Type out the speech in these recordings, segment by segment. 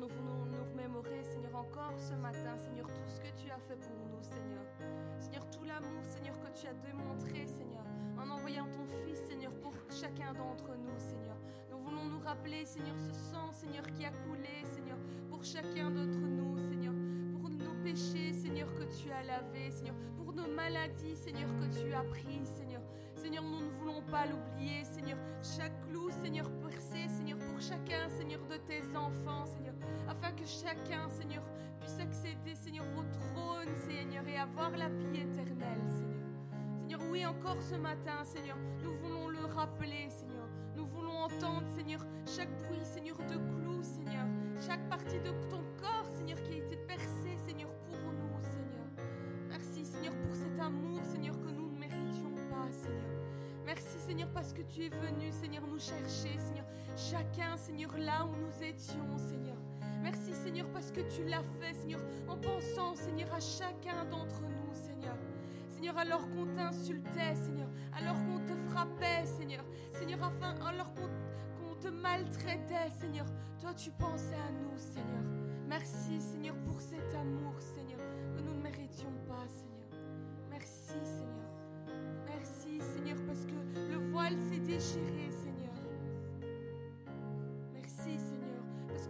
Nous voulons nous remémorer, Seigneur, encore ce matin, Seigneur, tout ce que tu as fait pour nous, Seigneur. Seigneur, tout l'amour, Seigneur, que tu as démontré, Seigneur, en envoyant ton Fils, Seigneur, pour chacun d'entre nous, Seigneur. Nous voulons nous rappeler, Seigneur, ce sang, Seigneur, qui a coulé, Seigneur, pour chacun d'entre nous, Seigneur, pour nos péchés, Seigneur, que tu as lavés, Seigneur, pour nos maladies, Seigneur, que tu as prises, Seigneur. Seigneur, nous ne voulons pas l'oublier, Seigneur. Chaque clou, Seigneur, percé, Seigneur, pour chacun, Seigneur, de tes enfants, Seigneur, afin que chacun, Seigneur, puisse accéder, Seigneur, au trône, Seigneur, et avoir la vie éternelle, Seigneur. Seigneur, oui, encore ce matin, Seigneur, nous voulons le rappeler, Seigneur. Nous voulons entendre, Seigneur, chaque bruit, Seigneur, de clous, Seigneur. Chaque partie de ton corps, Seigneur, qui a été percée, Seigneur, pour nous, Seigneur. Merci, Seigneur, pour cet amour, Seigneur, que nous ne méritions pas, Seigneur. Merci, Seigneur, parce que tu es venu, Seigneur, nous chercher, Seigneur. Chacun, Seigneur, là où nous étions, Seigneur. Merci, Seigneur, parce que tu l'as fait, Seigneur, en pensant, Seigneur, à chacun d'entre nous, Seigneur. Seigneur, alors qu'on t'insultait, Seigneur, alors qu'on te frappait, Seigneur, Seigneur, afin, alors qu'on te maltraitait, Seigneur, toi tu pensais à nous, Seigneur. Merci, Seigneur, pour cet amour, Seigneur, que nous ne méritions pas, Seigneur. Merci, Seigneur. Merci, Seigneur, parce que le voile s'est déchiré.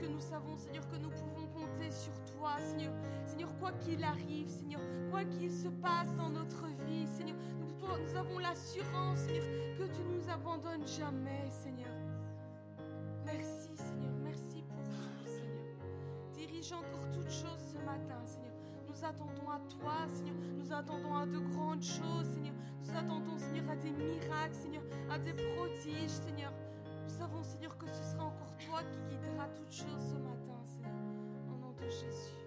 Que nous savons, Seigneur, que nous pouvons compter sur toi, Seigneur. Seigneur, quoi qu'il arrive, Seigneur, quoi qu'il se passe dans notre vie, Seigneur, nous, avons l'assurance, Seigneur, que tu nous abandonnes jamais, Seigneur. Merci, Seigneur, merci pour tout, Seigneur. Dirige encore toutes choses ce matin, Seigneur. Nous attendons à toi, Seigneur. Nous attendons à de grandes choses, Seigneur. Nous attendons, Seigneur, à des miracles, Seigneur, à des prodiges, Seigneur. Nous savons, Seigneur, que ce sera encore toi qui guidera toutes choses ce matin, Seigneur. Au nom de Jésus.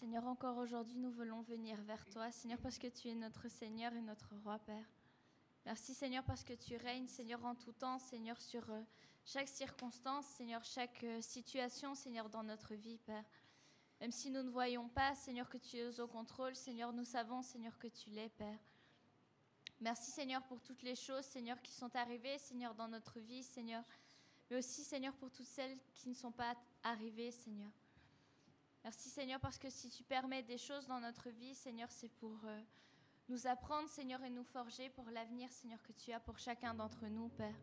Seigneur, encore aujourd'hui, nous voulons venir vers toi, Seigneur, parce que tu es notre Seigneur et notre Roi, Père. Merci, Seigneur, parce que tu règnes, Seigneur, en tout temps, Seigneur, sur euh, chaque circonstance, Seigneur, chaque euh, situation, Seigneur, dans notre vie, Père. Même si nous ne voyons pas, Seigneur, que tu es au contrôle, Seigneur, nous savons, Seigneur, que tu l'es, Père. Merci, Seigneur, pour toutes les choses, Seigneur, qui sont arrivées, Seigneur, dans notre vie, Seigneur, mais aussi, Seigneur, pour toutes celles qui ne sont pas arrivées, Seigneur. Merci Seigneur parce que si tu permets des choses dans notre vie, Seigneur, c'est pour euh, nous apprendre, Seigneur, et nous forger pour l'avenir, Seigneur, que tu as pour chacun d'entre nous, Père.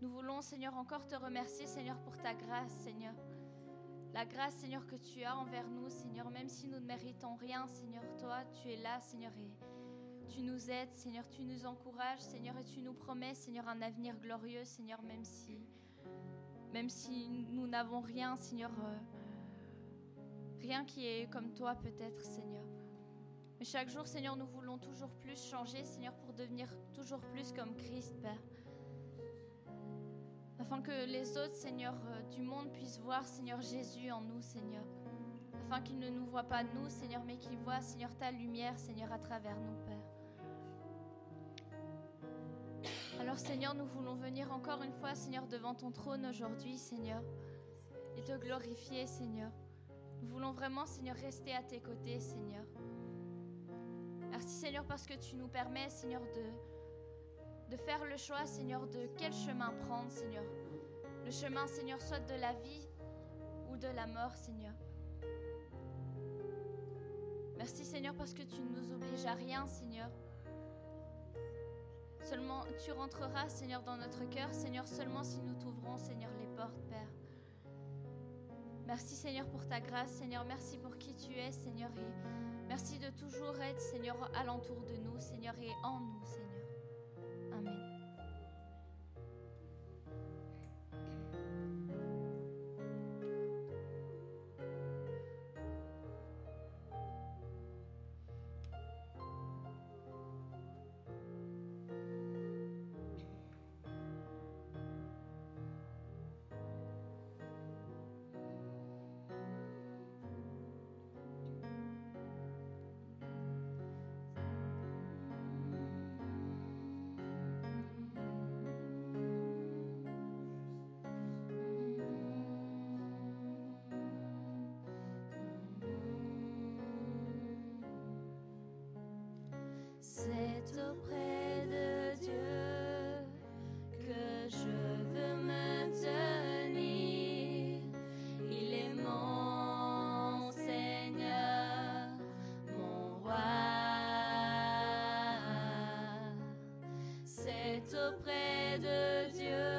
Nous voulons, Seigneur, encore te remercier, Seigneur, pour ta grâce, Seigneur. La grâce, Seigneur, que tu as envers nous, Seigneur, même si nous ne méritons rien, Seigneur, toi, tu es là, Seigneur, et tu nous aides, Seigneur, tu nous encourages, Seigneur, et tu nous promets, Seigneur, un avenir glorieux, Seigneur, même si, même si nous n'avons rien, Seigneur. Euh, rien qui est comme toi peut-être, Seigneur. Mais chaque jour, Seigneur, nous voulons toujours plus changer, Seigneur, pour devenir toujours plus comme Christ, Père. Afin que les autres, Seigneur, euh, du monde puissent voir, Seigneur, Jésus en nous, Seigneur. Afin qu'ils ne nous voient pas nous, Seigneur, mais qu'ils voient, Seigneur, ta lumière, Seigneur, à travers nous, Père. Alors, Seigneur, nous voulons venir encore une fois, Seigneur, devant ton trône aujourd'hui, Seigneur, et te glorifier, Seigneur. Nous voulons vraiment, Seigneur, rester à tes côtés, Seigneur. Merci Seigneur parce que tu nous permets, Seigneur, de, faire le choix, Seigneur, de quel chemin prendre, Seigneur. Le chemin, Seigneur, soit de la vie ou de la mort, Seigneur. Merci Seigneur parce que tu ne nous obliges à rien, Seigneur. Seulement, tu rentreras, Seigneur, dans notre cœur, Seigneur, seulement si nous t'ouvrons, Seigneur, les portes, Père. Merci Seigneur pour ta grâce, Seigneur, merci pour qui tu es, Seigneur, et Merci de toujours être, Seigneur, alentour de nous, Seigneur, et en nous, Seigneur. C'est auprès de Dieu que je veux me tenir. Il est mon Seigneur, mon roi. C'est auprès de Dieu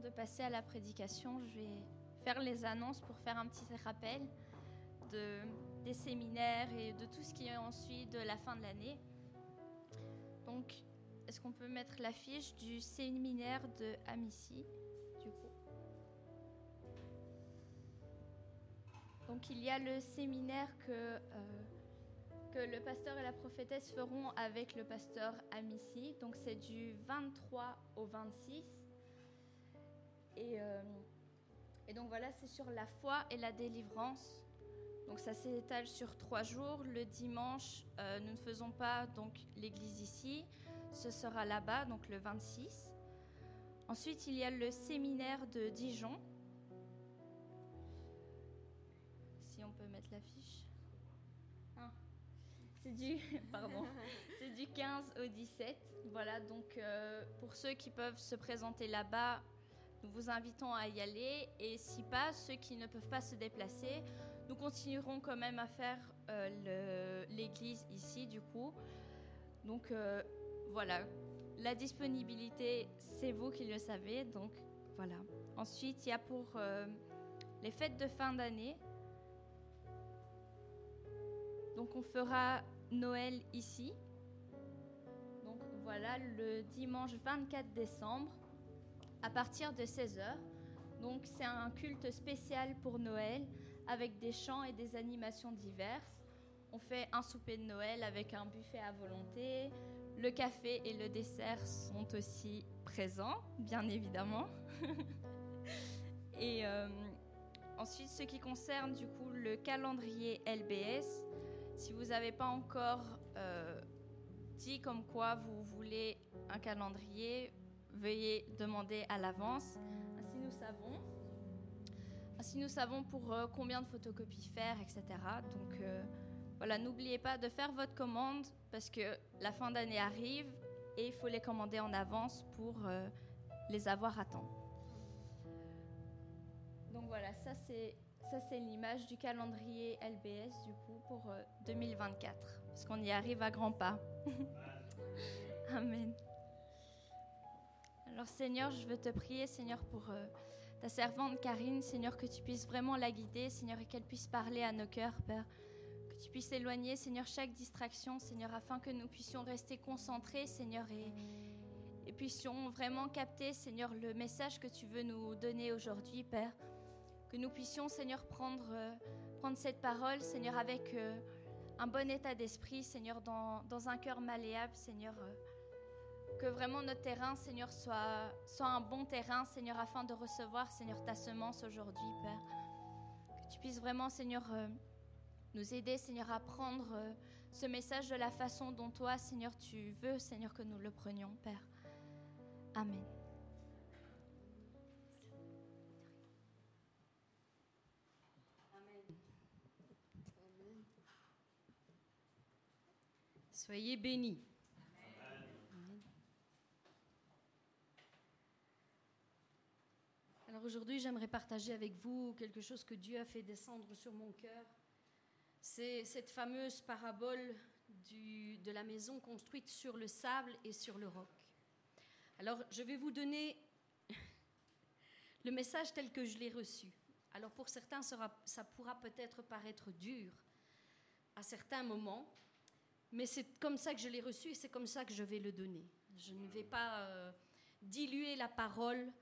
de passer à la prédication, je vais faire les annonces pour faire un petit rappel de, des séminaires et de tout ce qui est ensuite de la fin de l'année. Donc, est-ce qu'on peut mettre l'affiche du séminaire de Amici du coup? Donc, il y a le séminaire que, euh, que le pasteur et la prophétesse feront avec le pasteur Amici. Donc, c'est du 23 au 26. Euh, et, donc voilà, c'est sur la foi et la délivrance. Donc ça s'étale sur trois jours. Le dimanche, euh, nous ne faisons pas donc l'église ici. Ce sera là-bas, donc le 26. Ensuite, il y a le séminaire de Dijon. Si on peut mettre l'affiche. Ah, c'est du, pardon, c'est du 15 au 17. Voilà, donc euh, pour ceux qui peuvent se présenter là-bas, nous vous invitons à y aller et si pas, ceux qui ne peuvent pas se déplacer, nous continuerons quand même à faire euh, l'église ici du coup. Donc euh, voilà, la disponibilité, c'est vous qui le savez, donc voilà. Ensuite, il y a pour euh, les fêtes de fin d'année. Donc on fera Noël ici. Donc voilà, le dimanche 24 décembre à partir de 16h. Donc c'est un culte spécial pour Noël avec des chants et des animations diverses. On fait un souper de Noël avec un buffet à volonté. Le café et le dessert sont aussi présents, bien évidemment. et euh, ensuite, ce qui concerne du coup le calendrier LBS, si vous n'avez pas encore euh, dit comme quoi vous voulez un calendrier, veuillez demander à l'avance. Ainsi nous savons. Ainsi nous savons pour euh, combien de photocopies faire, etc. Donc voilà, n'oubliez pas de faire votre commande parce que la fin d'année arrive et il faut les commander en avance pour euh, les avoir à temps. Donc voilà, ça c'est ça c'est l'image du calendrier LBS du coup pour 2024 euh, parce qu'on y arrive à grands pas. Amen. Alors Seigneur, je veux te prier Seigneur pour euh, ta servante Karine, Seigneur que tu puisses vraiment la guider, Seigneur et qu'elle puisse parler à nos cœurs, Père tu puisses éloigner, Seigneur, chaque distraction, Seigneur, afin que nous puissions rester concentrés, Seigneur, et, puissions vraiment capter, Seigneur, le message que tu veux nous donner aujourd'hui, Père. Que nous puissions, Seigneur, prendre, euh, prendre cette parole, Seigneur, avec euh, un bon état d'esprit, Seigneur, dans, dans, un cœur malléable, Seigneur. Que vraiment notre terrain, Seigneur, soit, soit un bon terrain, Seigneur, afin de recevoir, Seigneur, ta semence aujourd'hui, Père. Que tu puisses vraiment, Seigneur, nous aider, Seigneur, à prendre euh, ce message de la façon dont toi, Seigneur, tu veux, Seigneur, que nous le prenions, Père. Amen. Soyez bénis. Alors aujourd'hui, j'aimerais partager avec vous quelque chose que Dieu a fait descendre sur mon cœur c'est cette fameuse parabole de la maison construite sur le sable et sur le roc. Alors, je vais vous donner le message tel que je l'ai reçu. Alors, pour certains, ça pourra peut-être paraître dur à certains moments, mais c'est comme ça que je l'ai reçu et c'est comme ça que je vais le donner. Je ne vais pas euh, diluer la parole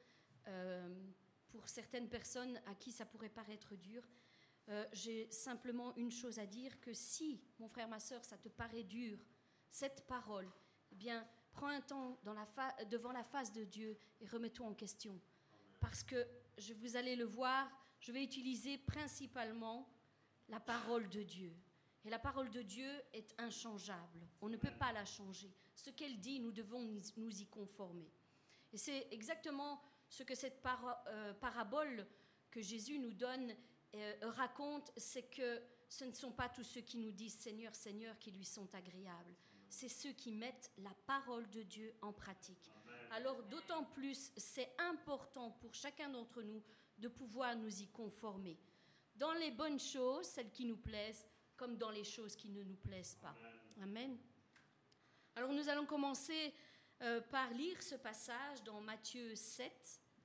pour certaines personnes à qui ça pourrait paraître dur. Euh, j'ai simplement une chose à dire, que si, mon frère, ma soeur, ça te paraît dur, cette parole, eh bien, prends un temps devant la face de Dieu et remets-toi en question. Parce que, je, vous allez le voir, je vais utiliser principalement la parole de Dieu. Et la parole de Dieu est inchangeable. On ne peut pas la changer. Ce qu'elle dit, nous devons nous y conformer. Et c'est exactement ce que cette euh, parabole que Jésus nous donne euh, raconte, c'est que ce ne sont pas tous ceux qui nous disent Seigneur, Seigneur qui lui sont agréables. C'est ceux qui mettent la parole de Dieu en pratique. Alors d'autant plus, c'est important pour chacun d'entre nous de pouvoir nous y conformer. Dans les bonnes choses, celles qui nous plaisent, comme dans les choses qui ne nous plaisent pas. Amen. Alors nous allons commencer euh, par lire ce passage dans Matthieu 7,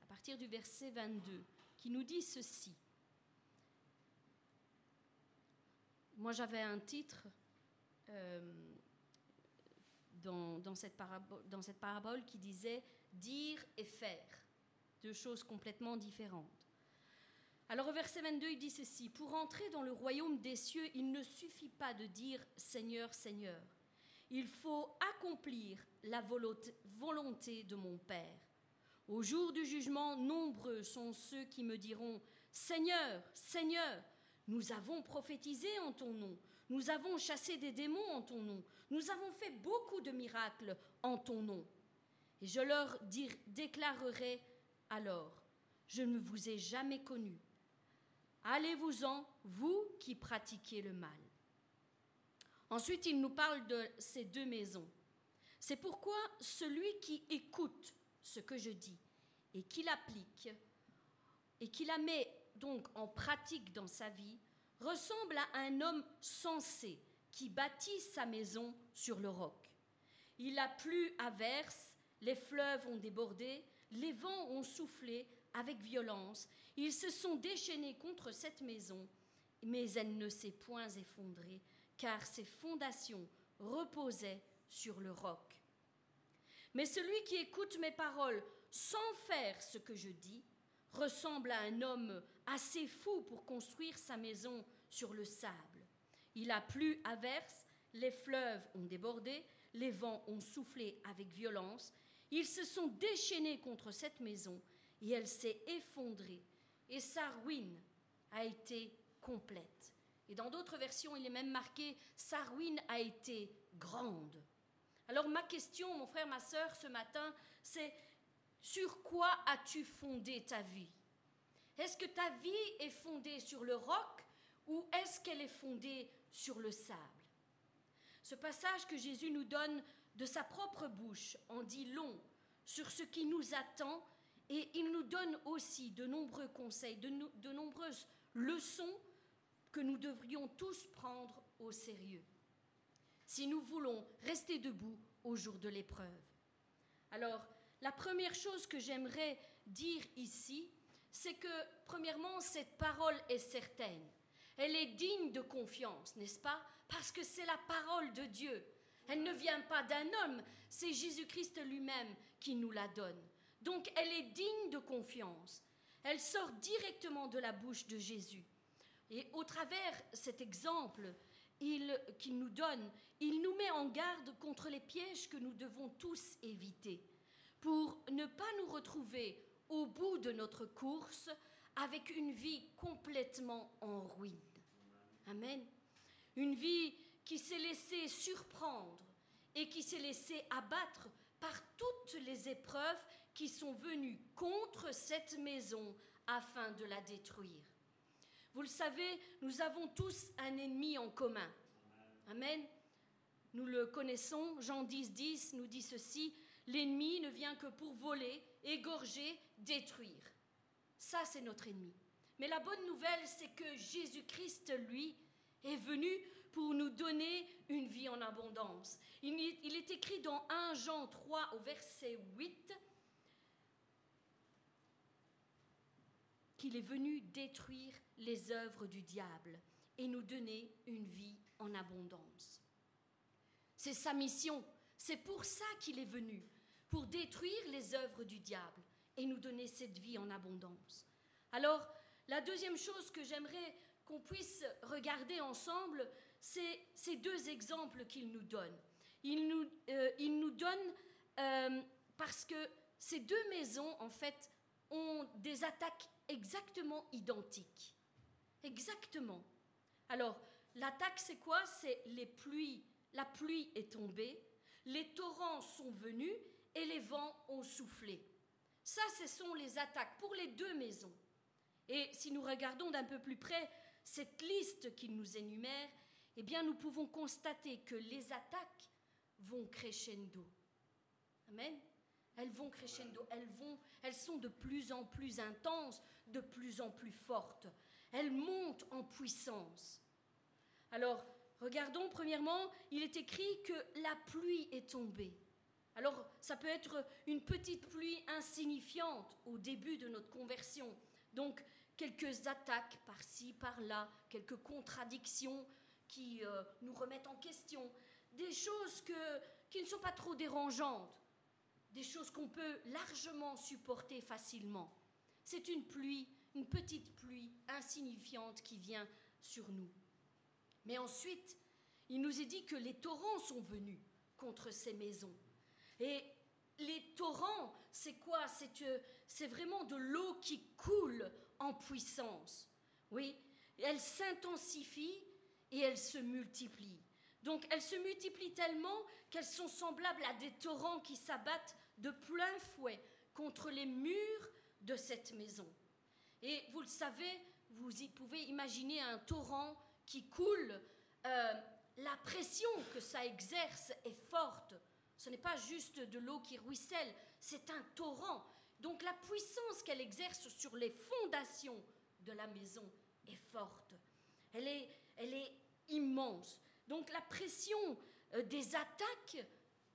à partir du verset 22, qui nous dit ceci. Moi, j'avais un titre euh, dans, cette dans cette parabole qui disait dire et faire, deux choses complètement différentes. Alors au verset 22, il dit ceci, Pour entrer dans le royaume des cieux, il ne suffit pas de dire Seigneur, Seigneur. Il faut accomplir la volonté de mon Père. Au jour du jugement, nombreux sont ceux qui me diront Seigneur, Seigneur, nous avons prophétisé en ton nom, nous avons chassé des démons en ton nom, nous avons fait beaucoup de miracles en ton nom. Et je leur déclarerai alors, je ne vous ai jamais connu. Allez-vous-en, vous qui pratiquez le mal. Ensuite, il nous parle de ces deux maisons. C'est pourquoi celui qui écoute ce que je dis et qui l'applique et qui la met donc en pratique dans sa vie ressemble à un homme sensé qui bâtit sa maison sur le roc. Il a plu à verse, les fleuves ont débordé, les vents ont soufflé avec violence, ils se sont déchaînés contre cette maison, mais elle ne s'est point effondrée, car ses fondations reposaient sur le roc. Mais celui qui écoute mes paroles sans faire ce que je dis ressemble à un homme assez fou pour construire sa maison sur le sable. Il a plu à verse, les fleuves ont débordé, les vents ont soufflé avec violence, ils se sont déchaînés contre cette maison et elle s'est effondrée et sa ruine a été complète. Et dans d'autres versions, il est même marqué sa ruine a été grande. Alors ma question, mon frère, ma sœur, ce matin, c'est sur quoi as-tu fondé ta vie? Est-ce que ta vie est fondée sur le roc ou est-ce qu'elle est fondée sur le sable? Ce passage que Jésus nous donne de sa propre bouche en dit long sur ce qui nous attend et il nous donne aussi de nombreux conseils, de, de nombreuses leçons que nous devrions tous prendre au sérieux si nous voulons rester debout au jour de l'épreuve. Alors, la première chose que j'aimerais dire ici, c'est que, premièrement, cette parole est certaine. Elle est digne de confiance, n'est-ce pas? Parce que c'est la parole de Dieu. Elle ne vient pas d'un homme, c'est Jésus-Christ lui-même qui nous la donne. Donc elle est digne de confiance. Elle sort directement de la bouche de Jésus. Et au travers cet exemple qu'il nous donne, il nous met en garde contre les pièges que nous devons tous éviter pour ne pas nous retrouver au bout de notre course avec une vie complètement en ruine. Amen. Une vie qui s'est laissée surprendre et qui s'est laissée abattre par toutes les épreuves qui sont venues contre cette maison afin de la détruire. Vous le savez, nous avons tous un ennemi en commun. Amen. Nous le connaissons, Jean 10, 10 nous dit ceci, l'ennemi ne vient que pour voler, égorger, détruire. Ça, c'est notre ennemi. Mais la bonne nouvelle, c'est que Jésus-Christ, lui, est venu pour nous donner une vie en abondance. Il, est écrit dans 1 Jean 3 au verset 8 qu'il est venu détruire les œuvres du diable et nous donner une vie en abondance. C'est sa mission, c'est pour ça qu'il est venu, pour détruire les œuvres du diable et nous donner cette vie en abondance. Alors, la deuxième chose que j'aimerais qu'on puisse regarder ensemble, c'est ces deux exemples qu'il nous donne. Il nous, euh, il nous donne euh, parce que ces deux maisons, en fait, ont des attaques exactement identiques. Exactement. Alors, l'attaque, c'est quoi? C'est les pluies. La pluie est tombée, les torrents sont venus et les vents ont soufflé. Ça, ce sont les attaques pour les deux maisons. Et si nous regardons d'un peu plus près cette liste qu'il nous énumère, eh bien, nous pouvons constater que les attaques vont crescendo. Amen. Elles vont crescendo, elles, vont, elles sont de plus en plus intenses, de plus en plus fortes. Elles montent en puissance. Alors, regardons premièrement, il est écrit que la pluie est tombée. Alors, ça peut être une petite pluie insignifiante au début de notre conversion. Donc, quelques attaques par-ci, par-là, quelques contradictions qui euh, nous remettent en question, des choses qui ne sont pas trop dérangeantes des choses qu'on peut largement supporter facilement. C'est une pluie, une petite pluie insignifiante qui vient sur nous. Mais ensuite, il nous est dit que les torrents sont venus contre ces maisons. Et les torrents, c'est quoi? C'est vraiment de l'eau qui coule en puissance. Oui, elle s'intensifie et elle se multiplie. Donc elles se multiplient tellement qu'elles sont semblables à des torrents qui s'abattent de plein fouet contre les murs de cette maison. Et vous le savez, vous pouvez imaginer un torrent qui coule. Euh, la pression que ça exerce est forte. Ce n'est pas juste de l'eau qui ruisselle, c'est un torrent. Donc la puissance qu'elle exerce sur les fondations de la maison est forte. Elle est, elle est immense. Donc la pression euh, des attaques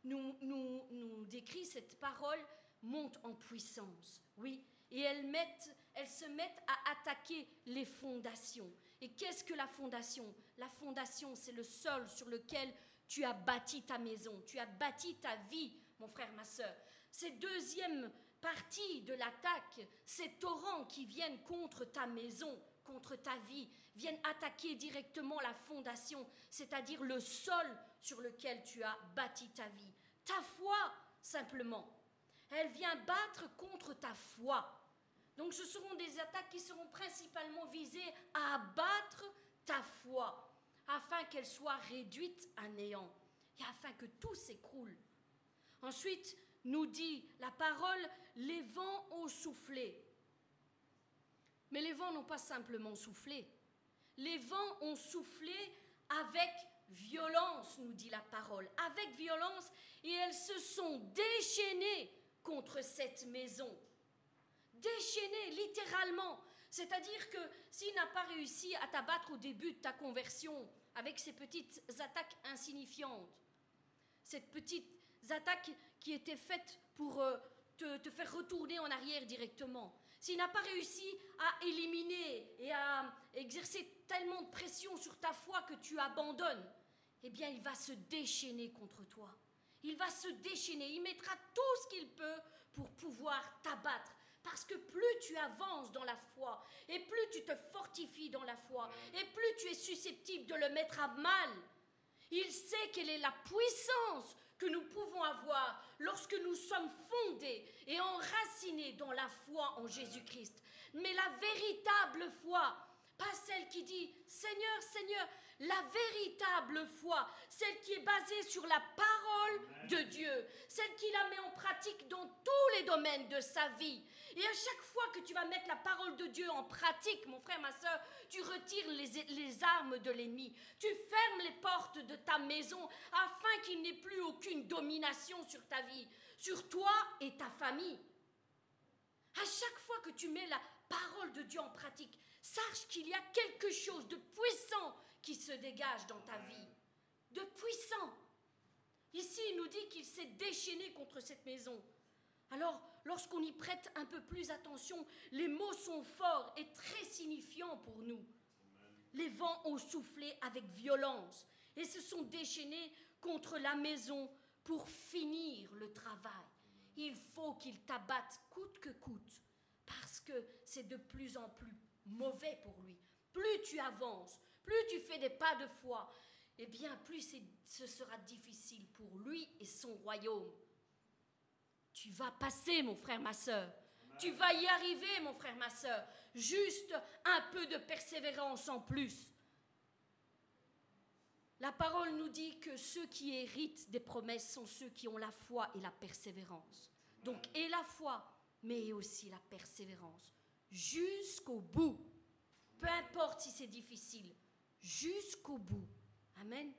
nous, nous, décrit cette parole monte en puissance. Oui, et elles, mettent, elles se mettent à attaquer les fondations. Et qu'est-ce que la fondation? La fondation, c'est le sol sur lequel tu as bâti ta maison, tu as bâti ta vie, mon frère, ma soeur. Cette deuxième partie de l'attaque, ces torrents qui viennent contre ta maison, contre ta vie, viennent attaquer directement la fondation, c'est-à-dire le sol sur lequel tu as bâti ta vie. Ta foi, simplement. Elle vient battre contre ta foi. Donc ce seront des attaques qui seront principalement visées à abattre ta foi, afin qu'elle soit réduite à néant, et afin que tout s'écroule. Ensuite, nous dit la parole, les vents ont soufflé. Mais les vents n'ont pas simplement soufflé. Les vents ont soufflé avec violence, nous dit la parole, avec violence, et elles se sont déchaînées contre cette maison. Déchaînées, littéralement. C'est-à-dire que s'il n'a pas réussi à t'abattre au début de ta conversion avec ces petites attaques insignifiantes, cette petite attaque qui était faite pour euh, te, faire retourner en arrière directement, s'il n'a pas réussi à éliminer et à exercer tellement de pression sur ta foi que tu abandonnes, eh bien il va se déchaîner contre toi. Il va se déchaîner, il mettra tout ce qu'il peut pour pouvoir t'abattre. Parce que plus tu avances dans la foi, et plus tu te fortifies dans la foi, et plus tu es susceptible de le mettre à mal, il sait quelle est la puissance que nous pouvons avoir lorsque nous sommes fondés et enracinés dans la foi en Jésus-Christ. Mais la véritable foi, pas celle qui dit Seigneur, Seigneur, la véritable foi, celle qui est basée sur la parole de Dieu, celle qui la met en pratique dans tous les domaines de sa vie. Et à chaque fois que tu vas mettre la parole de Dieu en pratique, mon frère, ma soeur, tu retires les, les armes de l'ennemi. Tu fermes les portes de ta maison afin qu'il n'ait plus aucune domination sur ta vie, sur toi et ta famille. À chaque fois que tu mets la parole de Dieu en pratique, sache qu'il y a quelque chose de puissant qui se dégage dans ta vie. De puissant. Ici, il nous dit qu'il s'est déchaîné contre cette maison. Alors, lorsqu'on y prête un peu plus attention, les mots sont forts et très signifiants pour nous. Les vents ont soufflé avec violence et se sont déchaînés contre la maison pour finir le travail. Il faut qu'ils t'abattent coûte que coûte, parce que c'est de plus en plus mauvais pour lui. Plus tu avances, plus tu fais des pas de foi, eh bien plus ce sera difficile pour lui et son royaume. Tu vas passer, mon frère, ma soeur. Tu vas y arriver, mon frère, ma soeur. Juste un peu de persévérance en plus. La parole nous dit que ceux qui héritent des promesses sont ceux qui ont la foi et la persévérance. Donc, et la foi, mais aussi la persévérance. Jusqu'au bout. Peu importe si c'est difficile jusqu'au bout. Amen.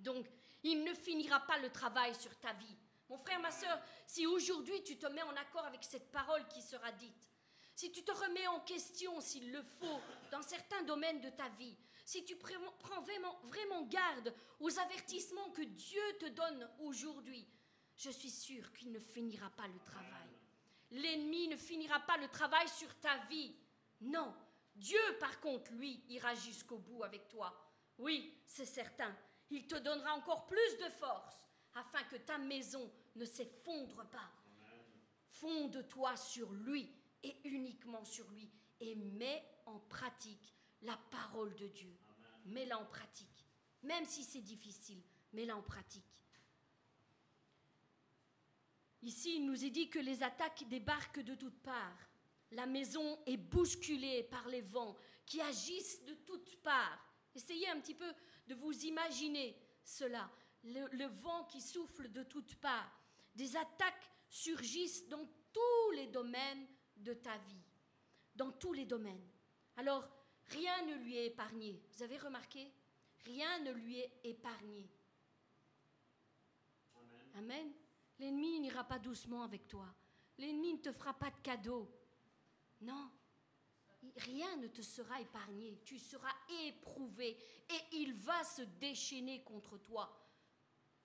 Donc, il ne finira pas le travail sur ta vie. Mon frère, ma soeur, si aujourd'hui tu te mets en accord avec cette parole qui sera dite, si tu te remets en question s'il le faut dans certains domaines de ta vie, si tu prends vraiment, vraiment garde aux avertissements que Dieu te donne aujourd'hui, je suis sûre qu'il ne finira pas le travail. L'ennemi ne finira pas le travail sur ta vie. Non, Dieu, par contre, lui, ira jusqu'au bout avec toi. Oui, c'est certain. Il te donnera encore plus de force afin que ta maison ne s'effondre pas. Fonde-toi sur lui et uniquement sur lui et mets en pratique la parole de Dieu. Mets-la en pratique. Même si c'est difficile, mets-la en pratique. Ici, il nous est dit que les attaques débarquent de toutes parts. La maison est bousculée par les vents qui agissent de toutes parts. Essayez un petit peu de vous imaginer cela. Le, vent qui souffle de toutes parts. Des attaques surgissent dans tous les domaines de ta vie. Dans tous les domaines. Alors, rien ne lui est épargné. Vous avez remarqué? Rien ne lui est épargné. Amen. L'ennemi n'ira pas doucement avec toi. L'ennemi ne te fera pas de cadeau. Non, rien ne te sera épargné. Tu seras éprouvé et il va se déchaîner contre toi.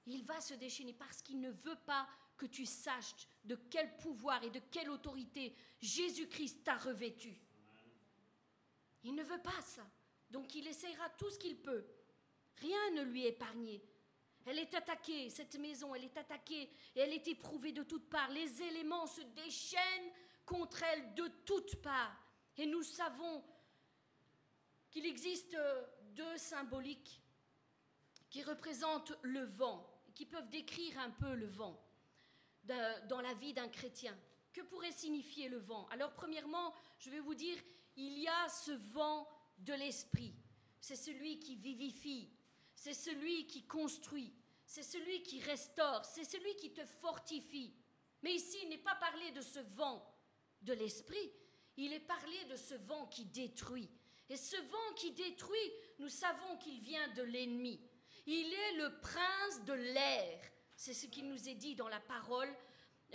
Il va se déchaîner parce qu'il ne veut pas que tu saches de quel pouvoir et de quelle autorité Jésus-Christ t'a revêtu. Il ne veut pas ça. Donc il essaiera tout ce qu'il peut. Rien ne lui est épargné. Elle est attaquée, cette maison, elle est attaquée et elle est éprouvée de toutes parts. Les éléments se déchaînent contre elle de toutes parts. Et nous savons qu'il existe deux symboliques qui représentent le vent, qui peuvent décrire un peu le vent dans la vie d'un chrétien. Que pourrait signifier le vent? Alors premièrement, je vais vous dire, il y a ce vent de l'esprit. C'est celui qui vivifie, c'est celui qui construit, c'est celui qui restaure, c'est celui qui te fortifie. Mais ici, il n'est pas parlé de ce vent de l'esprit, il est parlé de ce vent qui détruit. Et ce vent qui détruit, nous savons qu'il vient de l'ennemi. Il est le prince de l'air. C'est ce qui nous est dit dans la parole.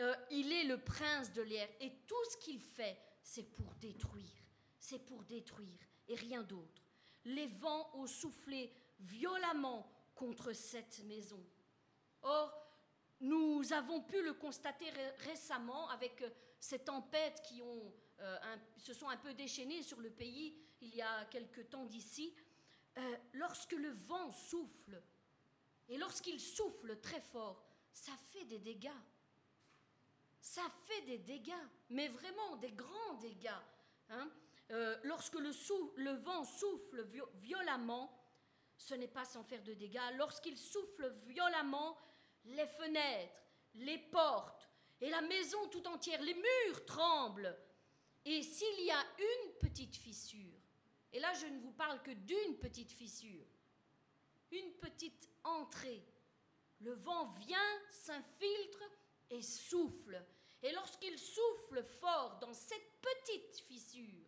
Euh, il est le prince de l'air. Et tout ce qu'il fait, c'est pour détruire. C'est pour détruire et rien d'autre. Les vents ont soufflé violemment contre cette maison. Or, nous avons pu le constater récemment avec euh, ces tempêtes qui ont, euh, se sont un peu déchaînées sur le pays il y a quelque temps d'ici. Euh, lorsque le vent souffle, et lorsqu'il souffle très fort, ça fait des dégâts. Ça fait des dégâts, mais vraiment des grands dégâts. Hein. lorsque le, le, vent souffle violemment, ce n'est pas sans faire de dégâts. Lorsqu'il souffle violemment, les fenêtres, les portes et la maison tout entière, les murs tremblent. Et s'il y a une petite fissure, et là je ne vous parle que d'une petite fissure, une petite entrée, le vent vient, s'infiltre et souffle. Et lorsqu'il souffle fort dans cette petite fissure,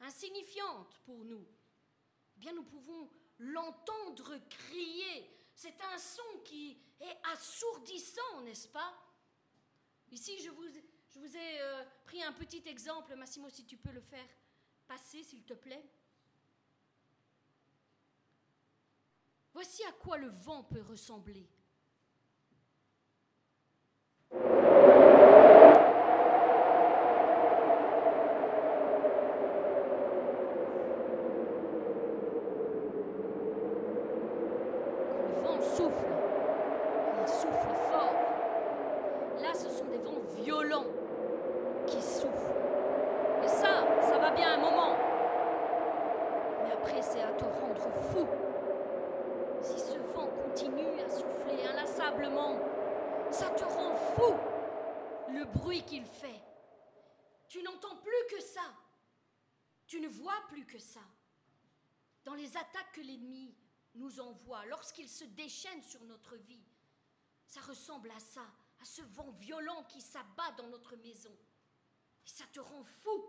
insignifiante pour nous, eh bien nous pouvons l'entendre crier. C'est un son qui est assourdissant, n'est-ce pas? Ici, je vous, ai euh, pris un petit exemple. Massimo, si tu peux le faire passer, s'il te plaît. Voici à quoi le vent peut ressembler. Lorsqu'il se déchaîne sur notre vie, ça ressemble à ça, à ce vent violent qui s'abat dans notre maison. Ça te rend fou.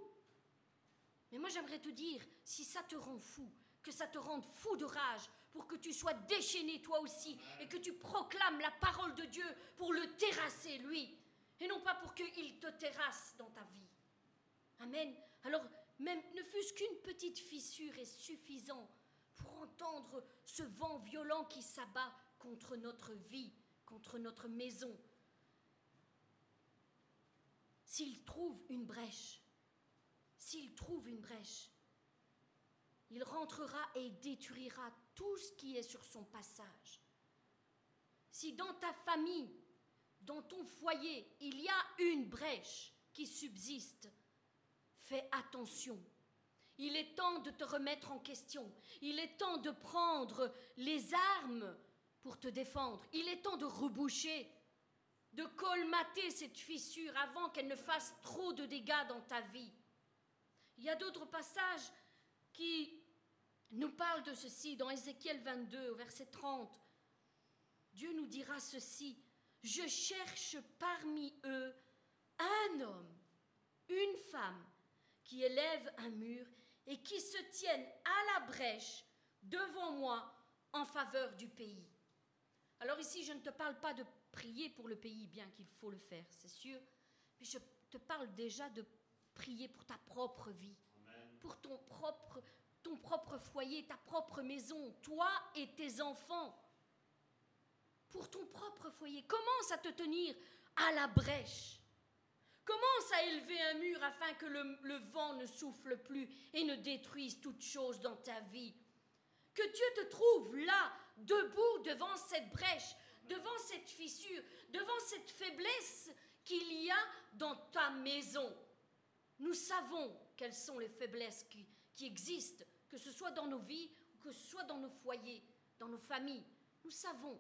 Mais moi j'aimerais te dire, si ça te rend fou, que ça te rende fou de rage, pour que tu sois déchaîné toi aussi, et que tu proclames la parole de Dieu pour le terrasser, lui, et non pas pour qu'il te terrasse dans ta vie. Amen. Alors, même ne fût-ce qu'une petite fissure est suffisant pour entendre ce vent violent qui s'abat contre notre vie, contre notre maison. S'il trouve une brèche, s'il trouve une brèche, il rentrera et détruira tout ce qui est sur son passage. Si dans ta famille, dans ton foyer, il y a une brèche qui subsiste, fais attention il est temps de te remettre en question. Il est temps de prendre les armes pour te défendre. Il est temps de reboucher, de colmater cette fissure avant qu'elle ne fasse trop de dégâts dans ta vie. Il y a d'autres passages qui nous parlent de ceci dans Ézéchiel 22, verset 30. Dieu nous dira ceci, je cherche parmi eux un homme, une femme qui élève un mur et qui se tiennent à la brèche devant moi en faveur du pays. Alors ici, je ne te parle pas de prier pour le pays, bien qu'il faut le faire, c'est sûr, mais je te parle déjà de prier pour ta propre vie, pour ton propre, ton propre foyer, ta propre maison, toi et tes enfants. Pour ton propre foyer, commence à te tenir à la brèche? Commence à élever un mur afin que le, vent ne souffle plus et ne détruise toute chose dans ta vie? Que Dieu te trouve là, debout devant cette brèche, devant cette fissure, devant cette faiblesse qu'il y a dans ta maison. Nous savons quelles sont les faiblesses qui, qui existent, que ce soit dans nos vies ou que ce soit dans nos foyers, dans nos familles. Nous savons.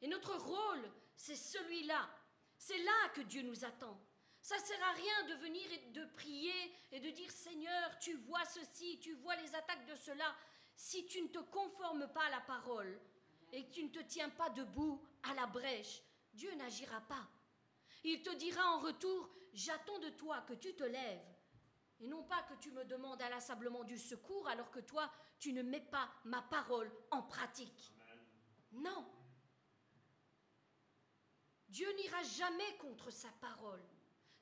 Et notre rôle, c'est celui-là. C'est là que Dieu nous attend. Ça sert à rien de venir et de prier et de dire Seigneur, tu vois ceci, tu vois les attaques de cela. Si tu ne te conformes pas à la parole et que tu ne te tiens pas debout à la brèche, Dieu n'agira pas. Il te dira en retour, j'attends de toi que tu te lèves. Et non pas que tu me demandes inlassablement du secours alors que toi, tu ne mets pas ma parole en pratique. Non. Dieu n'ira jamais contre sa parole.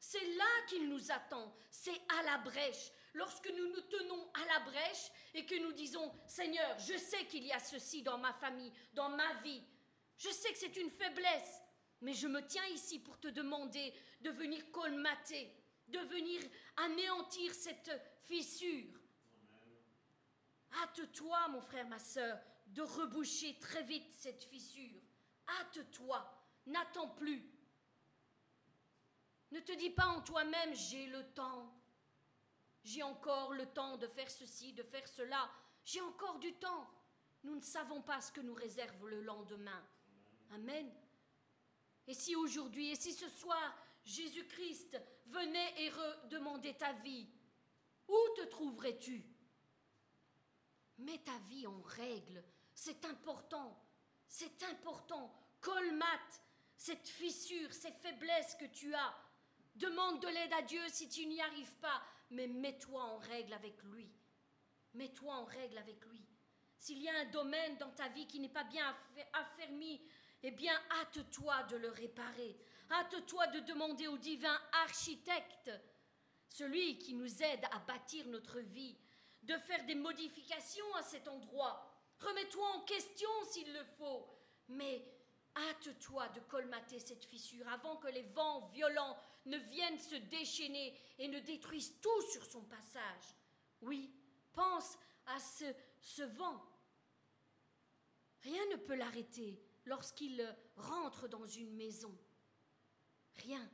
C'est là qu'il nous attend, c'est à la brèche. Lorsque nous nous tenons à la brèche et que nous disons, Seigneur, je sais qu'il y a ceci dans ma famille, dans ma vie, je sais que c'est une faiblesse, mais je me tiens ici pour te demander de venir colmater, de venir anéantir cette fissure. Hâte-toi, mon frère, ma sœur, de reboucher très vite cette fissure. Hâte-toi, n'attends plus. Ne te dis pas en toi-même, j'ai le temps. J'ai encore le temps de faire ceci, de faire cela. J'ai encore du temps. Nous ne savons pas ce que nous réserve le lendemain. Amen. Et si aujourd'hui, et si ce soir, Jésus-Christ venait et redemandait ta vie, où te trouverais-tu? Mets ta vie en règle. C'est important. C'est important. Colmate cette fissure, ces faiblesses que tu as. Demande de l'aide à Dieu si tu n'y arrives pas, mais mets-toi en règle avec lui. Mets-toi en règle avec lui. S'il y a un domaine dans ta vie qui n'est pas bien affermi, eh bien, hâte-toi de le réparer. Hâte-toi de demander au divin architecte, celui qui nous aide à bâtir notre vie, de faire des modifications à cet endroit. Remets-toi en question s'il le faut, mais hâte-toi de colmater cette fissure avant que les vents violents ne viennent se déchaîner et ne détruisent tout sur son passage. Oui, pense à ce, vent. Rien ne peut l'arrêter lorsqu'il rentre dans une maison. Rien.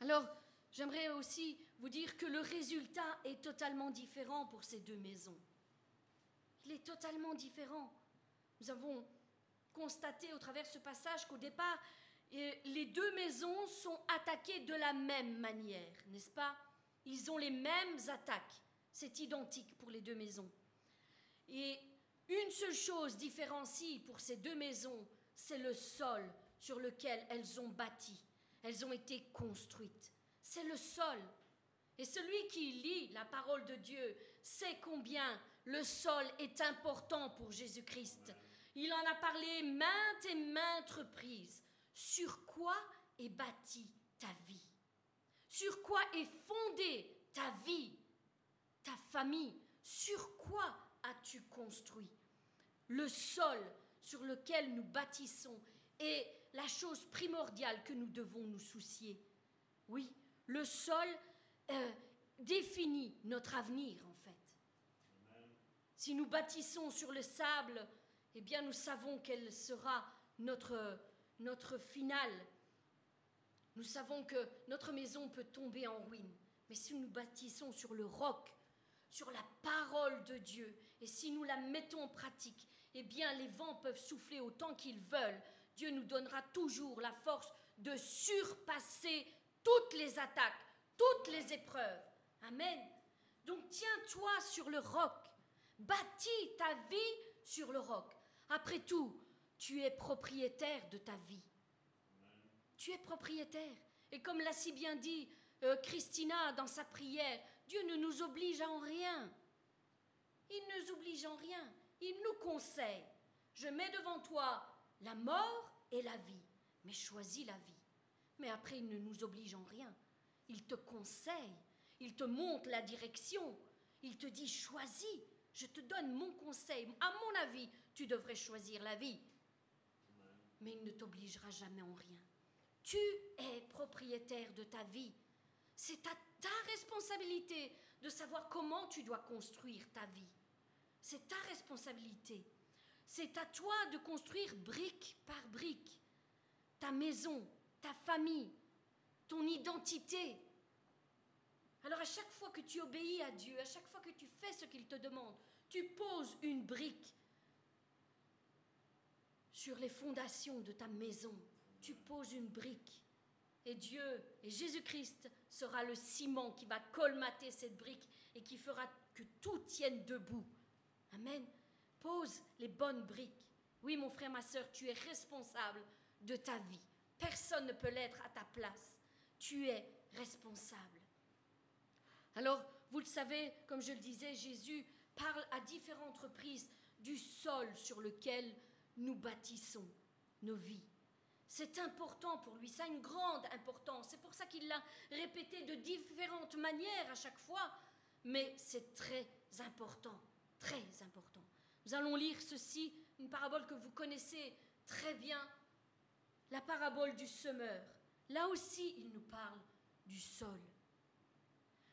Alors, j'aimerais aussi vous dire que le résultat est totalement différent pour ces deux maisons. Il est totalement différent. Nous avons constaté au travers de ce passage qu'au départ, les deux maisons sont attaquées de la même manière, n'est-ce pas? Ils ont les mêmes attaques. C'est identique pour les deux maisons. Et une seule chose différencie pour ces deux maisons, c'est le sol sur lequel elles ont bâti. Elles ont été construites. C'est le sol. Et celui qui lit la parole de Dieu sait combien le sol est important pour Jésus-Christ. Il en a parlé maintes et maintes reprises. Sur quoi est bâtie ta vie? Sur quoi est fondée ta vie, ta famille? Sur quoi as-tu construit? Le sol sur lequel nous bâtissons est la chose primordiale que nous devons nous soucier. Oui, le sol euh, définit notre avenir en fait. Si nous bâtissons sur le sable, eh bien nous savons quel sera notre notre finale. Nous savons que notre maison peut tomber en ruine, mais si nous bâtissons sur le roc, sur la parole de Dieu, et si nous la mettons en pratique, eh bien les vents peuvent souffler autant qu'ils veulent. Dieu nous donnera toujours la force de surpasser toutes les attaques, toutes les épreuves. Amen. Donc tiens-toi sur le roc. Bâtis ta vie sur le roc. Après tout, tu es propriétaire de ta vie. Tu es propriétaire. Et comme l'a si bien dit euh, Christina dans sa prière, Dieu ne nous oblige en rien. Il ne nous oblige en rien. Il nous conseille. Je mets devant toi la mort et la vie, mais choisis la vie. Mais après, il ne nous oblige en rien. Il te conseille, il te montre la direction, il te dit choisis, je te donne mon conseil. À mon avis, tu devrais choisir la vie mais il ne t'obligera jamais en rien. Tu es propriétaire de ta vie. C'est à ta responsabilité de savoir comment tu dois construire ta vie. C'est ta responsabilité. C'est à toi de construire brique par brique ta maison, ta famille, ton identité. Alors à chaque fois que tu obéis à Dieu, à chaque fois que tu fais ce qu'il te demande, tu poses une brique sur les fondations de ta maison. Tu poses une brique. Et Dieu et Jésus-Christ sera le ciment qui va colmater cette brique et qui fera que tout tienne debout. Amen. Pose les bonnes briques. Oui, mon frère, ma soeur, tu es responsable de ta vie. Personne ne peut l'être à ta place. Tu es responsable. Alors, vous le savez, comme je le disais, Jésus parle à différentes reprises du sol sur lequel nous bâtissons nos vies. C'est important pour lui, ça a une grande importance. C'est pour ça qu'il l'a répété de différentes manières à chaque fois, mais c'est très important, très important. Nous allons lire ceci, une parabole que vous connaissez très bien, la parabole du semeur. Là aussi, il nous parle du sol.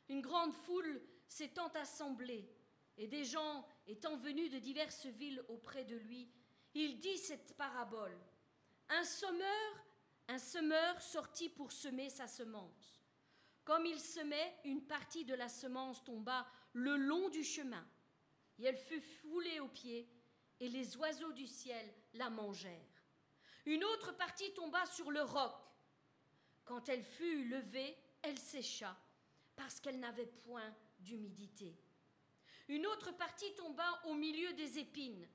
Une grande foule s'étant assemblée et des gens étant venus de diverses villes auprès de lui, il dit cette parabole. Un semeur, un semeur sortit pour semer sa semence. Comme il semait, une partie de la semence tomba le long du chemin, et elle fut foulée aux pieds, et les oiseaux du ciel la mangèrent. Une autre partie tomba sur le roc. Quand elle fut levée, elle sécha, parce qu'elle n'avait point d'humidité. Une autre partie tomba au milieu des épines.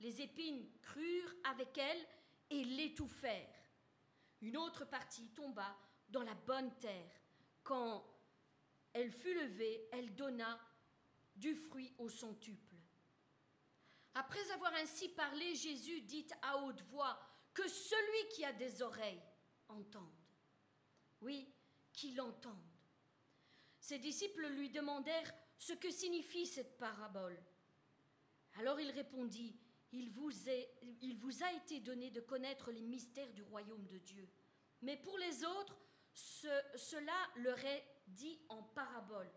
Les épines crurent avec elle et l'étouffèrent. Une autre partie tomba dans la bonne terre. Quand elle fut levée, elle donna du fruit au centuple. Après avoir ainsi parlé, Jésus dit à haute voix, Que celui qui a des oreilles entende. Oui, qu'il entende. Ses disciples lui demandèrent ce que signifie cette parabole. Alors il répondit, il vous, a été donné de connaître les mystères du royaume de Dieu. Mais pour les autres, cela leur est dit en parabole,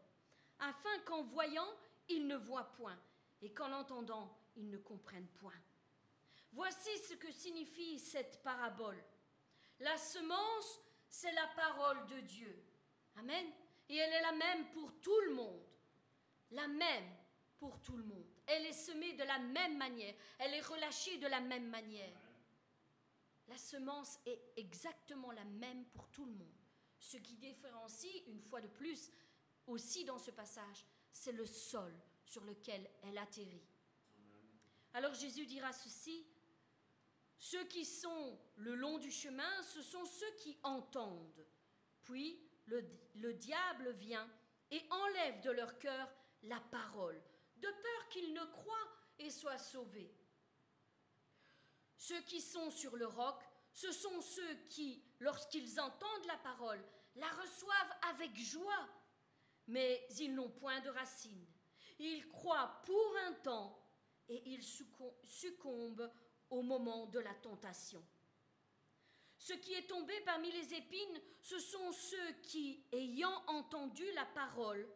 afin qu'en voyant, ils ne voient point, et qu'en entendant, ils ne comprennent point. Voici ce que signifie cette parabole. La semence, c'est la parole de Dieu. Amen. Et elle est la même pour tout le monde. La même pour tout le monde. Elle est semée de la même manière. Elle est relâchée de la même manière. La semence est exactement la même pour tout le monde. Ce qui différencie, une fois de plus, aussi dans ce passage, c'est le sol sur lequel elle atterrit. Alors Jésus dira ceci, ceux qui sont le long du chemin, ce sont ceux qui entendent. Puis le, le diable vient et enlève de leur cœur la parole, de peur qu'ils ne croient et soient sauvés. Ceux qui sont sur le roc, ce sont ceux qui, lorsqu'ils entendent la parole, la reçoivent avec joie, mais ils n'ont point de racines. Ils croient pour un temps et ils succombent au moment de la tentation. Ce qui est tombé parmi les épines, ce sont ceux qui, ayant entendu la parole,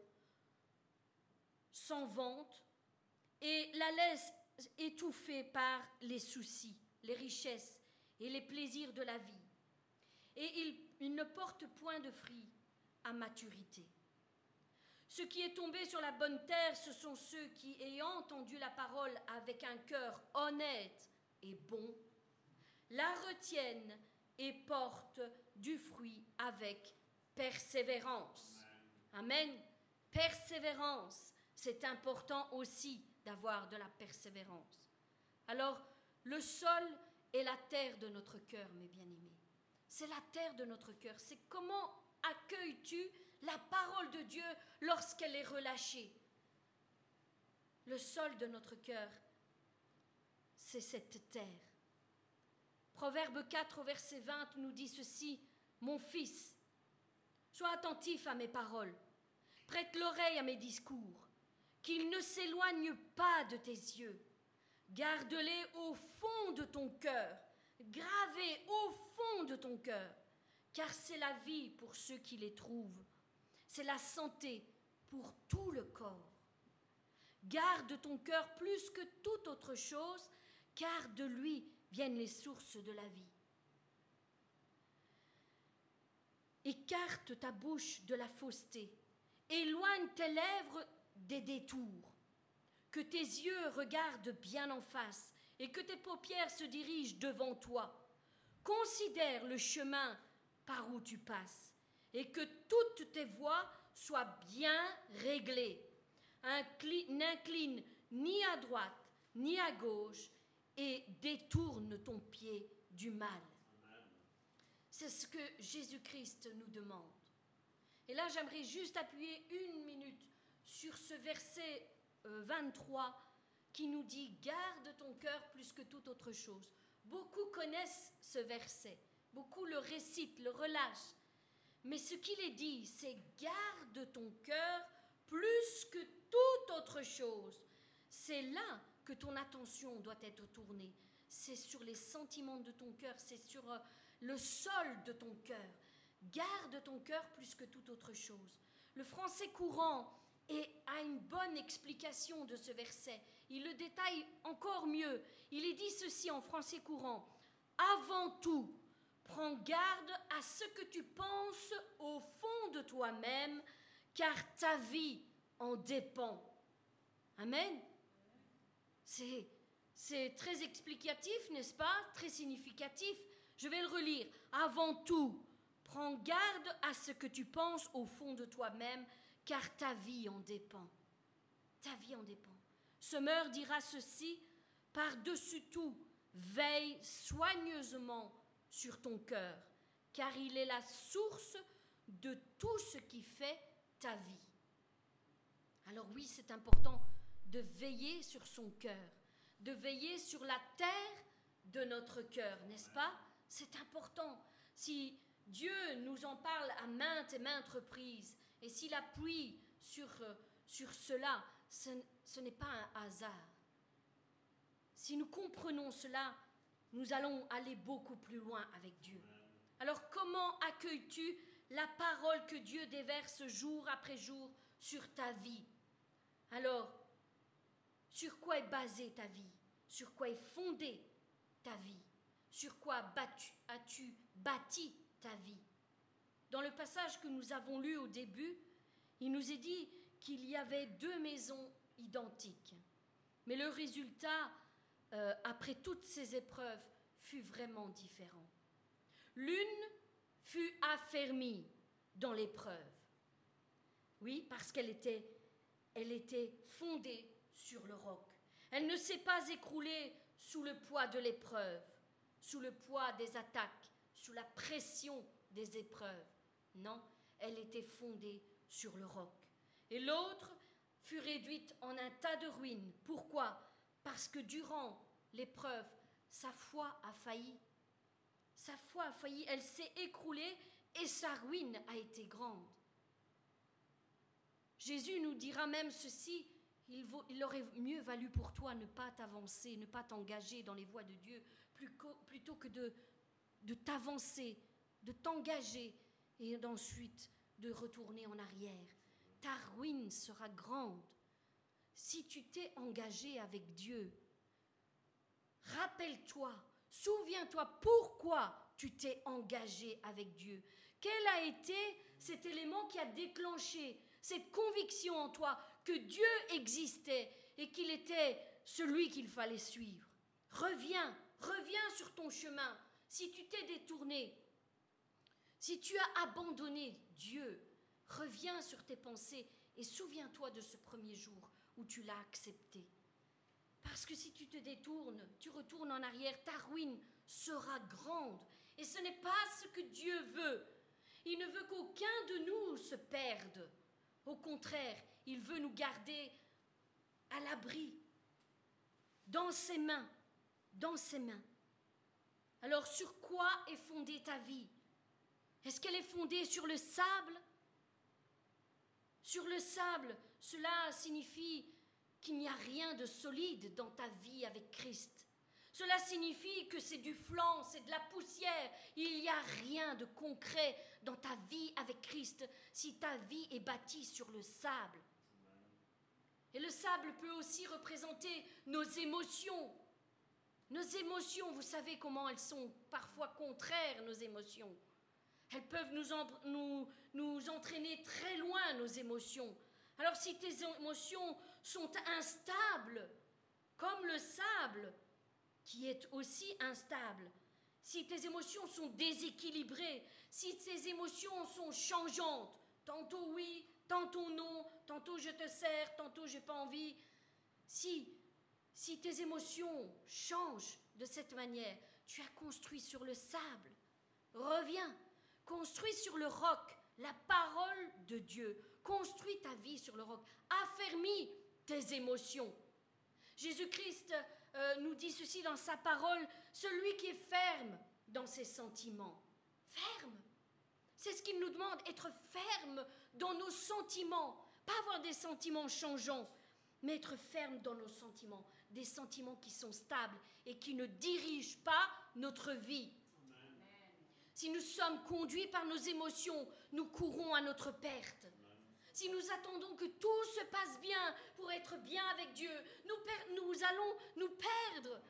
s'en vantent et la laissent étouffée par les soucis, les richesses et les plaisirs de la vie. Et ils, ne portent point de fruits à maturité. Ce qui est tombé sur la bonne terre, ce sont ceux qui, ayant entendu la parole avec un cœur honnête et bon, la retiennent et portent du fruit avec persévérance. Amen. Persévérance. C'est important aussi d'avoir de la persévérance. Alors, le sol est la terre de notre cœur, mes bien-aimés. C'est la terre de notre cœur. C'est comment accueilles-tu la parole de Dieu lorsqu'elle est relâchée. Le sol de notre cœur, c'est cette terre. Proverbe 4 verset 20 nous dit ceci, Mon fils, sois attentif à mes paroles, prête l'oreille à mes discours, qu'ils ne s'éloignent pas de tes yeux. Garde-les au fond de ton cœur, gravés au fond de ton cœur, car c'est la vie pour ceux qui les trouvent c'est la santé pour tout le corps. Garde ton cœur plus que toute autre chose, car de lui viennent les sources de la vie. Écarte ta bouche de la fausseté, éloigne tes lèvres des détours, que tes yeux regardent bien en face et que tes paupières se dirigent devant toi. Considère le chemin par où tu passes et que toutes tes voies soient bien réglées. N'incline ni à droite ni à gauche et détourne ton pied du mal. C'est ce que Jésus-Christ nous demande. Et là, j'aimerais juste appuyer une minute sur ce verset 23 euh, qui nous dit Garde ton cœur plus que toute autre chose. Beaucoup connaissent ce verset, beaucoup le récitent, le relâchent. Mais ce qu'il est dit, c'est Garde ton cœur plus que toute autre chose. C'est là que ton attention doit être tournée. C'est sur les sentiments de ton cœur, c'est sur euh, le sol de ton cœur. Garde ton cœur plus que toute autre chose. Le français courant a une bonne explication de ce verset. Il le détaille encore mieux. Il est dit ceci en français courant. Avant tout, prends garde à ce que tu penses au fond de toi-même, car ta vie en dépend. Amen. C'est, très explicatif, n'est-ce pas? Très significatif. Je vais le relire. Avant tout, prends garde à ce que tu penses au fond de toi-même, car ta vie en dépend. Ta vie en dépend. Semeur dira ceci, par-dessus tout, veille soigneusement sur ton cœur, car il est la source de tout ce qui fait ta vie. Alors oui, c'est important de veiller sur son cœur, de veiller sur la terre de notre cœur, n'est-ce pas? C'est important. Si Dieu nous en parle à maintes et maintes reprises, et s'il appuie sur, euh, sur cela, ce, ce n'est pas un hasard. Si nous comprenons cela, nous allons aller beaucoup plus loin avec Dieu. Alors comment accueilles-tu la parole que Dieu déverse jour après jour sur ta vie? Alors, sur quoi est basée ta vie? Sur quoi est fondée ta vie? Sur quoi as-tu bâti ta vie? Dans le passage que nous avons lu au début, il nous est dit qu'il y avait deux maisons identiques. Mais le résultat, euh, après toutes ces épreuves, fut vraiment différent. L'une fut affermie dans l'épreuve. Oui, parce qu'elle était, elle était fondée sur le roc. Elle ne s'est pas écroulée sous le poids de l'épreuve sous le poids des attaques, sous la pression des épreuves. Non, elle était fondée sur le roc. Et l'autre fut réduite en un tas de ruines. Pourquoi? Parce que durant l'épreuve, sa foi a failli. Sa foi a failli, elle s'est écroulée et sa ruine a été grande. Jésus nous dira même ceci, il, aurait mieux valu pour toi ne pas t'avancer, ne pas t'engager dans les voies de Dieu, plutôt que de, de t'avancer, de t'engager et d'ensuite de retourner en arrière. Ta ruine sera grande. Si tu t'es engagé avec Dieu, rappelle-toi, souviens-toi pourquoi tu t'es engagé avec Dieu. Quel a été cet élément qui a déclenché cette conviction en toi que Dieu existait et qu'il était celui qu'il fallait suivre Reviens, Reviens sur ton chemin. Si tu t'es détourné, si tu as abandonné Dieu, reviens sur tes pensées et souviens-toi de ce premier jour où tu l'as accepté. Parce que si tu te détournes, tu retournes en arrière, ta ruine sera grande. Et ce n'est pas ce que Dieu veut. Il ne veut qu'aucun de nous se perde. Au contraire, il veut nous garder à l'abri, dans ses mains, dans ses mains. Alors sur quoi est fondée ta vie? Est-ce qu'elle est fondée sur le sable? Sur le sable, cela signifie qu'il n'y a rien de solide dans ta vie avec Christ. Cela signifie que c'est du flanc, c'est de la poussière. Il n'y a rien de concret dans ta vie avec Christ si ta vie est bâtie sur le sable. Et le sable peut aussi représenter nos émotions. Nos émotions, vous savez comment elles sont parfois contraires, nos émotions. Elles peuvent nous, nous, nous entraîner très loin, nos émotions. Alors si tes émotions sont instables, comme le sable, qui est aussi instable, si tes émotions sont déséquilibrées, si tes émotions sont changeantes, tantôt oui, tantôt non, tantôt je te sers, tantôt j'ai pas envie, si, si tes émotions changent de cette manière, tu as construit sur le sable, reviens, construis sur le roc la parole de Dieu, construis ta vie sur le roc, affermis tes émotions. Jésus-Christ euh, nous dit ceci dans sa parole, celui qui est ferme dans ses sentiments. Ferme. C'est ce qu'il nous demande, être ferme dans nos sentiments. Pas avoir des sentiments changeants, mais être ferme dans nos sentiments. Des sentiments qui sont stables et qui ne dirigent pas notre vie. Si nous sommes conduits par nos émotions, nous courons à notre perte. Si nous attendons que tout se passe bien pour être bien avec Dieu, nous, allons nous perdre.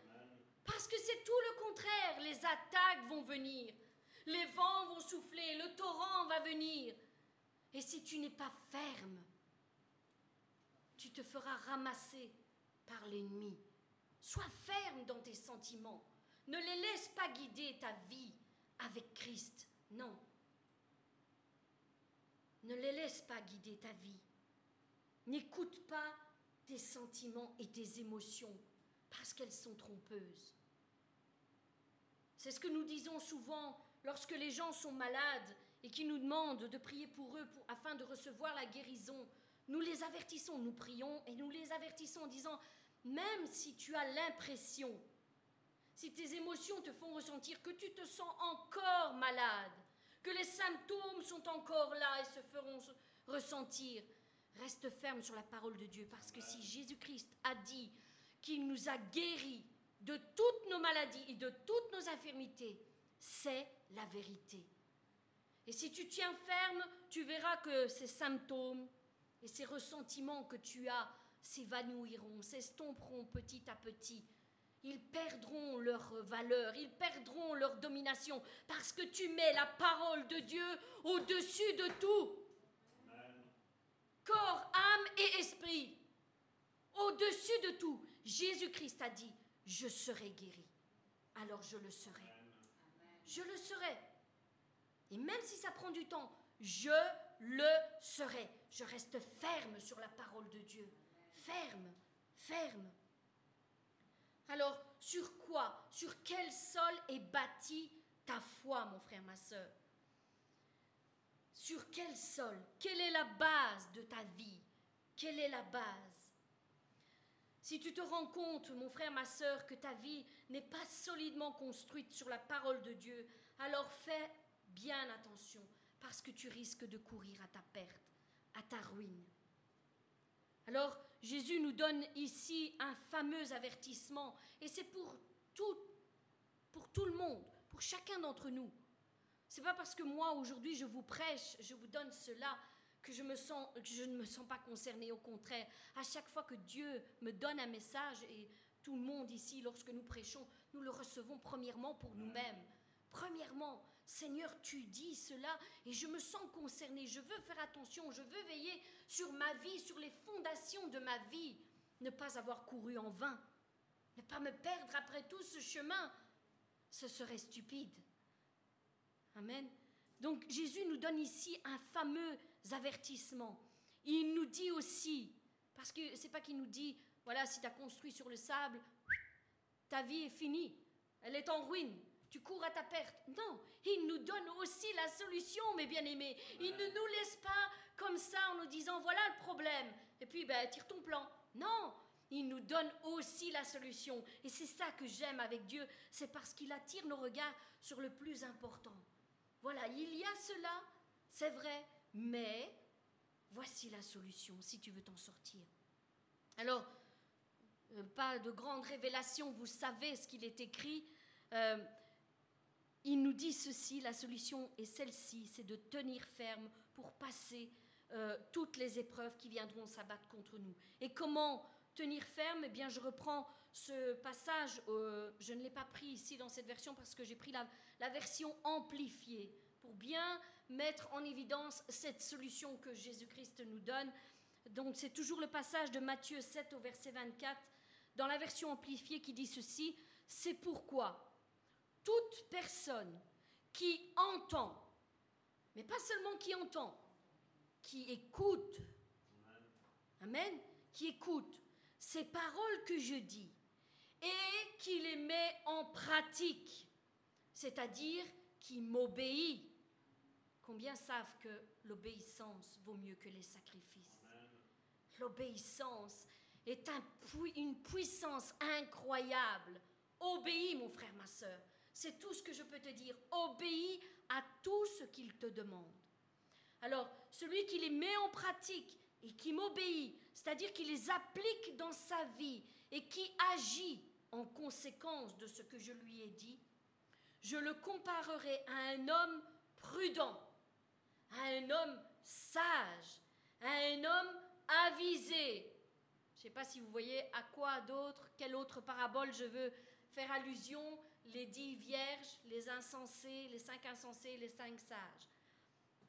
Parce que c'est tout le contraire. Les attaques vont venir. Les vents vont souffler. Le torrent va venir. Et si tu n'es pas ferme, tu te feras ramasser par l'ennemi. Sois ferme dans tes sentiments. Ne les laisse pas guider ta vie avec Christ. Non. Ne les laisse pas guider ta vie. N'écoute pas tes sentiments et tes émotions parce qu'elles sont trompeuses. C'est ce que nous disons souvent lorsque les gens sont malades et qui nous demandent de prier pour eux afin de recevoir la guérison. Nous les avertissons, nous prions et nous les avertissons en disant, même si tu as l'impression, si tes émotions te font ressentir que tu te sens encore malade, que les symptômes sont encore là et se feront ressentir, reste ferme sur la parole de Dieu, parce que si Jésus-Christ a dit qu'il nous a guéris de toutes nos maladies et de toutes nos infirmités, c'est la vérité. Et si tu tiens ferme, tu verras que ces symptômes et ces ressentiments que tu as s'évanouiront, s'estomperont petit à petit. Ils perdront leur valeur, ils perdront leur domination, parce que tu mets la parole de Dieu au-dessus de tout. Corps, âme et esprit. Au-dessus de tout, Jésus-Christ a dit, je serai guéri. Alors je le serai. Je le serai. Et même si ça prend du temps, je le serai. Je reste ferme sur la parole de Dieu. Ferme, ferme. Alors, sur quoi, sur quel sol est bâtie ta foi, mon frère, ma soeur Sur quel sol? Quelle est la base de ta vie? Quelle est la base? Si tu te rends compte, mon frère, ma soeur, que ta vie n'est pas solidement construite sur la parole de Dieu, alors fais bien attention, parce que tu risques de courir à ta perte, à ta ruine. Alors, Jésus nous donne ici un fameux avertissement, et c'est pour tout, pour tout le monde, pour chacun d'entre nous. C'est pas parce que moi aujourd'hui je vous prêche, je vous donne cela que je, me sens, que je ne me sens pas concernée. Au contraire, à chaque fois que Dieu me donne un message, et tout le monde ici, lorsque nous prêchons, nous le recevons premièrement pour nous-mêmes. Premièrement, Seigneur, tu dis cela et je me sens concernée. Je veux faire attention, je veux veiller sur ma vie, sur les fondations de ma vie. Ne pas avoir couru en vain, ne pas me perdre après tout ce chemin. Ce serait stupide. Amen. Donc Jésus nous donne ici un fameux avertissement. Il nous dit aussi, parce que c'est pas qu'il nous dit, voilà, si tu as construit sur le sable, ta vie est finie, elle est en ruine tu cours à ta perte. Non, il nous donne aussi la solution, mes bien-aimés. Il ne nous laisse pas comme ça en nous disant voilà le problème. Et puis, ben, tire ton plan. Non, il nous donne aussi la solution. Et c'est ça que j'aime avec Dieu, c'est parce qu'il attire nos regards sur le plus important. Voilà, il y a cela, c'est vrai, mais voici la solution si tu veux t'en sortir. Alors, euh, pas de grande révélation, vous savez ce qu'il est écrit. Euh, il nous dit ceci, la solution est celle-ci, c'est de tenir ferme pour passer euh, toutes les épreuves qui viendront s'abattre contre nous. Et comment tenir ferme? Eh bien, je reprends ce passage, euh, je ne l'ai pas pris ici dans cette version parce que j'ai pris la, la version amplifiée pour bien mettre en évidence cette solution que Jésus-Christ nous donne. Donc c'est toujours le passage de Matthieu 7 au verset 24 dans la version amplifiée qui dit ceci, c'est pourquoi toute personne qui entend, mais pas seulement qui entend, qui écoute, Amen, qui écoute ces paroles que je dis et qui les met en pratique, c'est-à-dire qui m'obéit. Combien savent que l'obéissance vaut mieux que les sacrifices? L'obéissance est un, une puissance incroyable. Obéis, mon frère, ma soeur. C'est tout ce que je peux te dire. Obéis à tout ce qu'il te demande. Alors, celui qui les met en pratique et qui m'obéit, c'est-à-dire qui les applique dans sa vie et qui agit en conséquence de ce que je lui ai dit, je le comparerai à un homme prudent, à un homme sage, à un homme avisé. Je ne sais pas si vous voyez à quoi d'autre, quelle autre parabole je veux faire allusion, les dix vierges, les insensés, les cinq insensés, les cinq sages.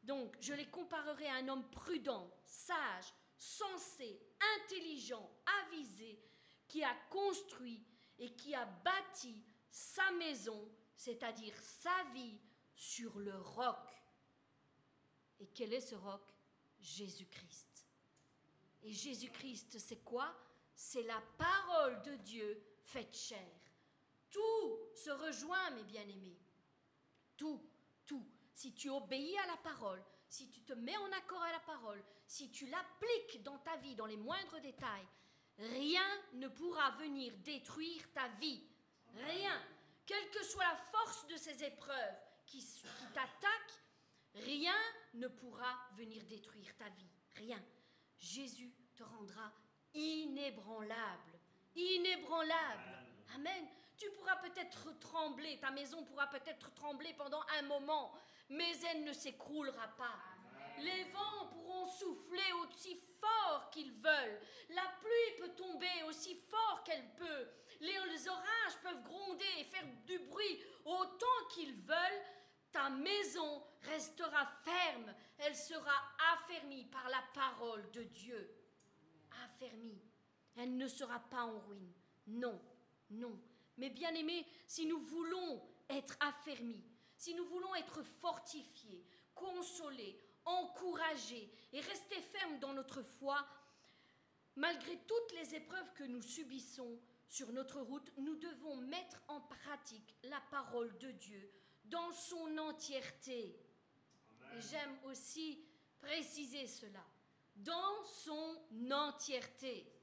Donc, je les comparerai à un homme prudent, sage, sensé, intelligent, avisé, qui a construit et qui a bâti sa maison, c'est-à-dire sa vie, sur le roc. Et quel est ce roc? Jésus-Christ. Et Jésus-Christ, c'est quoi? C'est la parole de Dieu faite chair. Tout se rejoint, mes bien-aimés. Tout, tout. Si tu obéis à la parole, si tu te mets en accord à la parole, si tu l'appliques dans ta vie, dans les moindres détails, rien ne pourra venir détruire ta vie. Rien. Quelle que soit la force de ces épreuves qui, qui t'attaquent, rien ne pourra venir détruire ta vie. Rien. Jésus te rendra inébranlable. Inébranlable. Amen. Tu pourras peut-être trembler, ta maison pourra peut-être trembler pendant un moment, mais elle ne s'écroulera pas. Les vents pourront souffler aussi fort qu'ils veulent. La pluie peut tomber aussi fort qu'elle peut. Les, orages peuvent gronder et faire du bruit autant qu'ils veulent. Ta maison restera ferme. Elle sera affermie par la parole de Dieu. Affermie. Elle ne sera pas en ruine. Non, non. Mais bien aimés, si nous voulons être affermis, si nous voulons être fortifiés, consolés, encouragés et rester fermes dans notre foi, malgré toutes les épreuves que nous subissons sur notre route, nous devons mettre en pratique la parole de Dieu dans son entièreté. Et j'aime aussi préciser cela, dans son entièreté.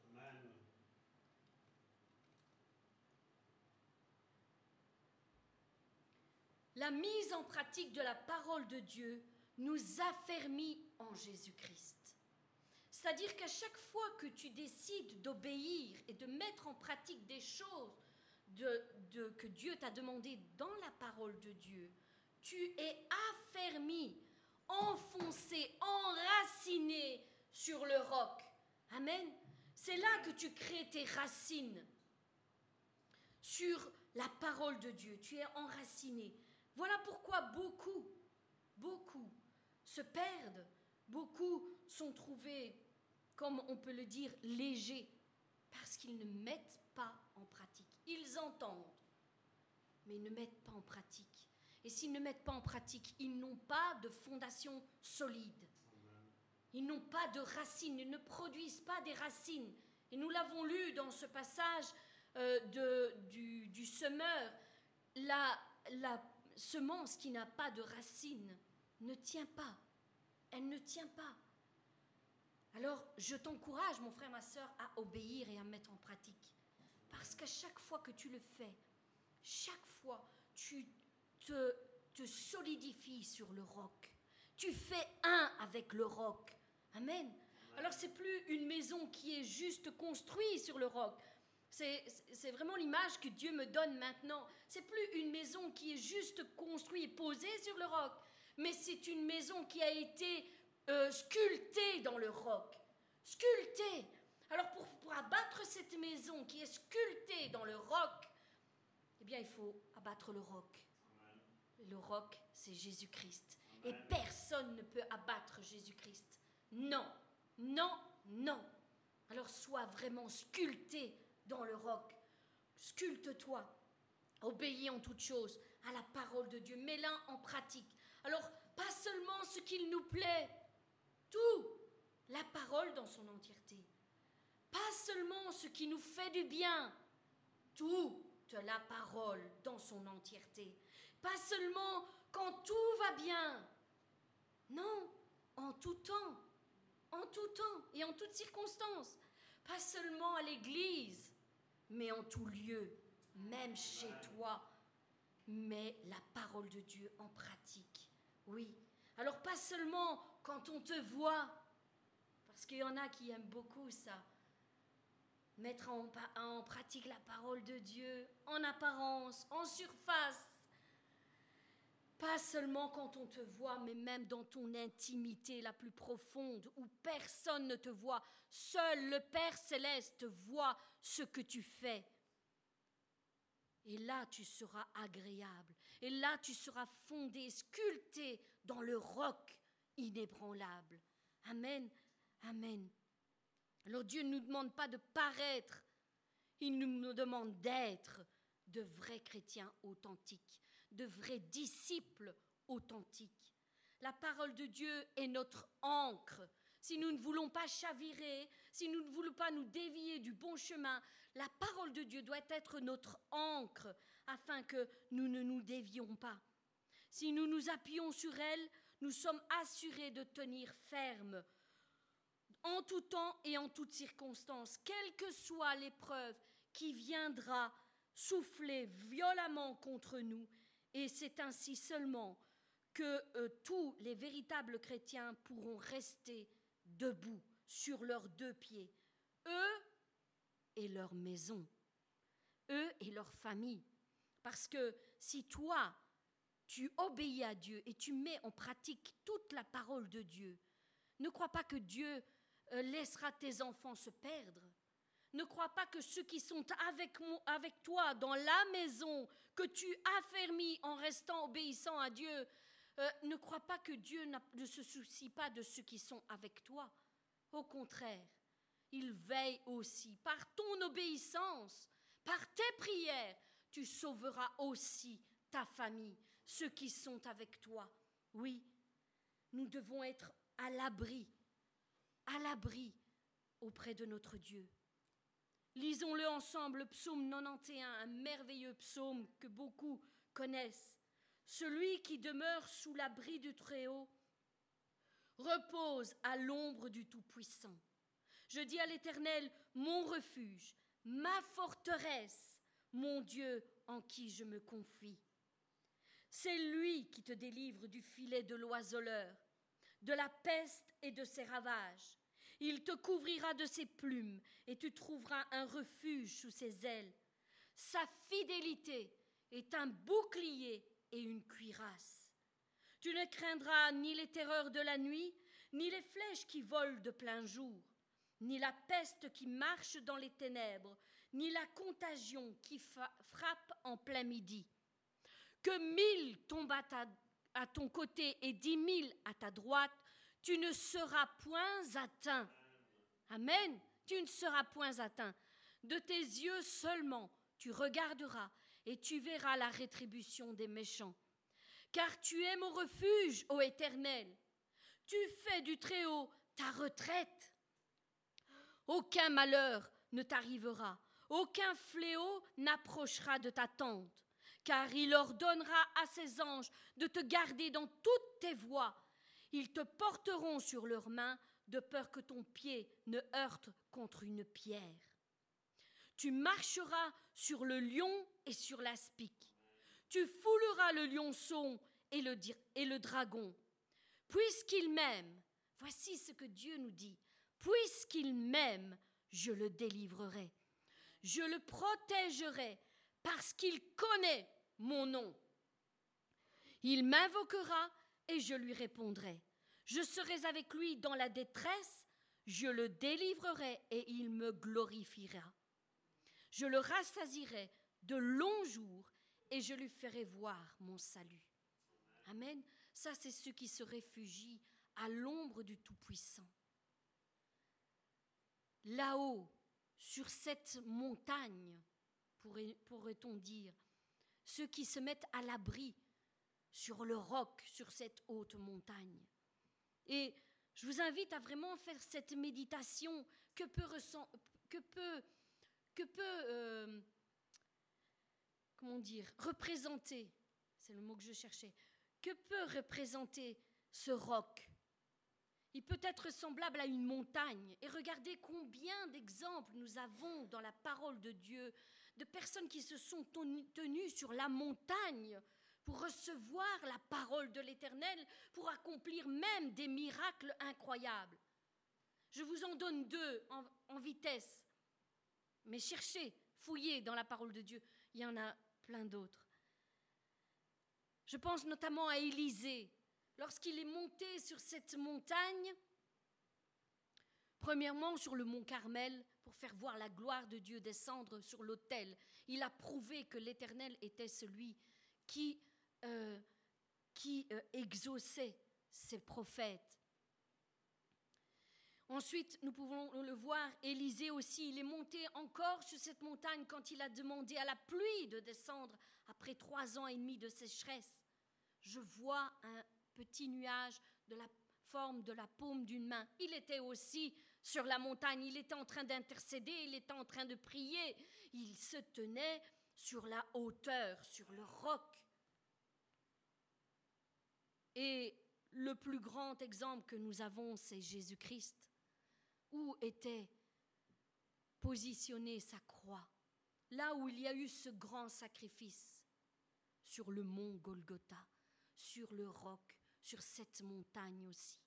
La mise en pratique de la parole de Dieu nous affermit en Jésus-Christ. C'est-à-dire qu'à chaque fois que tu décides d'obéir et de mettre en pratique des choses que Dieu t'a demandé dans la parole de Dieu, tu es affermi, enfoncé, enraciné sur le roc. Amen. C'est là que tu crées tes racines sur la parole de Dieu. Tu es enraciné. Voilà pourquoi beaucoup, beaucoup se perdent, beaucoup sont trouvés, comme on peut le dire, légers, parce qu'ils ne mettent pas en pratique. Ils entendent, mais ils ne mettent pas en pratique. Et s'ils ne mettent pas en pratique, ils n'ont pas de fondation solide. Ils n'ont pas de racines, ils ne produisent pas des racines. Et nous l'avons lu dans ce passage euh, du, semeur, la semence qui n'a pas de racines ne tient pas. Elle ne tient pas. Alors, je t'encourage, mon frère, ma soeur, à obéir et à mettre en pratique. Parce qu'à chaque fois que tu le fais, chaque fois, tu te, te solidifies sur le roc. Tu fais un avec le roc. Amen. Alors, c'est plus une maison qui est juste construite sur le roc. C'est vraiment l'image que Dieu me donne maintenant. C'est plus une maison qui est juste construite et posée sur le roc, mais c'est une maison qui a été euh, sculpté dans le roc. Sculpté. Alors pour, pour abattre cette maison qui est sculptée dans le roc, eh bien il faut abattre le roc. Le roc, c'est Jésus-Christ. Et personne ne peut abattre Jésus-Christ. Non, non, non. Alors sois vraiment sculpté dans le roc. Sculpte-toi. Obéis en toutes choses à la parole de Dieu. Mets-la en pratique. Alors, pas seulement ce qu'il nous plaît, tout, la parole dans son entièreté. Pas seulement ce qui nous fait du bien, toute la parole dans son entièreté. Pas seulement quand tout va bien. Non, en tout temps, en tout temps et en toutes circonstances. Pas seulement à l'église, mais en tout lieu, même chez toi. Mais la parole de Dieu en pratique. Oui. Alors pas seulement quand on te voit, parce qu'il y en a qui aiment beaucoup ça. Mettre en, en pratique la parole de Dieu en apparence, en surface, pas seulement quand on te voit, mais même dans ton intimité la plus profonde, où personne ne te voit. Seul le Père céleste voit ce que tu fais. Et là, tu seras agréable. Et là, tu seras fondé, sculpté dans le roc inébranlable. Amen. Amen. Alors Dieu ne nous demande pas de paraître, il nous demande d'être de vrais chrétiens authentiques de vrais disciples authentiques. La parole de Dieu est notre encre. Si nous ne voulons pas chavirer, si nous ne voulons pas nous dévier du bon chemin, la parole de Dieu doit être notre encre afin que nous ne nous dévions pas. Si nous nous appuyons sur elle, nous sommes assurés de tenir ferme en tout temps et en toutes circonstances, quelle que soit l'épreuve qui viendra souffler violemment contre nous, et c'est ainsi seulement que euh, tous les véritables chrétiens pourront rester debout sur leurs deux pieds, eux et leur maison, eux et leur famille. Parce que si toi, tu obéis à Dieu et tu mets en pratique toute la parole de Dieu, ne crois pas que Dieu euh, laissera tes enfants se perdre. Ne crois pas que ceux qui sont avec, toi dans la maison que tu affermis en restant obéissant à Dieu, euh, ne crois pas que Dieu ne se soucie pas de ceux qui sont avec toi. Au contraire, il veille aussi. Par ton obéissance, par tes prières, tu sauveras aussi ta famille, ceux qui sont avec toi. Oui, nous devons être à l'abri, à l'abri auprès de notre Dieu. Lisons-le ensemble, psaume 91, un merveilleux psaume que beaucoup connaissent. Celui qui demeure sous l'abri du Très-Haut repose à l'ombre du Tout-Puissant. Je dis à l'Éternel, mon refuge, ma forteresse, mon Dieu en qui je me confie. C'est lui qui te délivre du filet de l'oiseleur, de la peste et de ses ravages. Il te couvrira de ses plumes et tu trouveras un refuge sous ses ailes. Sa fidélité est un bouclier et une cuirasse. Tu ne craindras ni les terreurs de la nuit, ni les flèches qui volent de plein jour, ni la peste qui marche dans les ténèbres, ni la contagion qui frappe en plein midi. Que mille tombent à ton côté et dix mille à ta droite, tu ne seras point atteint. Amen. Tu ne seras point atteint. De tes yeux seulement, tu regarderas et tu verras la rétribution des méchants. Car tu es mon refuge, ô Éternel. Tu fais du Très-Haut ta retraite. Aucun malheur ne t'arrivera, aucun fléau n'approchera de ta tente, car il ordonnera à ses anges de te garder dans toutes tes voies ils te porteront sur leurs mains de peur que ton pied ne heurte contre une pierre. Tu marcheras sur le lion et sur l'aspic. Tu fouleras le lionçon et le, et le dragon. Puisqu'il m'aime, voici ce que Dieu nous dit, puisqu'il m'aime, je le délivrerai. Je le protégerai parce qu'il connaît mon nom. Il m'invoquera et je lui répondrai. Je serai avec lui dans la détresse, je le délivrerai et il me glorifiera. Je le rassasirai de longs jours et je lui ferai voir mon salut. Amen. Ça, c'est ceux qui se réfugient à l'ombre du Tout-Puissant. Là-haut, sur cette montagne, pourrait-on dire, ceux qui se mettent à l'abri sur le roc, sur cette haute montagne. Et je vous invite à vraiment faire cette méditation que peut, euh, représenter, c'est le mot que je cherchais, que peut représenter ce roc? Il peut être semblable à une montagne. Et regardez combien d'exemples nous avons dans la parole de Dieu de personnes qui se sont tenues sur la montagne pour recevoir la parole de l'Éternel, pour accomplir même des miracles incroyables. Je vous en donne deux en, vitesse. Mais cherchez, fouillez dans la parole de Dieu. Il y en a plein d'autres. Je pense notamment à Élisée. Lorsqu'il est monté sur cette montagne, premièrement sur le mont Carmel, pour faire voir la gloire de Dieu descendre sur l'autel, il a prouvé que l'Éternel était celui qui, euh, qui euh, exauçait ses prophètes. Ensuite, nous pouvons le voir, Élisée aussi, il est monté encore sur cette montagne quand il a demandé à la pluie de descendre après trois ans et demi de sécheresse. Je vois un petit nuage de la forme de la paume d'une main. Il était aussi sur la montagne, il était en train d'intercéder, il était en train de prier. Il se tenait sur la hauteur, sur le roc. Et le plus grand exemple que nous avons, c'est Jésus-Christ où était positionnée sa croix, là où il y a eu ce grand sacrifice, sur le mont Golgotha, sur le roc, sur cette montagne aussi.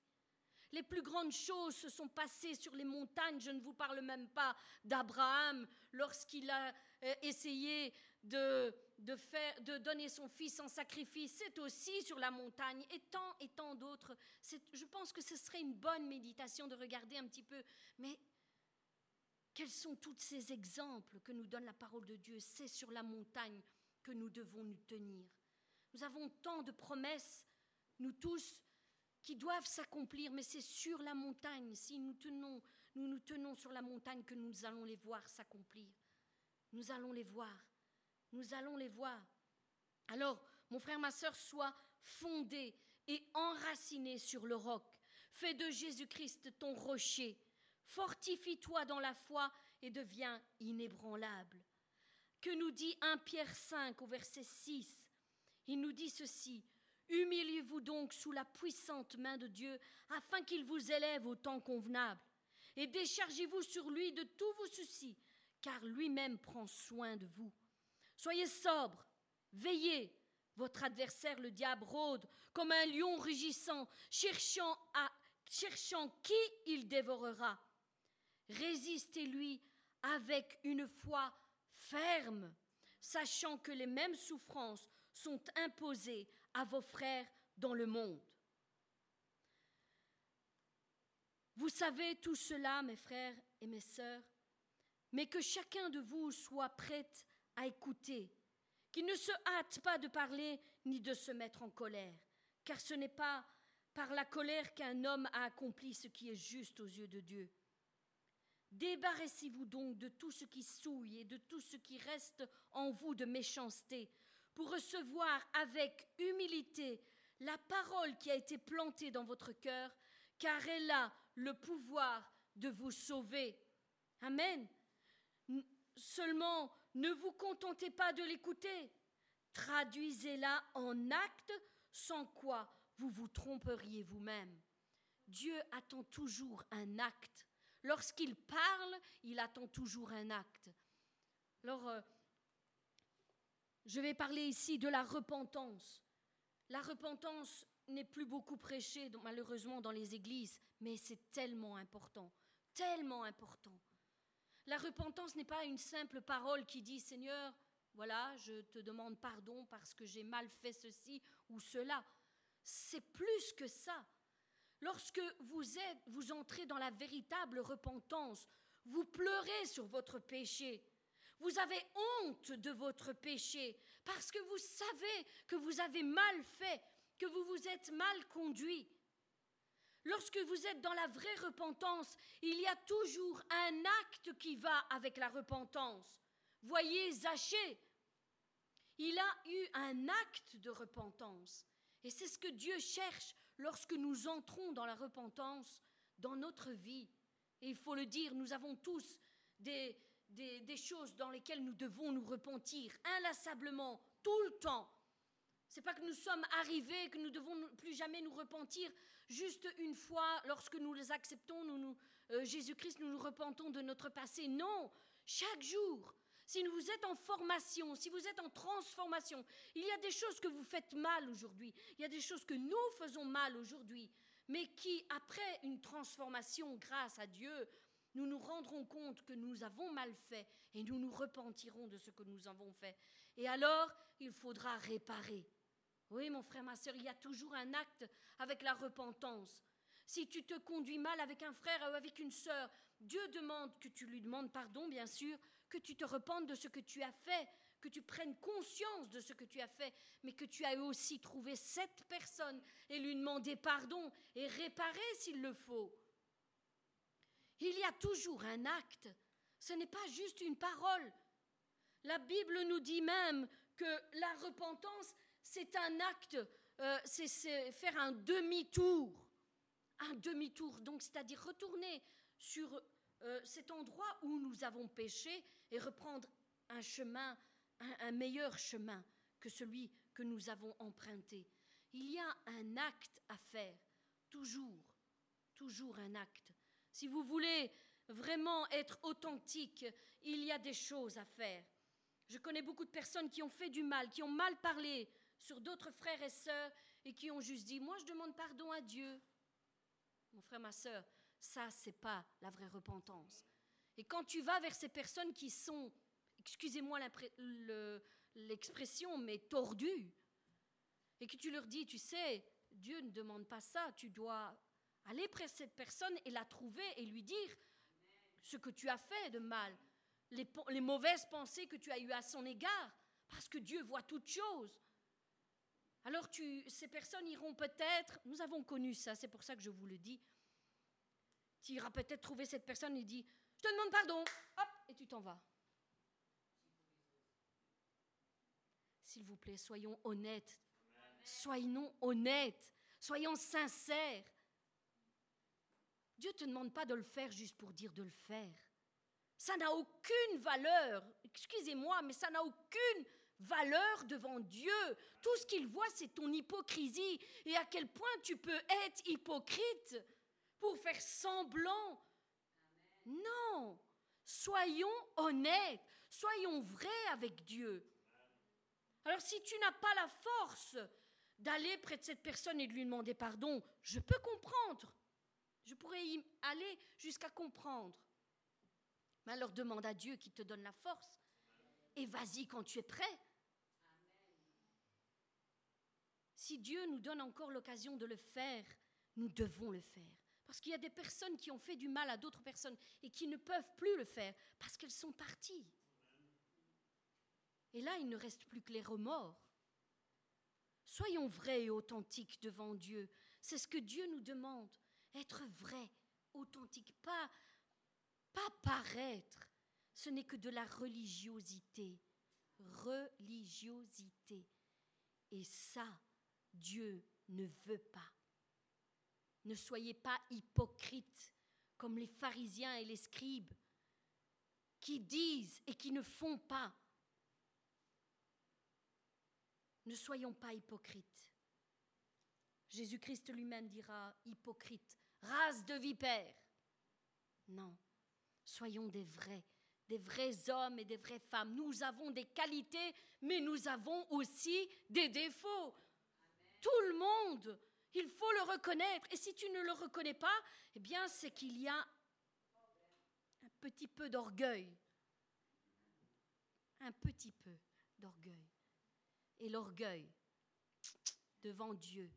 Les plus grandes choses se sont passées sur les montagnes. Je ne vous parle même pas d'Abraham lorsqu'il a euh, essayé de, de, faire, de donner son fils en sacrifice. C'est aussi sur la montagne et tant et tant d'autres. Je pense que ce serait une bonne méditation de regarder un petit peu. Mais quels sont tous ces exemples que nous donne la parole de Dieu? C'est sur la montagne que nous devons nous tenir. Nous avons tant de promesses, nous tous, qui doivent s'accomplir, mais c'est sur la montagne, si nous tenons, nous nous tenons sur la montagne que nous allons les voir s'accomplir. Nous allons les voir. Nous allons les voir. Alors, mon frère, ma sœur, sois fondé et enraciné sur le roc. Fais de Jésus-Christ ton rocher. Fortifie-toi dans la foi et deviens inébranlable. Que nous dit 1 Pierre 5 au verset 6 Il nous dit ceci Humiliez-vous donc sous la puissante main de Dieu, afin qu'il vous élève au temps convenable. Et déchargez-vous sur lui de tous vos soucis, car lui-même prend soin de vous. Soyez sobre, veillez. Votre adversaire, le diable, rôde comme un lion rugissant, cherchant, qui il dévorera. Résistez-lui avec une foi ferme, sachant que les mêmes souffrances sont imposées à vos frères dans le monde. Vous savez tout cela, mes frères et mes sœurs, mais que chacun de vous soit prêt à écouter, qu'il ne se hâte pas de parler ni de se mettre en colère, car ce n'est pas par la colère qu'un homme a accompli ce qui est juste aux yeux de Dieu. Débarrassez-vous donc de tout ce qui souille et de tout ce qui reste en vous de méchanceté, pour recevoir avec humilité la parole qui a été plantée dans votre cœur, car elle a le pouvoir de vous sauver. Amen. Seulement, ne vous contentez pas de l'écouter, traduisez-la en acte, sans quoi vous vous tromperiez vous-même. Dieu attend toujours un acte. Lorsqu'il parle, il attend toujours un acte. Alors, euh, je vais parler ici de la repentance. La repentance n'est plus beaucoup prêchée malheureusement dans les églises, mais c'est tellement important, tellement important. La repentance n'est pas une simple parole qui dit Seigneur, voilà, je te demande pardon parce que j'ai mal fait ceci ou cela. C'est plus que ça. Lorsque vous, entrez dans la véritable repentance, vous pleurez sur votre péché. Vous avez honte de votre péché parce que vous savez que vous avez mal fait, que vous vous êtes mal conduit. Lorsque vous êtes dans la vraie repentance, il y a toujours un acte qui va avec la repentance. Voyez Zachée, il a eu un acte de repentance. Et c'est ce que Dieu cherche lorsque nous entrons dans la repentance dans notre vie. Et il faut le dire, nous avons tous des, des, choses dans lesquelles nous devons nous repentir inlassablement, tout le temps. C'est pas que nous sommes arrivés, que nous devons plus jamais nous repentir. Juste une fois, lorsque nous les acceptons, euh, Jésus-Christ, nous nous repentons de notre passé. Non, chaque jour. Si vous êtes en formation, si vous êtes en transformation, il y a des choses que vous faites mal aujourd'hui. Il y a des choses que nous faisons mal aujourd'hui, mais qui, après une transformation, grâce à Dieu, nous nous rendrons compte que nous avons mal fait et nous nous repentirons de ce que nous avons fait. Et alors, il faudra réparer. Oui, mon frère, ma soeur, il y a toujours un acte avec la repentance. Si tu te conduis mal avec un frère ou avec une sœur, Dieu demande que tu lui demandes pardon, bien sûr, que tu te repentes de ce que tu as fait, que tu prennes conscience de ce que tu as fait, mais que tu as aussi trouvé cette personne et lui demander pardon et réparer s'il le faut. Il y a toujours un acte, ce n'est pas juste une parole. La Bible nous dit même que la repentance, c'est un acte, euh, c'est faire un demi-tour. Un demi-tour, donc c'est-à-dire retourner sur euh, cet endroit où nous avons péché et reprendre un chemin, un meilleur chemin que celui que nous avons emprunté. Il y a un acte à faire, toujours, toujours un acte. Si vous voulez vraiment être authentique, il y a des choses à faire. Je connais beaucoup de personnes qui ont fait du mal, qui ont mal parlé, sur d'autres frères et sœurs et qui ont juste dit Moi, je demande pardon à Dieu. Mon frère, ma sœur, ça, c'est pas la vraie repentance. Et quand tu vas vers ces personnes qui sont, excusez-moi l'expression, mais tordues, et que tu leur dis Tu sais, Dieu ne demande pas ça, tu dois aller près de cette personne et la trouver et lui dire ce que tu as fait de mal, les, les mauvaises pensées que tu as eues à son égard, parce que Dieu voit toutes choses. Alors tu, ces personnes iront peut-être, nous avons connu ça, c'est pour ça que je vous le dis, tu iras peut-être trouver cette personne et dis, je te demande pardon, hop, et tu t'en vas. S'il vous plaît, soyons honnêtes, soyons honnêtes, soyons sincères. Dieu ne te demande pas de le faire juste pour dire de le faire. Ça n'a aucune valeur, excusez-moi, mais ça n'a aucune valeur devant Dieu. Tout ce qu'il voit, c'est ton hypocrisie et à quel point tu peux être hypocrite pour faire semblant? Non, soyons honnêtes, soyons vrais avec Dieu. Alors si tu n'as pas la force d'aller près de cette personne et de lui demander pardon, je peux comprendre. Je pourrais y aller jusqu'à comprendre. Mais alors demande à Dieu qui te donne la force et vas-y quand tu es prêt. Si Dieu nous donne encore l'occasion de le faire, nous devons le faire. Parce qu'il y a des personnes qui ont fait du mal à d'autres personnes et qui ne peuvent plus le faire parce qu'elles sont parties. Et là, il ne reste plus que les remords. Soyons vrais et authentiques devant Dieu. C'est ce que Dieu nous demande. Être vrai, authentique, pas, pas paraître, ce n'est que de la religiosité. Religiosité. Et ça, Dieu ne veut pas. Ne soyez pas hypocrites comme les pharisiens et les scribes qui disent et qui ne font pas. Ne soyons pas hypocrites. Jésus-Christ lui-même dira hypocrite, race de vipères. Non, soyons des vrais, des vrais hommes et des vraies femmes. Nous avons des qualités, mais nous avons aussi des défauts. Tout le monde, il faut le reconnaître. Et si tu ne le reconnais pas, eh bien, c'est qu'il y a un petit peu d'orgueil. Un petit peu d'orgueil. Et l'orgueil, devant Dieu,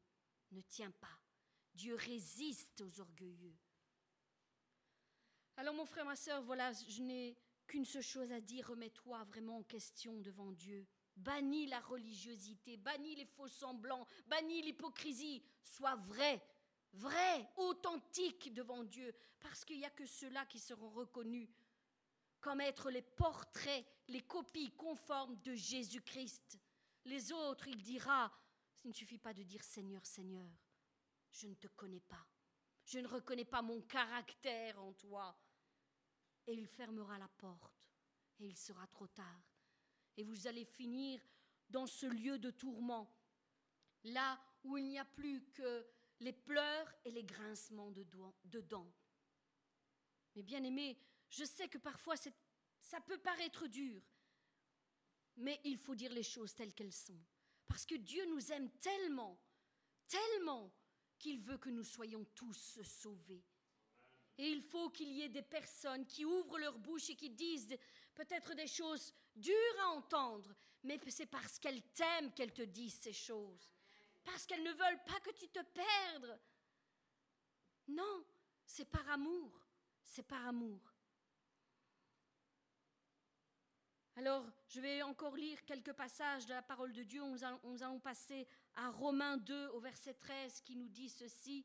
ne tient pas. Dieu résiste aux orgueilleux. Alors mon frère, ma soeur, voilà, je n'ai qu'une seule chose à dire, remets-toi vraiment en question devant Dieu. Bannis la religiosité, bannis les faux semblants, bannis l'hypocrisie. Sois vrai, vrai, authentique devant Dieu, parce qu'il n'y a que ceux-là qui seront reconnus comme être les portraits, les copies conformes de Jésus-Christ. Les autres, il dira, il ne suffit pas de dire Seigneur, Seigneur, je ne te connais pas, je ne reconnais pas mon caractère en toi. Et il fermera la porte, et il sera trop tard. Et vous allez finir dans ce lieu de tourment, là où il n'y a plus que les pleurs et les grincements de dents. Mais bien aimé, je sais que parfois ça peut paraître dur, mais il faut dire les choses telles qu'elles sont. Parce que Dieu nous aime tellement, tellement qu'il veut que nous soyons tous sauvés. Et il faut qu'il y ait des personnes qui ouvrent leur bouche et qui disent peut-être des choses dures à entendre, mais c'est parce qu'elles t'aiment qu'elles te disent ces choses. Parce qu'elles ne veulent pas que tu te perdes. Non, c'est par amour. C'est par amour. Alors, je vais encore lire quelques passages de la parole de Dieu. Nous allons, passer à Romains 2 au verset 13 qui nous dit ceci.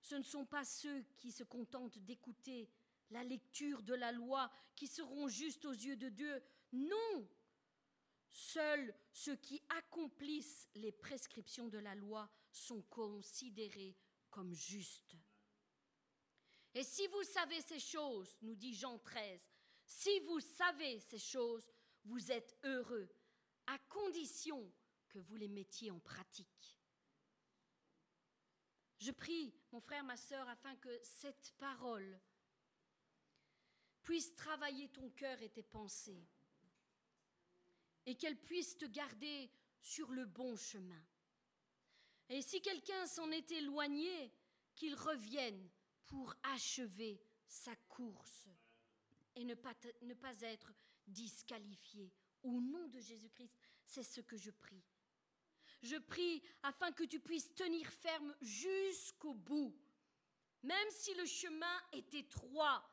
Ce ne sont pas ceux qui se contentent d'écouter la lecture de la loi qui seront justes aux yeux de Dieu. Non. Seuls ceux qui accomplissent les prescriptions de la loi sont considérés comme justes. Et si vous savez ces choses, nous dit Jean 13, si vous savez ces choses, vous êtes heureux, à condition que vous les mettiez en pratique. Je prie, mon frère, ma sœur, afin que cette parole puisse travailler ton cœur et tes pensées, et qu'elle puisse te garder sur le bon chemin. Et si quelqu'un s'en est éloigné, qu'il revienne pour achever sa course et ne pas, ne pas être disqualifié. Au nom de Jésus-Christ, c'est ce que je prie. Je prie afin que tu puisses tenir ferme jusqu'au bout, même si le chemin est étroit,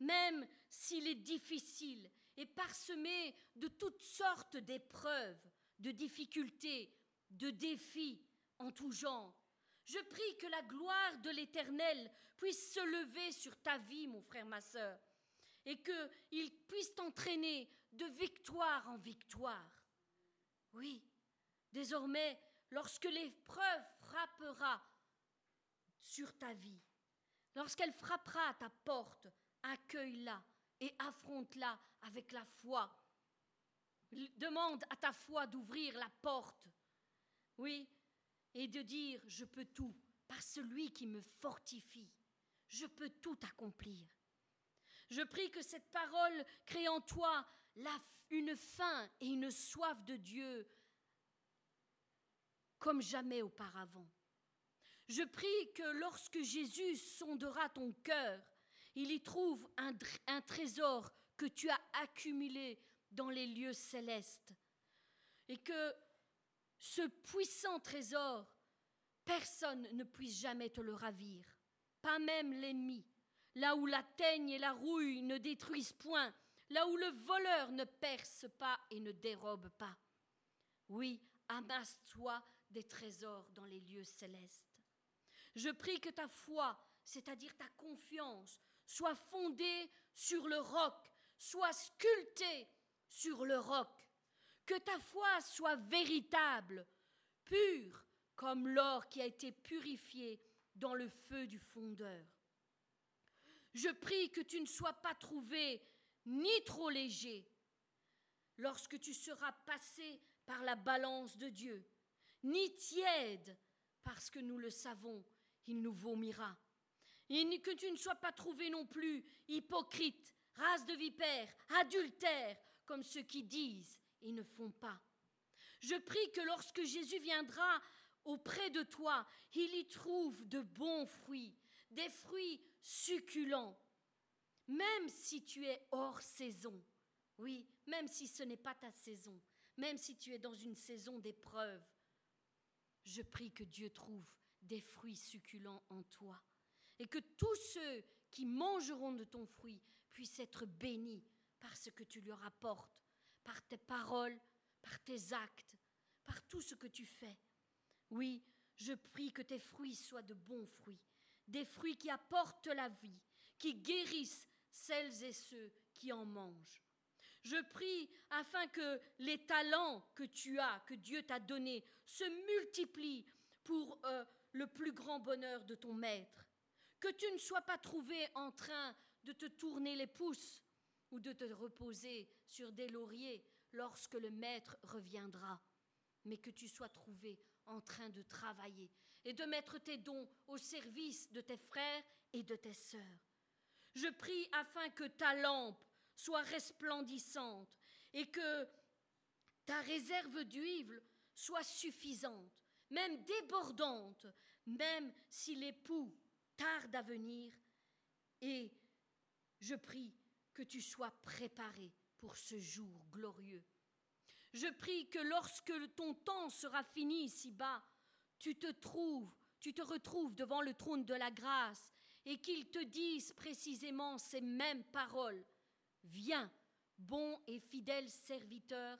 même s'il est difficile et parsemé de toutes sortes d'épreuves, de difficultés, de défis en tout genre. Je prie que la gloire de l'Éternel puisse se lever sur ta vie, mon frère, ma sœur, et qu'il puisse t'entraîner de victoire en victoire. Oui, désormais, lorsque l'épreuve frappera sur ta vie, lorsqu'elle frappera à ta porte, accueille-la et affronte-la avec la foi. Demande à ta foi d'ouvrir la porte. Oui, et de dire, je peux tout par celui qui me fortifie. Je peux tout accomplir. Je prie que cette parole crée en toi une faim et une soif de Dieu comme jamais auparavant. Je prie que lorsque Jésus sondera ton cœur, il y trouve un, trésor que tu as accumulé dans les lieux célestes et que ce puissant trésor, personne ne puisse jamais te le ravir, pas même l'ennemi là où la teigne et la rouille ne détruisent point, là où le voleur ne perce pas et ne dérobe pas. Oui, amasse-toi des trésors dans les lieux célestes. Je prie que ta foi, c'est-à-dire ta confiance, soit fondée sur le roc, soit sculptée sur le roc, que ta foi soit véritable, pure comme l'or qui a été purifié dans le feu du fondeur. Je prie que tu ne sois pas trouvé ni trop léger lorsque tu seras passé par la balance de Dieu, ni tiède, parce que nous le savons, il nous vomira. Et que tu ne sois pas trouvé non plus hypocrite, race de vipère, adultère, comme ceux qui disent et ne font pas. Je prie que lorsque Jésus viendra auprès de toi, il y trouve de bons fruits, des fruits succulents, même si tu es hors saison. Oui, même si ce n'est pas ta saison, même si tu es dans une saison d'épreuve. Je prie que Dieu trouve des fruits succulents en toi. Et que tous ceux qui mangeront de ton fruit puissent être bénis par ce que tu leur apportes, par tes paroles, par tes actes, par tout ce que tu fais. Oui, je prie que tes fruits soient de bons fruits, des fruits qui apportent la vie, qui guérissent celles et ceux qui en mangent. Je prie afin que les talents que tu as, que Dieu t'a donnés, se multiplient pour euh, le plus grand bonheur de ton maître. Que tu ne sois pas trouvé en train de te tourner les pouces ou de te reposer sur des lauriers lorsque le maître reviendra, mais que tu sois trouvé en train de travailler et de mettre tes dons au service de tes frères et de tes sœurs. Je prie afin que ta lampe soit resplendissante et que ta réserve d'huile soit suffisante, même débordante, même si l'époux tarde à venir. Et je prie que tu sois préparé pour ce jour glorieux. Je prie que lorsque ton temps sera fini ici-bas, tu te trouves, tu te retrouves devant le trône de la grâce et qu'il te dise précisément ces mêmes paroles. Viens, bon et fidèle serviteur,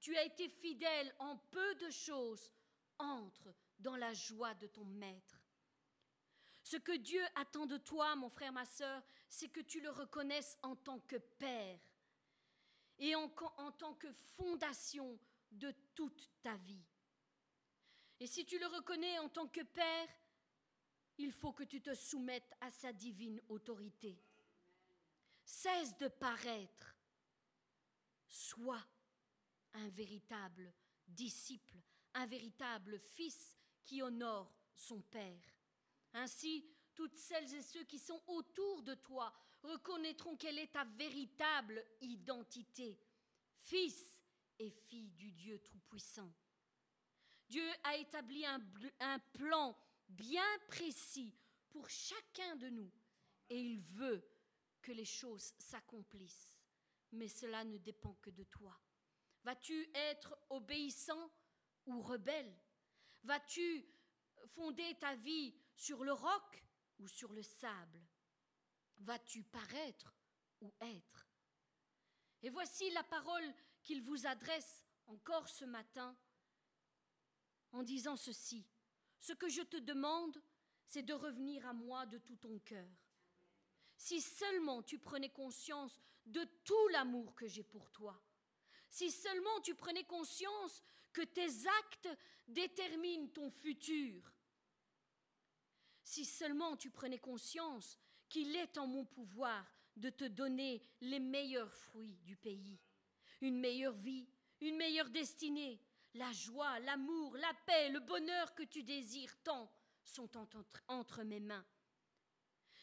tu as été fidèle en peu de choses, entre dans la joie de ton maître. Ce que Dieu attend de toi, mon frère, ma sœur, c'est que tu le reconnaisses en tant que Père et en, en, tant que fondation de toute ta vie. Et si tu le reconnais en tant que Père, il faut que tu te soumettes à sa divine autorité. Cesse de paraître. Sois un véritable disciple, un véritable fils qui honore son Père. Ainsi, toutes celles et ceux qui sont autour de toi reconnaîtront quelle est ta véritable identité, fils et fille du Dieu Tout-Puissant. Dieu a établi un, un plan bien précis pour chacun de nous. Et il veut que les choses s'accomplissent. Mais cela ne dépend que de toi. Vas-tu être obéissant ou rebelle? Vas-tu fonder ta vie sur le roc ou sur le sable Vas-tu paraître ou être? Et voici la parole qu'il vous adresse encore ce matin en disant ceci. Ce que je te demande, c'est de revenir à moi de tout ton cœur. Si seulement tu prenais conscience de tout l'amour que j'ai pour toi, si seulement tu prenais conscience que tes actes déterminent ton futur, si seulement tu prenais conscience qu'il est en mon pouvoir de te donner les meilleurs fruits du pays, une meilleure vie, une meilleure destinée, la joie, l'amour, la paix, le bonheur que tu désires tant sont entre, mes mains.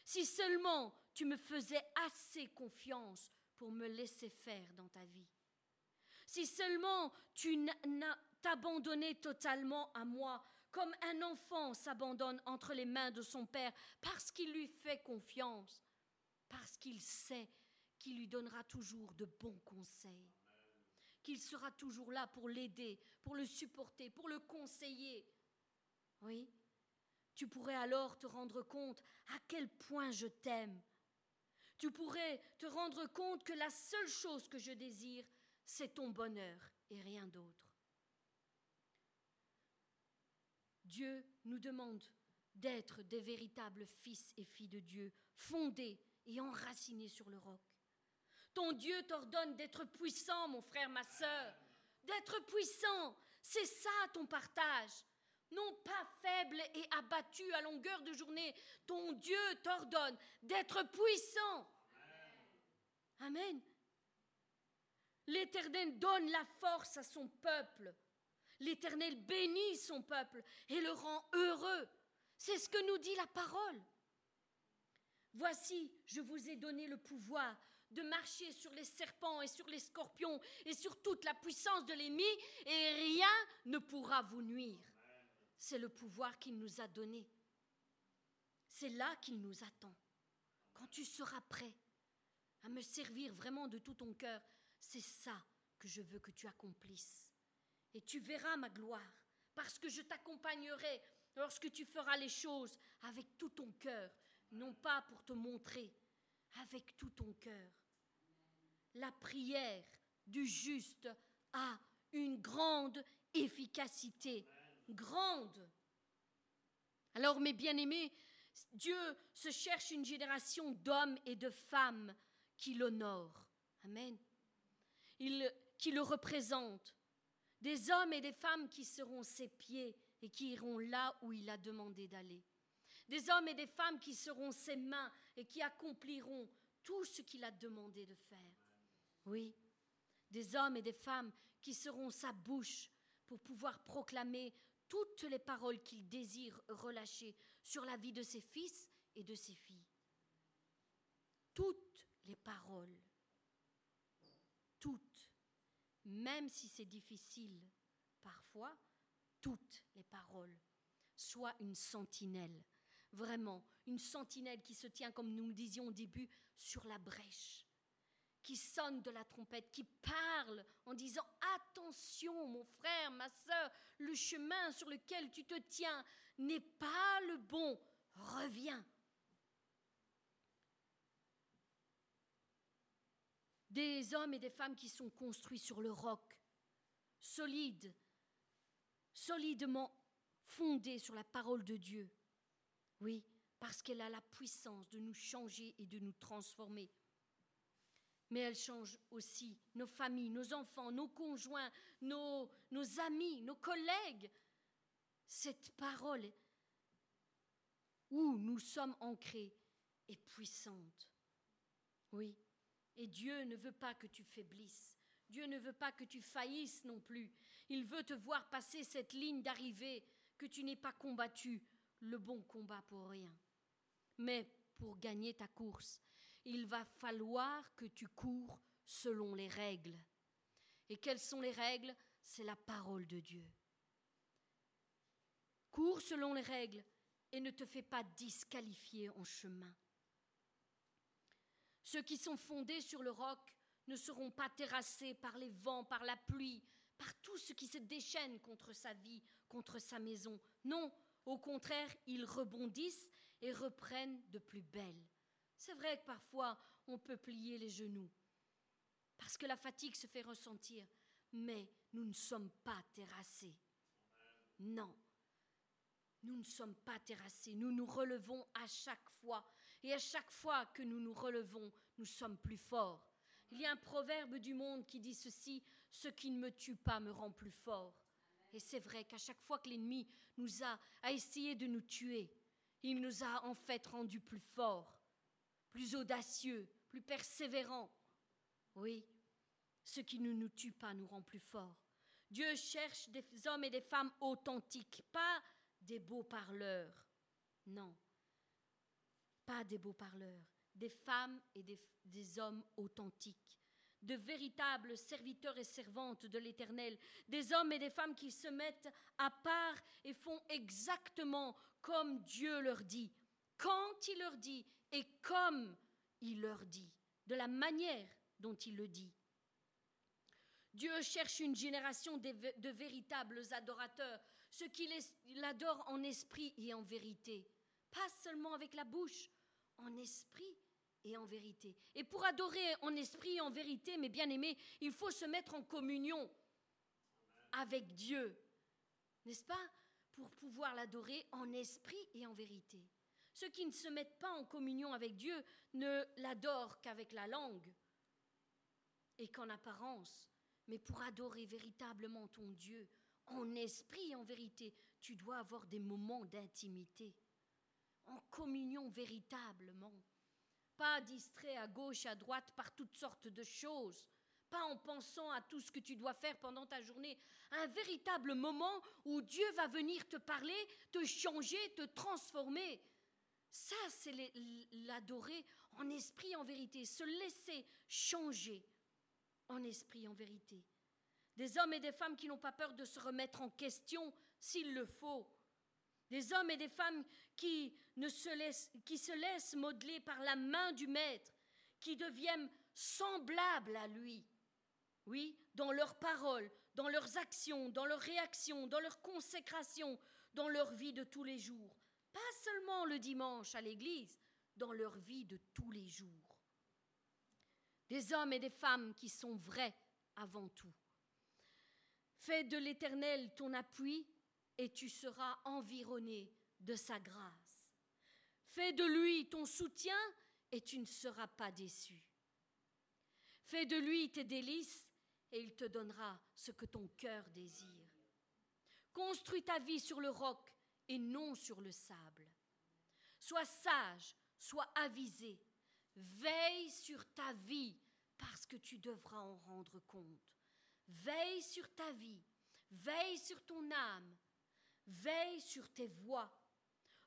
Si seulement tu me faisais assez confiance pour me laisser faire dans ta vie. Si seulement tu t'abandonnais totalement à moi, comme un enfant s'abandonne entre les mains de son père, parce qu'il lui fait confiance, parce qu'il sait qu'il lui donnera toujours de bons conseils qu'il sera toujours là pour l'aider, pour le supporter, pour le conseiller. Oui, tu pourrais alors te rendre compte à quel point je t'aime. Tu pourrais te rendre compte que la seule chose que je désire, c'est ton bonheur et rien d'autre. Dieu nous demande d'être des véritables fils et filles de Dieu, fondés et enracinés sur le roc. Ton Dieu t'ordonne d'être puissant, mon frère, ma sœur. D'être puissant, c'est ça ton partage. Non pas faible et abattu à longueur de journée. Ton Dieu t'ordonne d'être puissant. Amen. L'Éternel donne la force à son peuple. L'Éternel bénit son peuple et le rend heureux. C'est ce que nous dit la parole. Voici, je vous ai donné le pouvoir de marcher sur les serpents et sur les scorpions et sur toute la puissance de l'ennemi et rien ne pourra vous nuire. C'est le pouvoir qu'il nous a donné. C'est là qu'il nous attend. Quand tu seras prêt à me servir vraiment de tout ton cœur, c'est ça que je veux que tu accomplisses. Et tu verras ma gloire, parce que je t'accompagnerai lorsque tu feras les choses avec tout ton cœur, non pas pour te montrer, avec tout ton cœur. La prière du juste a une grande efficacité, grande. Alors mes bien-aimés, Dieu se cherche une génération d'hommes et de femmes qui l'honorent. Amen. Qui le représentent. Des hommes et des femmes qui seront ses pieds et qui iront là où il a demandé d'aller. Des hommes et des femmes qui seront ses mains et qui accompliront tout ce qu'il a demandé de faire. Oui, des hommes et des femmes qui seront sa bouche pour pouvoir proclamer toutes les paroles qu'il désire relâcher sur la vie de ses fils et de ses filles. Toutes les paroles. Toutes. Même si c'est difficile parfois, toutes les paroles. Soit une sentinelle. Vraiment, une sentinelle qui se tient, comme nous le disions au début, sur la brèche qui sonne de la trompette, qui parle en disant Attention, mon frère, ma soeur, le chemin sur lequel tu te tiens n'est pas le bon, reviens. Des hommes et des femmes qui sont construits sur le roc, solides, solidement fondés sur la parole de Dieu. Oui, parce qu'elle a la puissance de nous changer et de nous transformer mais elle change aussi nos familles, nos enfants, nos conjoints, nos, nos amis, nos collègues. Cette parole où nous sommes ancrés est puissante. Oui, et Dieu ne veut pas que tu faiblisses. Dieu ne veut pas que tu faillisses non plus. Il veut te voir passer cette ligne d'arrivée, que tu n'aies pas combattu le bon combat pour rien. Mais pour gagner ta course, il va falloir que tu cours selon les règles. Et quelles sont les règles? C'est la parole de Dieu. Cours selon les règles et ne te fais pas disqualifier en chemin. Ceux qui sont fondés sur le roc ne seront pas terrassés par les vents, par la pluie, par tout ce qui se déchaîne contre sa vie, contre sa maison. Non, au contraire, ils rebondissent et reprennent de plus belle. C'est vrai que parfois on peut plier les genoux, parce que la fatigue se fait ressentir, mais nous ne sommes pas terrassés. Non, nous ne sommes pas terrassés, nous nous relevons à chaque fois, et à chaque fois que nous nous relevons, nous sommes plus forts. Il y a un proverbe du monde qui dit ceci, ce qui ne me tue pas me rend plus fort. Et c'est vrai qu'à chaque fois que l'ennemi nous a, a essayé de nous tuer, il nous a en fait rendus plus forts plus audacieux, plus persévérant. Oui, ce qui ne nous tue pas nous rend plus forts. Dieu cherche des hommes et des femmes authentiques, pas des beaux parleurs. Non, pas des beaux parleurs, des femmes et des, hommes authentiques, de véritables serviteurs et servantes de l'Éternel, des hommes et des femmes qui se mettent à part et font exactement comme Dieu leur dit, quand il leur dit et comme il leur dit, de la manière dont il le dit. Dieu cherche une génération de, véritables adorateurs, ceux qui l'adorent en esprit et en vérité, pas seulement avec la bouche, en esprit et en vérité. Et pour adorer en esprit et en vérité, mes bien-aimés, il faut se mettre en communion avec Dieu, n'est-ce pas? Pour pouvoir l'adorer en esprit et en vérité. Ceux qui ne se mettent pas en communion avec Dieu ne l'adorent qu'avec la langue et qu'en apparence. Mais pour adorer véritablement ton Dieu, en esprit et en vérité, tu dois avoir des moments d'intimité, en communion véritablement. Pas distrait à gauche, à droite par toutes sortes de choses, pas en pensant à tout ce que tu dois faire pendant ta journée. Un véritable moment où Dieu va venir te parler, te changer, te transformer. Ça, c'est l'adorer en esprit, en vérité, se laisser changer en esprit, en vérité. Des hommes et des femmes qui n'ont pas peur de se remettre en question s'il le faut. Des hommes et des femmes qui, ne se laissent, qui se laissent modeler par la main du Maître, qui deviennent semblables à lui. Oui, dans leurs paroles, dans leurs actions, dans leurs réactions, dans leur consécration, dans leur vie de tous les jours, pas seulement le dimanche à l'église, dans leur vie de tous les jours. Des hommes et des femmes qui sont vrais avant tout. Fais de l'Éternel ton appui et tu seras environné de sa grâce. Fais de lui ton soutien et tu ne seras pas déçu. Fais de lui tes délices et il te donnera ce que ton cœur désire. Construis ta vie sur le roc et non sur le sable. Sois sage, sois avisé. Veille sur ta vie parce que tu devras en rendre compte. Veille sur ta vie, veille sur ton âme, veille sur tes voies.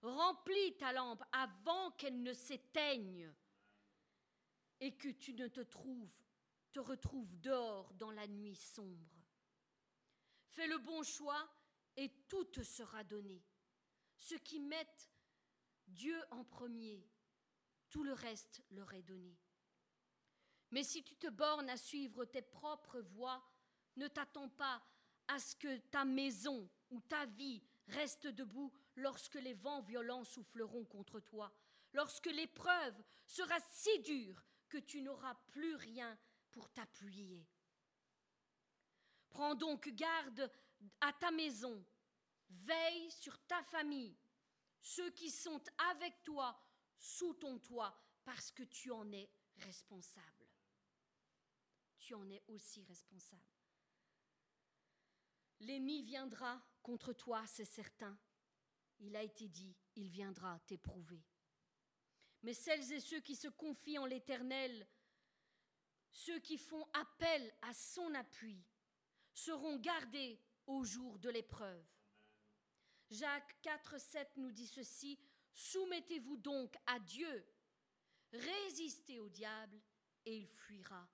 Remplis ta lampe avant qu'elle ne s'éteigne et que tu ne te trouves, te retrouves dehors dans la nuit sombre. Fais le bon choix et tout te sera donné. Ceux qui mettent Dieu en premier, tout le reste leur est donné. Mais si tu te bornes à suivre tes propres voies, ne t'attends pas à ce que ta maison ou ta vie reste debout lorsque les vents violents souffleront contre toi, lorsque l'épreuve sera si dure que tu n'auras plus rien pour t'appuyer. Prends donc garde à ta maison, veille sur ta famille, ceux qui sont avec toi sous ton toit, parce que tu en es responsable. Tu en es aussi responsable. L'ennemi viendra contre toi, c'est certain. Il a été dit, il viendra t'éprouver. Mais celles et ceux qui se confient en l'Éternel, ceux qui font appel à son appui, seront gardés au jour de l'épreuve. Jacques 4, 7 nous dit ceci, Soumettez-vous donc à Dieu, résistez au diable, et il fuira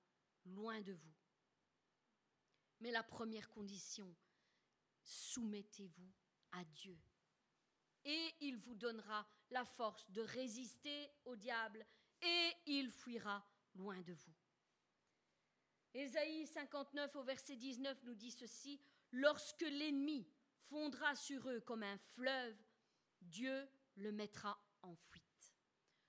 loin de vous. Mais la première condition, soumettez-vous à Dieu. Et il vous donnera la force de résister au diable, et il fuira loin de vous. Ésaïe 59 au verset 19 nous dit ceci, Lorsque l'ennemi fondra sur eux comme un fleuve, Dieu le mettra en fuite.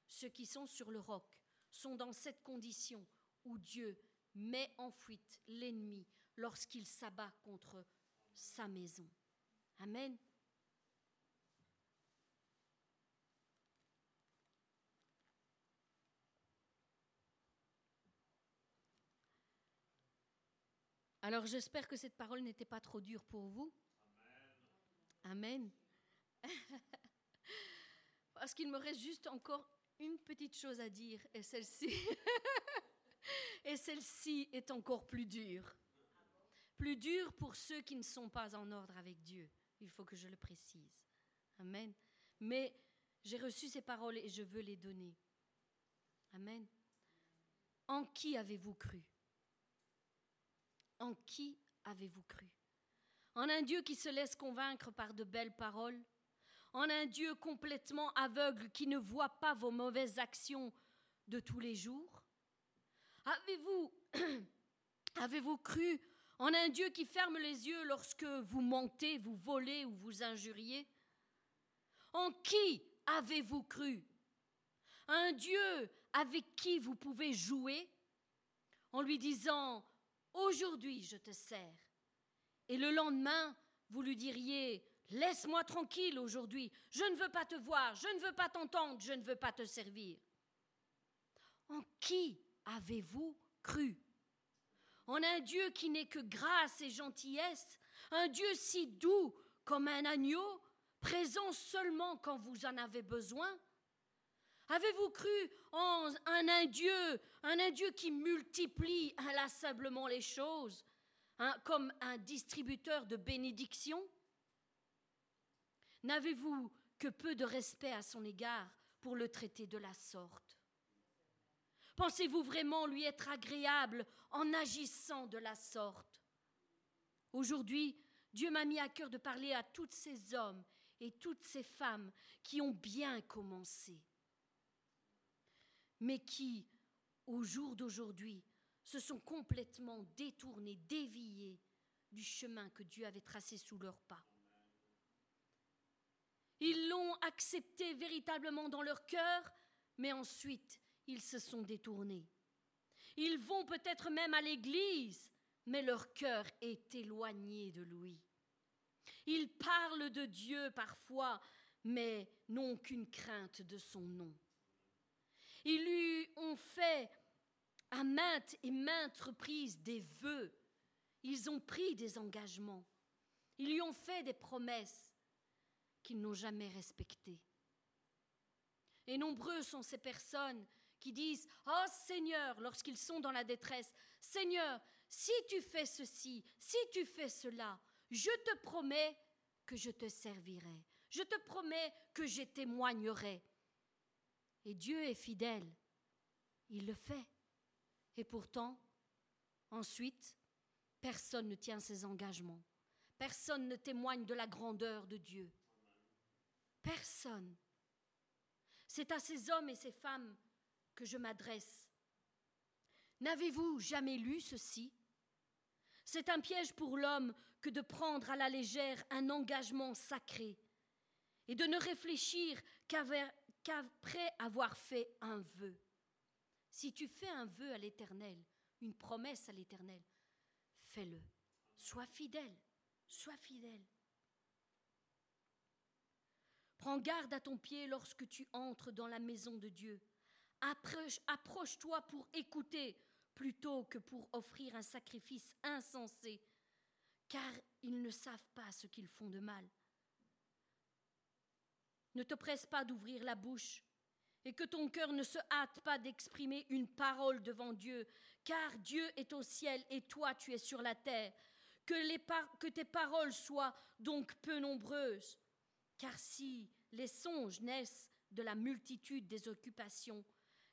Ceux qui sont sur le roc sont dans cette condition où Dieu met en fuite l'ennemi lorsqu'il s'abat contre sa maison. Amen. Alors j'espère que cette parole n'était pas trop dure pour vous. Amen. Parce qu'il me reste juste encore une petite chose à dire et celle-ci et celle-ci est encore plus dure. Plus dure pour ceux qui ne sont pas en ordre avec Dieu. Il faut que je le précise. Amen. Mais j'ai reçu ces paroles et je veux les donner. Amen. En qui avez-vous cru? En qui avez-vous cru? En un Dieu qui se laisse convaincre par de belles paroles? En un Dieu complètement aveugle qui ne voit pas vos mauvaises actions de tous les jours? Avez-vous avez-vous cru en un Dieu qui ferme les yeux lorsque vous mentez, vous volez ou vous injuriez En qui avez-vous cru? Un Dieu avec qui vous pouvez jouer en lui disant Aujourd'hui, je te sers. Et le lendemain, vous lui diriez, Laisse-moi tranquille aujourd'hui, je ne veux pas te voir, je ne veux pas t'entendre, je ne veux pas te servir. En qui avez-vous cru? En un Dieu qui n'est que grâce et gentillesse, un Dieu si doux comme un agneau, présent seulement quand vous en avez besoin. Avez-vous cru en un Dieu, un Dieu qui multiplie inlassablement les choses, hein, comme un distributeur de bénédictions? N'avez-vous que peu de respect à son égard pour le traiter de la sorte? Pensez-vous vraiment lui être agréable en agissant de la sorte? Aujourd'hui, Dieu m'a mis à cœur de parler à tous ces hommes et toutes ces femmes qui ont bien commencé mais qui, au jour d'aujourd'hui, se sont complètement détournés, déviés du chemin que Dieu avait tracé sous leurs pas. Ils l'ont accepté véritablement dans leur cœur, mais ensuite ils se sont détournés. Ils vont peut-être même à l'église, mais leur cœur est éloigné de lui. Ils parlent de Dieu parfois, mais n'ont qu'une crainte de son nom. Ils lui ont fait à maintes et maintes reprises des vœux. Ils ont pris des engagements. Ils lui ont fait des promesses qu'ils n'ont jamais respectées. Et nombreux sont ces personnes disent Oh Seigneur, lorsqu'ils sont dans la détresse, Seigneur, si tu fais ceci, si tu fais cela, je te promets que je te servirai, je te promets que je témoignerai. Et Dieu est fidèle, il le fait. Et pourtant, ensuite, personne ne tient ses engagements, personne ne témoigne de la grandeur de Dieu. Personne. C'est à ces hommes et ces femmes que je m'adresse. N'avez-vous jamais lu ceci? C'est un piège pour l'homme que de prendre à la légère un engagement sacré et de ne réfléchir qu'après avoir fait un vœu. Si tu fais un vœu à l'Éternel, une promesse à l'Éternel, fais-le. Sois fidèle, sois fidèle. Prends garde à ton pied lorsque tu entres dans la maison de Dieu. Approche-toi pour écouter plutôt que pour offrir un sacrifice insensé, car ils ne savent pas ce qu'ils font de mal. Ne te presse pas d'ouvrir la bouche, et que ton cœur ne se hâte pas d'exprimer une parole devant Dieu, car Dieu est au ciel et toi tu es sur la terre. Que, tes paroles soient donc peu nombreuses, car si les songes naissent de la multitude des occupations,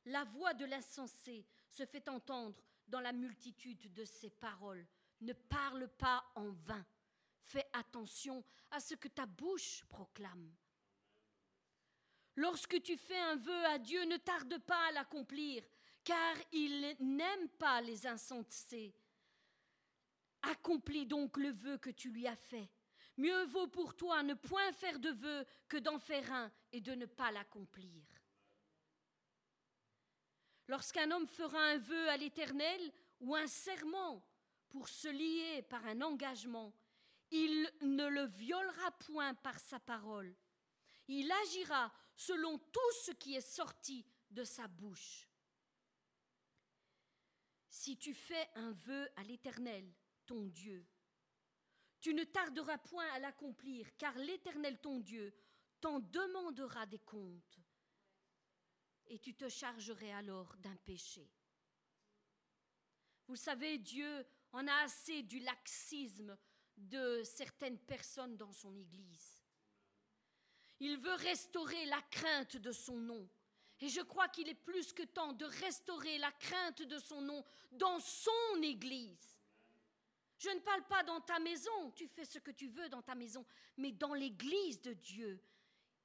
la voix de l'insensé se fait entendre dans la multitude de ses paroles. Ne parle pas en vain. Fais attention à ce que ta bouche proclame. Lorsque tu fais un vœu à Dieu, ne tarde pas à l'accomplir, car il n'aime pas les insensés. Accomplis donc le vœu que tu lui as fait. Mieux vaut pour toi ne point faire de vœu que d'en faire un et de ne pas l'accomplir. Lorsqu'un homme fera un vœu à l'Éternel ou un serment pour se lier par un engagement, il ne le violera point par sa parole. Il agira selon tout ce qui est sorti de sa bouche. Si tu fais un vœu à l'Éternel, ton Dieu, tu ne tarderas point à l'accomplir, car l'Éternel, ton Dieu, t'en demandera des comptes et tu te chargerais alors d'un péché. Vous savez, Dieu en a assez du laxisme de certaines personnes dans son Église. Il veut restaurer la crainte de son nom. Et je crois qu'il est plus que temps de restaurer la crainte de son nom dans son Église. Je ne parle pas dans ta maison, tu fais ce que tu veux dans ta maison, mais dans l'Église de Dieu.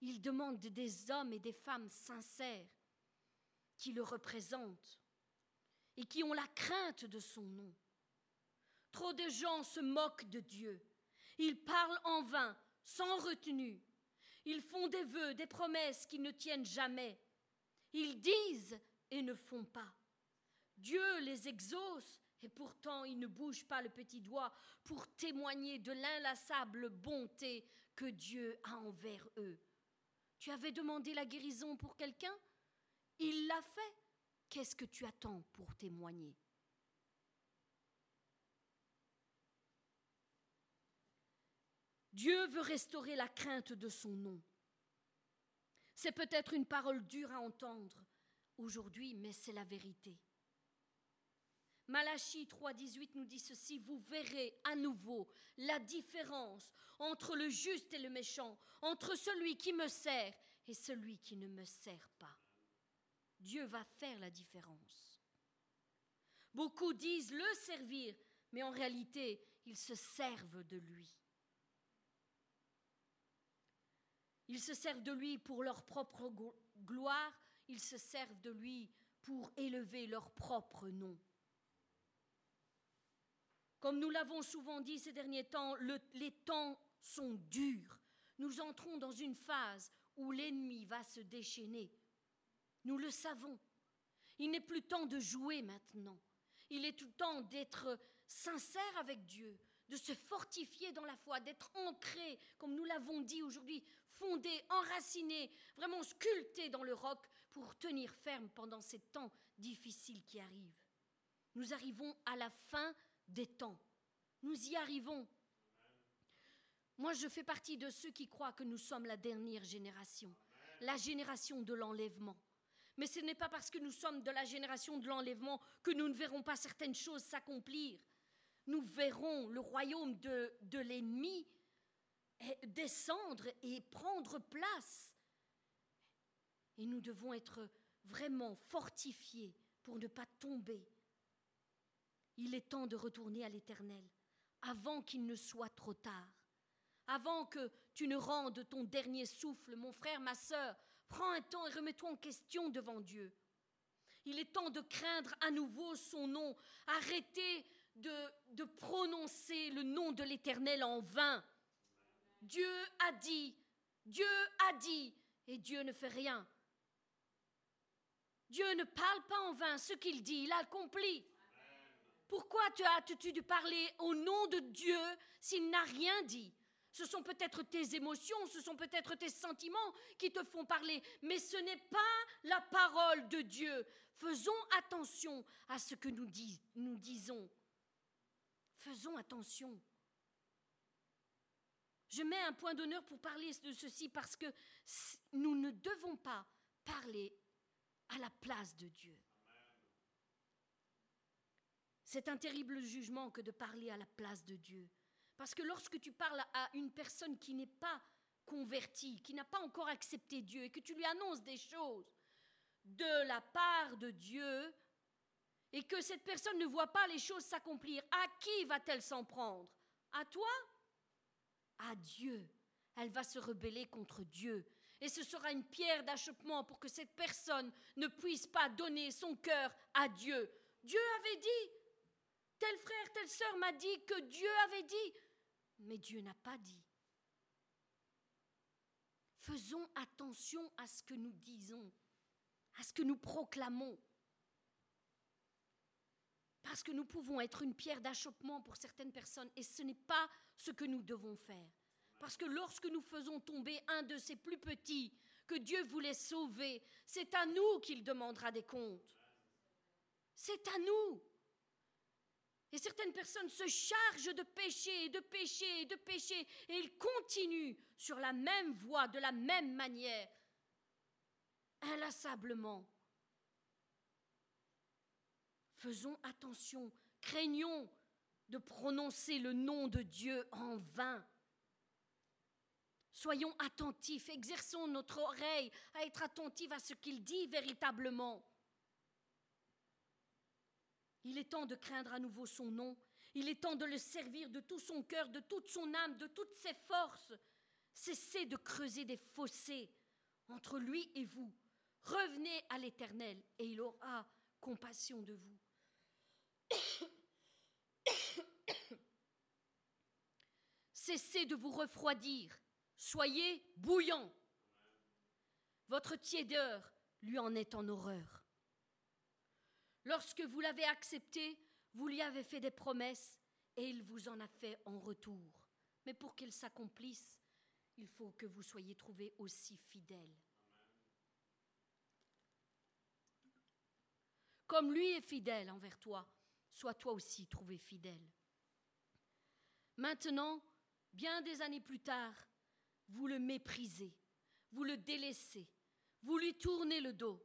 Il demande des hommes et des femmes sincères qui le représentent et qui ont la crainte de son nom. Trop de gens se moquent de Dieu. Ils parlent en vain, sans retenue. Ils font des vœux, des promesses qui ne tiennent jamais. Ils disent et ne font pas. Dieu les exauce et pourtant ils ne bougent pas le petit doigt pour témoigner de l'inlassable bonté que Dieu a envers eux. Tu avais demandé la guérison pour quelqu'un? Il l'a fait. Qu'est-ce que tu attends pour témoigner? Dieu veut restaurer la crainte de son nom. C'est peut-être une parole dure à entendre aujourd'hui, mais c'est la vérité. Malachie 3.18 nous dit ceci, vous verrez à nouveau la différence entre le juste et le méchant, entre celui qui me sert et celui qui ne me sert pas. Dieu va faire la différence. Beaucoup disent le servir, mais en réalité, ils se servent de lui. Ils se servent de lui pour leur propre gloire, ils se servent de lui pour élever leur propre nom. Comme nous l'avons souvent dit ces derniers temps, les temps sont durs. nous entrons dans une phase où l'ennemi va se déchaîner. Nous le savons. Il n'est plus temps de jouer maintenant. Il est tout temps d'être sincère avec Dieu, de se fortifier dans la foi, d'être ancré, comme nous l'avons dit aujourd'hui, fondé, enraciné, vraiment sculpté dans le roc pour tenir ferme pendant ces temps difficiles qui arrivent. Nous arrivons à la fin des temps. Nous y arrivons. Moi, je fais partie de ceux qui croient que nous sommes la dernière génération, la génération de l'enlèvement. Mais ce n'est pas parce que nous sommes de la génération de l'enlèvement que nous ne verrons pas certaines choses s'accomplir. Nous verrons le royaume de, de l'ennemi descendre et prendre place. Et nous devons être vraiment fortifiés pour ne pas tomber. Il est temps de retourner à l'Éternel avant qu'il ne soit trop tard. Avant que tu ne rendes ton dernier souffle, mon frère, ma sœur, prends un temps et remets-toi en question devant Dieu. Il est temps de craindre à nouveau son nom. Arrêtez de, prononcer le nom de l'Éternel en vain. Dieu a dit, Dieu a dit, et Dieu ne fait rien. Dieu ne parle pas en vain, ce qu'il dit, il accomplit. Pourquoi te hâtes-tu de parler au nom de Dieu s'il n'a rien dit? Ce sont peut-être tes émotions, ce sont peut-être tes sentiments qui te font parler, mais ce n'est pas la parole de Dieu. Faisons attention à ce que nous, disons. Faisons attention. Je mets un point d'honneur pour parler de ceci parce que nous ne devons pas parler à la place de Dieu. C'est un terrible jugement que de parler à la place de Dieu. Parce que lorsque tu parles à une personne qui n'est pas convertie, qui n'a pas encore accepté Dieu, et que tu lui annonces des choses de la part de Dieu, et que cette personne ne voit pas les choses s'accomplir, à qui va-t-elle s'en prendre? À toi? À Dieu. Elle va se rebeller contre Dieu. Et ce sera une pierre d'achoppement pour que cette personne ne puisse pas donner son cœur à Dieu. Dieu avait dit, tel frère, telle sœur m'a dit que Dieu avait dit, mais Dieu n'a pas dit. Faisons attention à ce que nous disons, à ce que nous proclamons. Parce que nous pouvons être une pierre d'achoppement pour certaines personnes et ce n'est pas ce que nous devons faire. Parce que lorsque nous faisons tomber un de ces plus petits que Dieu voulait sauver, c'est à nous qu'il demandera des comptes. C'est à nous. Et certaines personnes se chargent de péché et de péché et de péché et ils continuent sur la même voie, de la même manière, inlassablement. Faisons attention, craignons de prononcer le nom de Dieu en vain. Soyons attentifs, exerçons notre oreille à être attentifs à ce qu'il dit véritablement. Il est temps de craindre à nouveau son nom. Il est temps de le servir de tout son cœur, de toute son âme, de toutes ses forces. Cessez de creuser des fossés entre lui et vous. Revenez à l'Éternel et il aura compassion de vous. Cessez de vous refroidir. Soyez bouillant. Votre tiédeur lui en est en horreur. Lorsque vous l'avez accepté, vous lui avez fait des promesses et il vous en a fait en retour. Mais pour qu'elles s'accomplissent, il faut que vous soyez trouvés aussi fidèles. Comme lui est fidèle envers toi, sois toi aussi trouvé fidèle. Maintenant, bien des années plus tard, vous le méprisez, vous le délaissez, vous lui tournez le dos.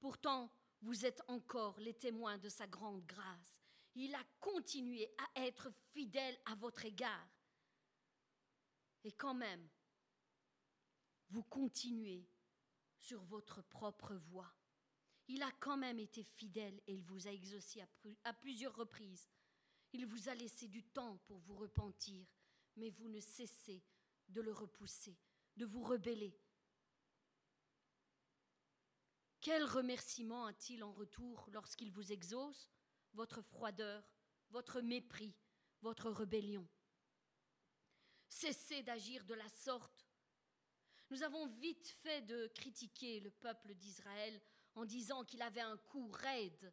Pourtant, vous êtes encore les témoins de sa grande grâce. Il a continué à être fidèle à votre égard. Et quand même, vous continuez sur votre propre voie. Il a quand même été fidèle et il vous a exaucé à, plusieurs reprises. Il vous a laissé du temps pour vous repentir, mais vous ne cessez de le repousser, de vous rebeller. Quel remerciement a-t-il en retour lorsqu'il vous exauce Votre froideur, votre mépris, votre rébellion? Cessez d'agir de la sorte Nous avons vite fait de critiquer le peuple d'Israël en disant qu'il avait un coup raide,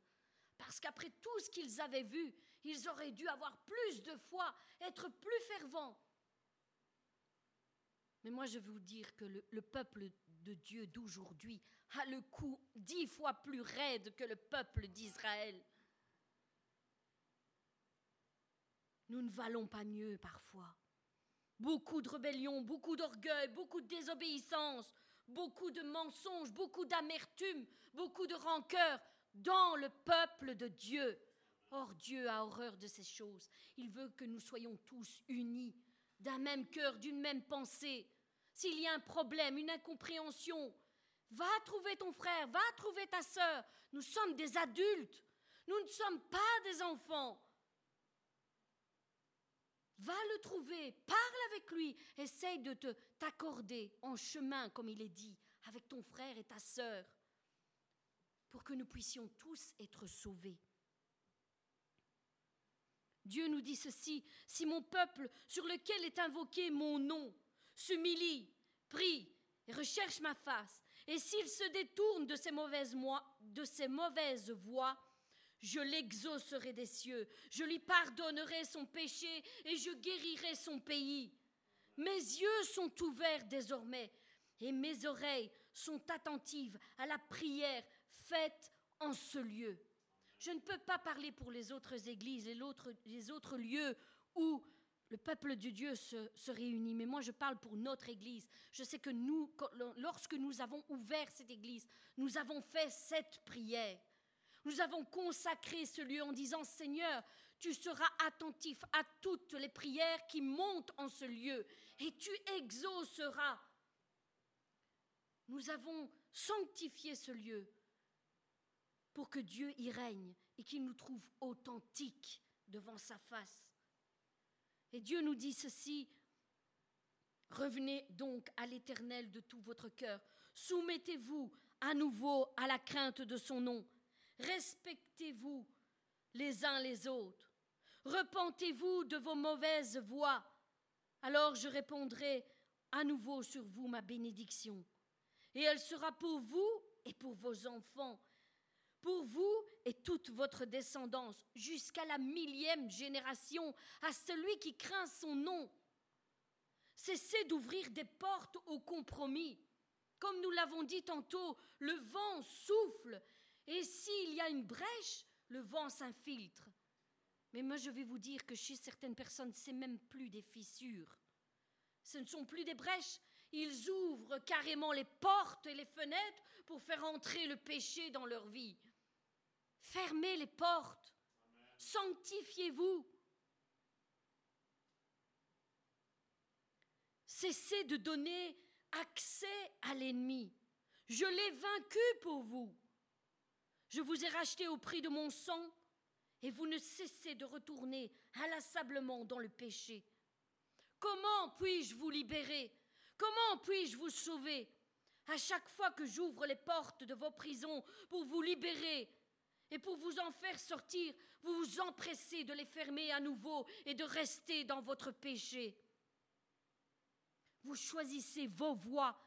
parce qu'après tout ce qu'ils avaient vu, ils auraient dû avoir plus de foi, être plus fervents. Mais moi, je vais vous dire que le peuple de Dieu d'aujourd'hui a le coup dix fois plus raide que le peuple d'Israël. Nous ne valons pas mieux parfois. Beaucoup de rébellion, beaucoup d'orgueil, beaucoup de désobéissance, beaucoup de mensonges, beaucoup d'amertume, beaucoup de rancœur dans le peuple de Dieu. Or Dieu a horreur de ces choses. Il veut que nous soyons tous unis, d'un même cœur, d'une même pensée. S'il y a un problème, une incompréhension, va trouver ton frère, va trouver ta sœur. Nous sommes des adultes. Nous ne sommes pas des enfants. Va le trouver, parle avec lui, essaye de te t'accorder en chemin, comme il est dit, avec ton frère et ta sœur, pour que nous puissions tous être sauvés. Dieu nous dit ceci, si mon peuple sur lequel est invoqué mon nom s'humilie, prie et recherche ma face, et s'il se détourne de ses mauvaises, mauvaises voies, je l'exaucerai des cieux, je lui pardonnerai son péché et je guérirai son pays. Mes yeux sont ouverts désormais et mes oreilles sont attentives à la prière faite en ce lieu. Je ne peux pas parler pour les autres églises et les autres lieux où le peuple de Dieu se, réunit, mais moi je parle pour notre église. Je sais que nous, lorsque nous avons ouvert cette église, nous avons fait cette prière. Nous avons consacré ce lieu en disant, Seigneur, tu seras attentif à toutes les prières qui montent en ce lieu et tu exauceras. Nous avons sanctifié ce lieu pour que Dieu y règne et qu'il nous trouve authentiques devant sa face. Et Dieu nous dit ceci, revenez donc à l'Éternel de tout votre cœur, soumettez-vous à nouveau à la crainte de son nom Respectez-vous les uns les autres. Repentez-vous de vos mauvaises voies. Alors je répondrai à nouveau sur vous ma bénédiction. Et elle sera pour vous et pour vos enfants, pour vous et toute votre descendance, jusqu'à la millième génération, à celui qui craint son nom. Cessez d'ouvrir des portes au compromis. Comme nous l'avons dit tantôt, le vent souffle et s'il y a une brèche, le vent s'infiltre. Mais moi, je vais vous dire que chez certaines personnes, c'est même plus des fissures. Ce ne sont plus des brèches. Ils ouvrent carrément les portes et les fenêtres pour faire entrer le péché dans leur vie. Fermez les portes. Sanctifiez-vous. Cessez de donner accès à l'ennemi. Je l'ai vaincu pour vous. Je vous ai racheté au prix de mon sang, et vous ne cessez de retourner inlassablement dans le péché. Comment puis-je vous libérer? Comment puis-je vous sauver? À chaque fois que j'ouvre les portes de vos prisons pour vous libérer et pour vous en faire sortir, vous vous empressez de les fermer à nouveau et de rester dans votre péché. Vous choisissez vos voies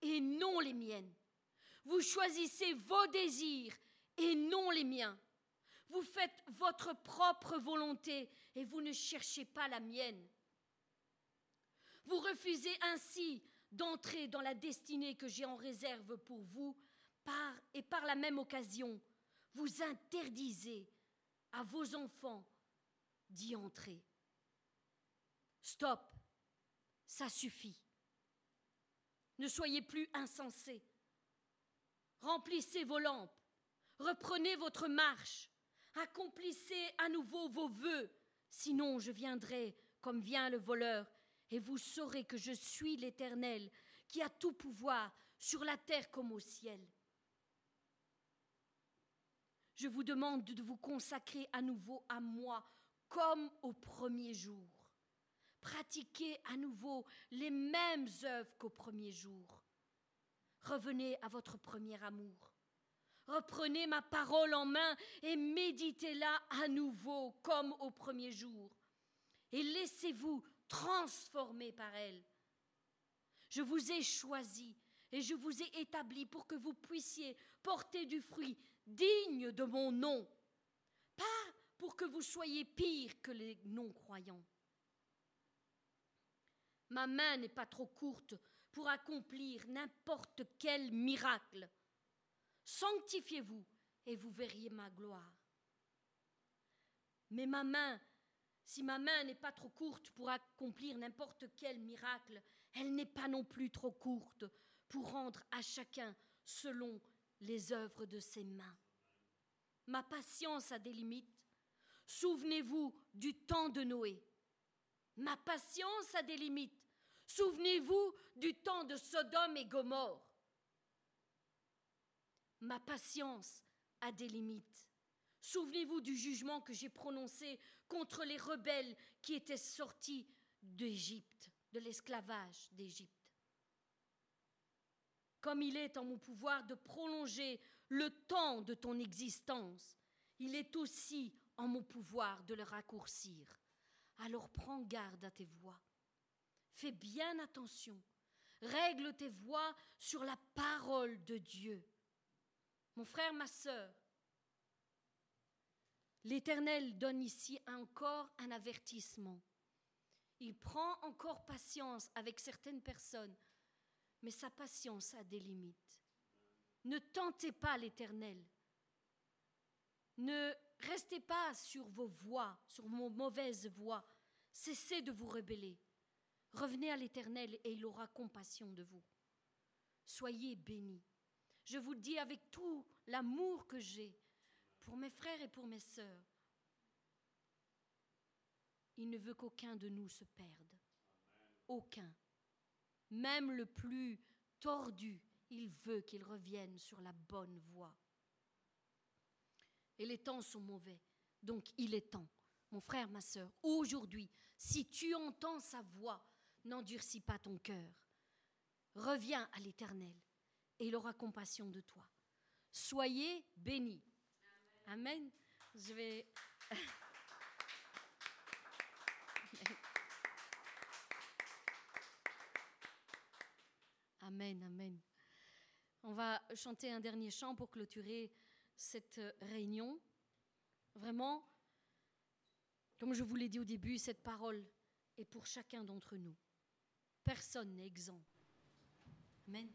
et non les miennes. Vous choisissez vos désirs et non les miens. Vous faites votre propre volonté et vous ne cherchez pas la mienne. Vous refusez ainsi d'entrer dans la destinée que j'ai en réserve pour vous, par, et par la même occasion, vous interdisez à vos enfants d'y entrer. Stop, ça suffit. Ne soyez plus insensés. Remplissez vos lampes Reprenez votre marche. Accomplissez à nouveau vos vœux. Sinon, je viendrai comme vient le voleur, et vous saurez que je suis l'Éternel, qui a tout pouvoir sur la terre comme au ciel. Je vous demande de vous consacrer à nouveau à moi comme au premier jour. Pratiquez à nouveau les mêmes œuvres qu'au premier jour. Revenez à votre premier amour. Reprenez ma parole en main et méditez-la à nouveau comme au premier jour. Et laissez-vous transformer par elle. Je vous ai choisi et je vous ai établi pour que vous puissiez porter du fruit digne de mon nom, pas pour que vous soyez pire que les non-croyants. Ma main n'est pas trop courte pour accomplir n'importe quel miracle. Sanctifiez-vous et vous verriez ma gloire. Mais ma main, si ma main n'est pas trop courte pour accomplir n'importe quel miracle, elle n'est pas non plus trop courte pour rendre à chacun selon les œuvres de ses mains. Ma patience a des limites. Souvenez-vous du temps de Noé. Ma patience a des limites. Souvenez-vous du temps de Sodome et Gomorre. Ma patience a des limites. Souvenez-vous du jugement que j'ai prononcé contre les rebelles qui étaient sortis d'Égypte, de l'esclavage d'Égypte. Comme il est en mon pouvoir de prolonger le temps de ton existence, il est aussi en mon pouvoir de le raccourcir. Alors prends garde à tes voix. Fais bien attention. Règle tes voix sur la parole de Dieu. Mon frère, ma sœur, l'Éternel donne ici encore un avertissement. Il prend encore patience avec certaines personnes, mais sa patience a des limites. Ne tentez pas l'Éternel. Ne restez pas sur vos voies, sur vos mauvaises voies. Cessez de vous rebeller. Revenez à l'Éternel et il aura compassion de vous. Soyez bénis. Je vous le dis avec tout l'amour que j'ai pour mes frères et pour mes sœurs. Il ne veut qu'aucun de nous se perde. Aucun. Même le plus tordu, il veut qu'il revienne sur la bonne voie. Et les temps sont mauvais, donc il est temps, mon frère, ma sœur, aujourd'hui, si tu entends sa voix, n'endurcis pas ton cœur. Reviens à l'Éternel et il aura compassion de toi. Soyez bénis. Amen. Je vais. Amen, amen. On va chanter un dernier chant pour clôturer cette réunion. Vraiment, comme je vous l'ai dit au début, cette parole est pour chacun d'entre nous. Personne n'est exempt. Amen.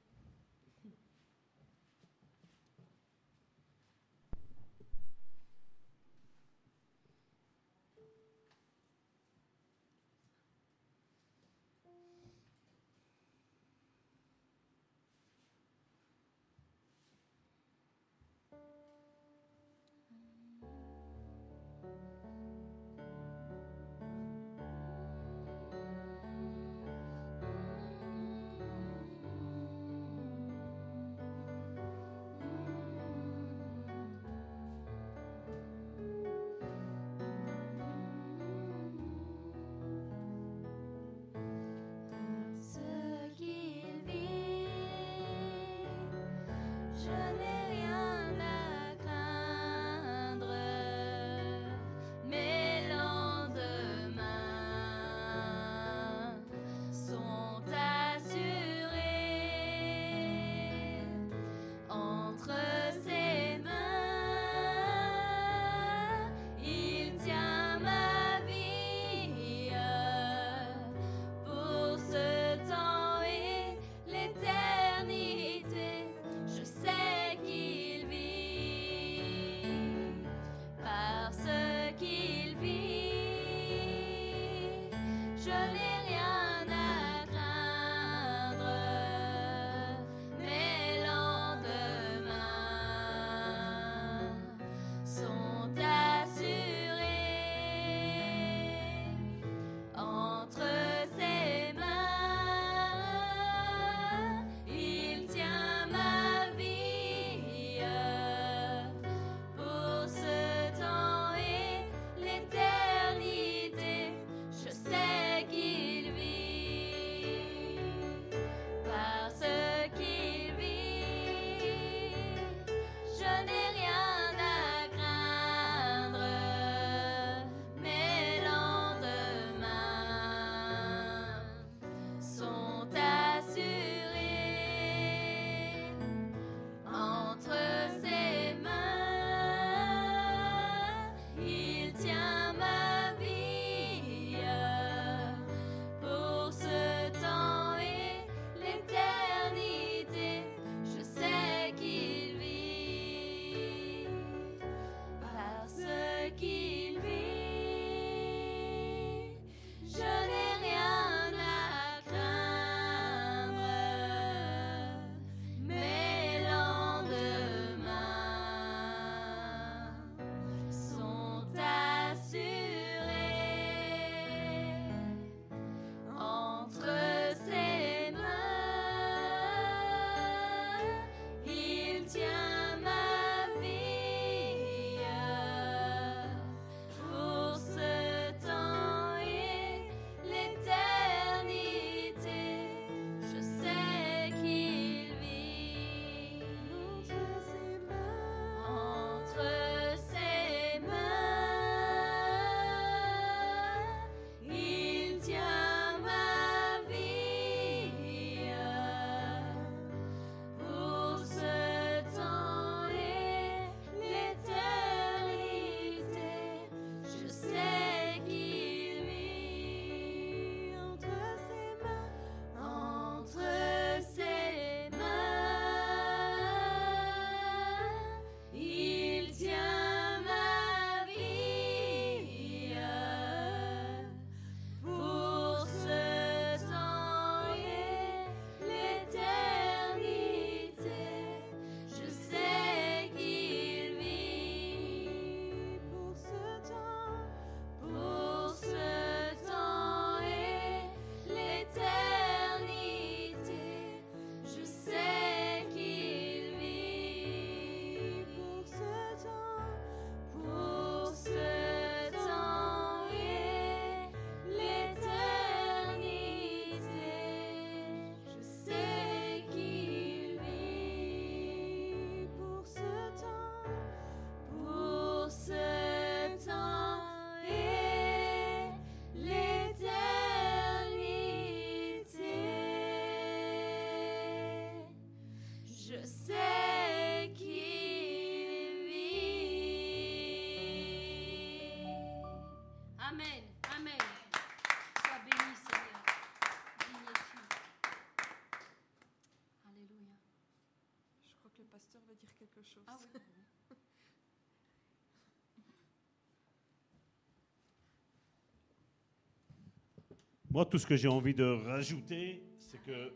Moi, tout ce que j'ai envie de rajouter, c'est que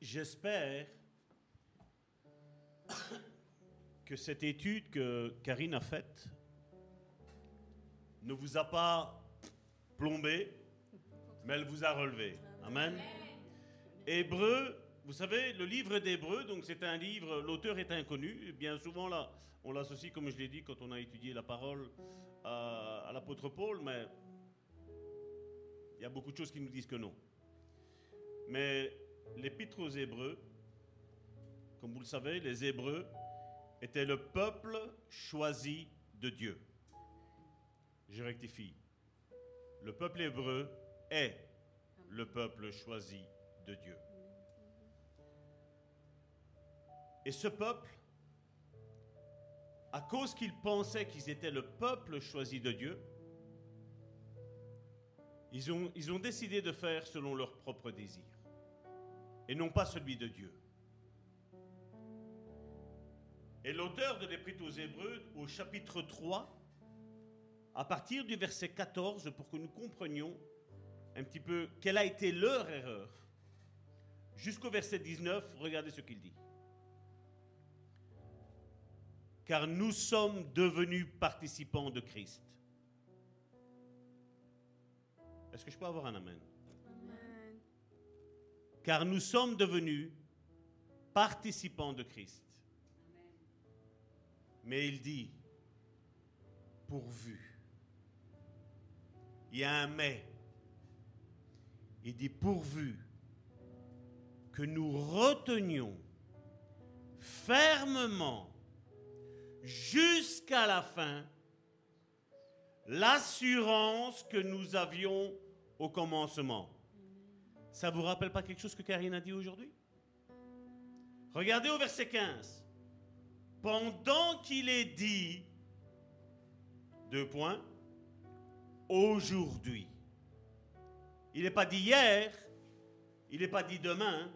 j'espère que cette étude que Karine a faite ne vous a pas plombé, mais elle vous a relevé. Amen. Hébreu, vous savez, le livre d'Hébreu, donc c'est un livre, l'auteur est inconnu. Bien souvent, on l'associe, comme je l'ai dit, quand on a étudié la parole à, à l'apôtre Paul, mais il y a beaucoup de choses qui nous disent que non. Mais l'épître aux Hébreux, comme vous le savez, les Hébreux étaient le peuple choisi de Dieu. Je rectifie. Le peuple hébreu est le peuple choisi de Dieu. Et ce peuple, à cause qu'ils pensaient qu'ils étaient le peuple choisi de Dieu, ils ont, décidé de faire selon leur propre désir et non pas celui de Dieu. Et l'auteur de l'Épître aux Hébreux, au chapitre 3, à partir du verset 14, pour que nous comprenions un petit peu quelle a été leur erreur, jusqu'au verset 19, regardez ce qu'il dit. Car nous sommes devenus participants de Christ. Est-ce que je peux avoir un amen? Car nous sommes devenus participants de Christ. Mais il dit, pourvu. Il y a un mais. Il dit, pourvu que nous retenions fermement jusqu'à la fin l'assurance que nous avions au commencement. Ça vous rappelle pas quelque chose que Karine a dit aujourd'hui? Regardez au verset 15. Pendant qu'il est dit, deux points, aujourd'hui. Il n'est pas dit hier, il n'est pas dit demain,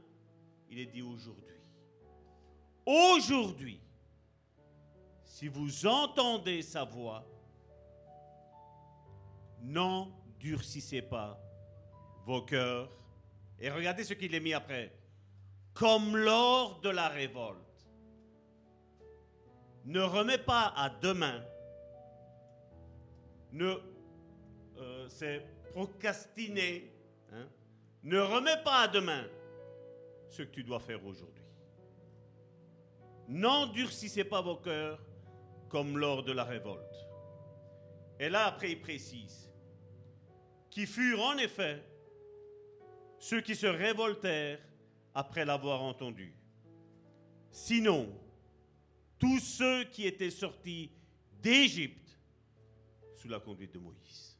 il est dit aujourd'hui. Aujourd'hui, si vous entendez sa voix, n'endurcissez pas vos cœurs. Et regardez ce qu'il est mis après. Comme lors de la révolte. Ne remets pas à demain. Ne, euh, c'est procrastiner. hein. Ne remets pas à demain ce que tu dois faire aujourd'hui. N'endurcissez pas vos cœurs comme lors de la révolte. Et là, après, il précise qui furent en effet ceux qui se révoltèrent après l'avoir entendu. Sinon, tous ceux qui étaient sortis d'Égypte sous la conduite de Moïse.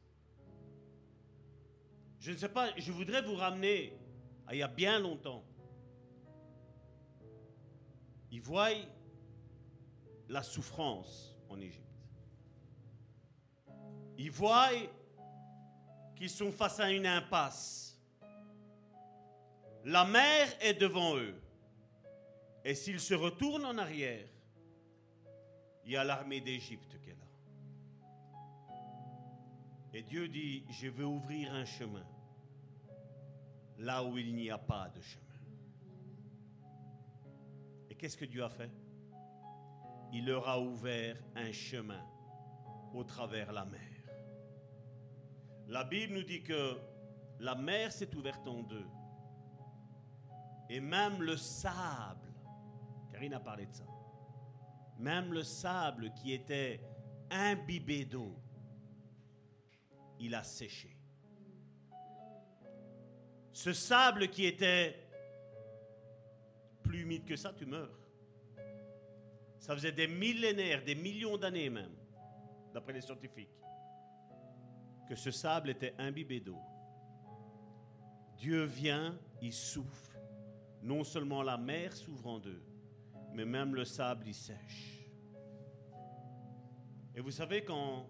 Je ne sais pas, je voudrais vous ramener à il y a bien longtemps. Ils voient la souffrance en Égypte. Ils voient qu'ils sont face à une impasse. La mer est devant eux. Et s'ils se retournent en arrière, il y a l'armée d'Égypte qui est là. Et Dieu dit, je vais ouvrir un chemin là où il n'y a pas de chemin. Et qu'est-ce que Dieu a fait? Il leur a ouvert un chemin au travers la mer. La Bible nous dit que la mer s'est ouverte en deux. Et même le sable, Karine a parlé de ça, même le sable qui était imbibé d'eau, il a séché. Ce sable qui était plus humide que ça, tu meurs. Ça faisait des millénaires, des millions d'années même, d'après les scientifiques, que ce sable était imbibé d'eau. Dieu vient, il souffle. Non seulement la mer s'ouvre en deux, mais même le sable y sèche. Et vous savez, quand.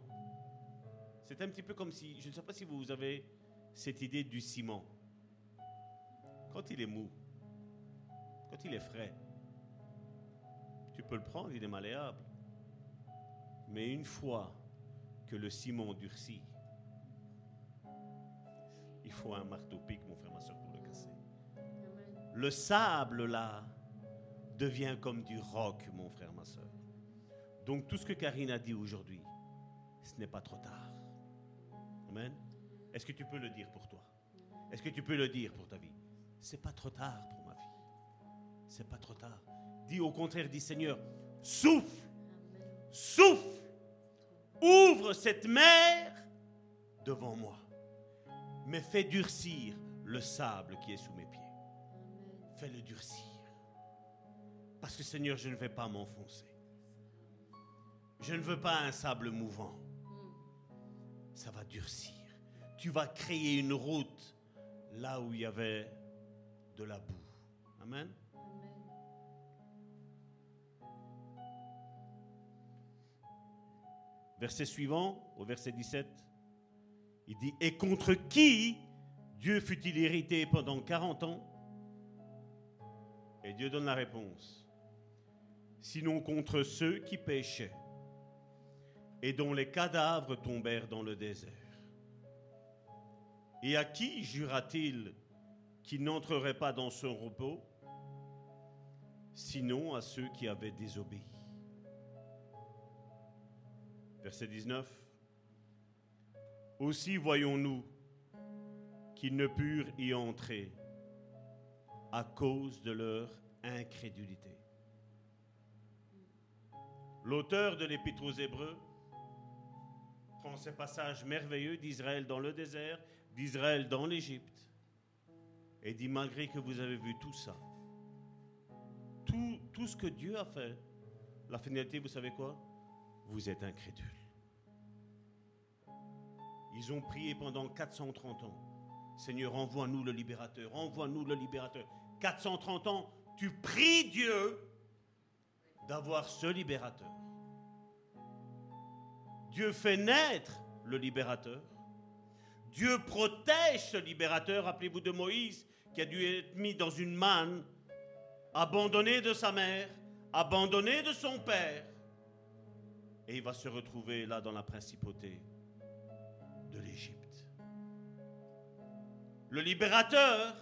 C'est un petit peu comme si. Je ne sais pas si vous avez cette idée du ciment. Quand il est mou, quand il est frais, tu peux le prendre, il est malléable. Mais une fois que le ciment durcit, il faut un marteau-pic, mon frère, ma soeur, pour le casser. Le sable, là, devient comme du roc, mon frère, ma soeur. Donc tout ce que Karine a dit aujourd'hui, ce n'est pas trop tard. Amen. Est-ce que tu peux le dire pour toi? Est-ce que tu peux le dire pour ta vie? C'est pas trop tard pour ma vie. C'est pas trop tard. Dis au contraire, dis Seigneur, souffle, souffle, ouvre cette mer devant moi, mais fais durcir le sable qui est sous mes pieds. Fais-le durcir. Parce que Seigneur, je ne vais pas m'enfoncer. Je ne veux pas un sable mouvant. Ça va durcir. Tu vas créer une route là où il y avait de la boue. Amen. Verset suivant, au verset 17, il dit, et contre qui Dieu fut-il irrité pendant 40 ans Et Dieu donne la réponse, sinon contre ceux qui péchaient et dont les cadavres tombèrent dans le désert. Et à qui jura-t-il qu'il n'entrerait pas dans son repos Sinon à ceux qui avaient désobéi? Verset 19. Aussi voyons-nous qu'ils ne purent y entrer à cause de leur incrédulité. L'auteur de l'Épître aux Hébreux prend ces passages merveilleux d'Israël dans le désert, d'Israël dans l'Égypte, et dit malgré que vous avez vu tout ça, tout, tout ce que Dieu a fait, la finalité, vous savez quoi? Vous êtes incrédule. Ils ont prié pendant 430 ans. Seigneur, envoie-nous le libérateur, envoie-nous le libérateur. 430 ans, tu pries Dieu d'avoir ce libérateur. Dieu fait naître le libérateur. Dieu protège ce libérateur. Rappelez-vous de Moïse qui a dû être mis dans une manne, abandonné de sa mère, abandonné de son père. Et il va se retrouver là dans la principauté de l'Égypte. Le libérateur,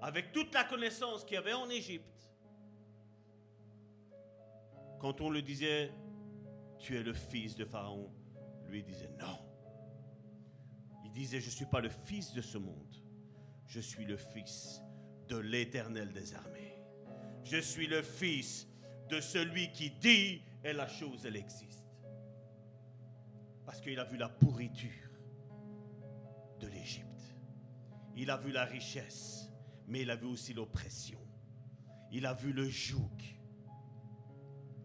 avec toute la connaissance qu'il y avait en Égypte, quand on le disait, tu es le fils de Pharaon, lui disait non. Il disait, je ne suis pas le fils de ce monde, je suis le fils de l'Éternel des armées. Je suis le fils de celui qui dit et la chose, elle existe. Parce qu'il a vu la pourriture de l'Égypte. Il a vu la richesse, mais il a vu aussi l'oppression. Il a vu le joug.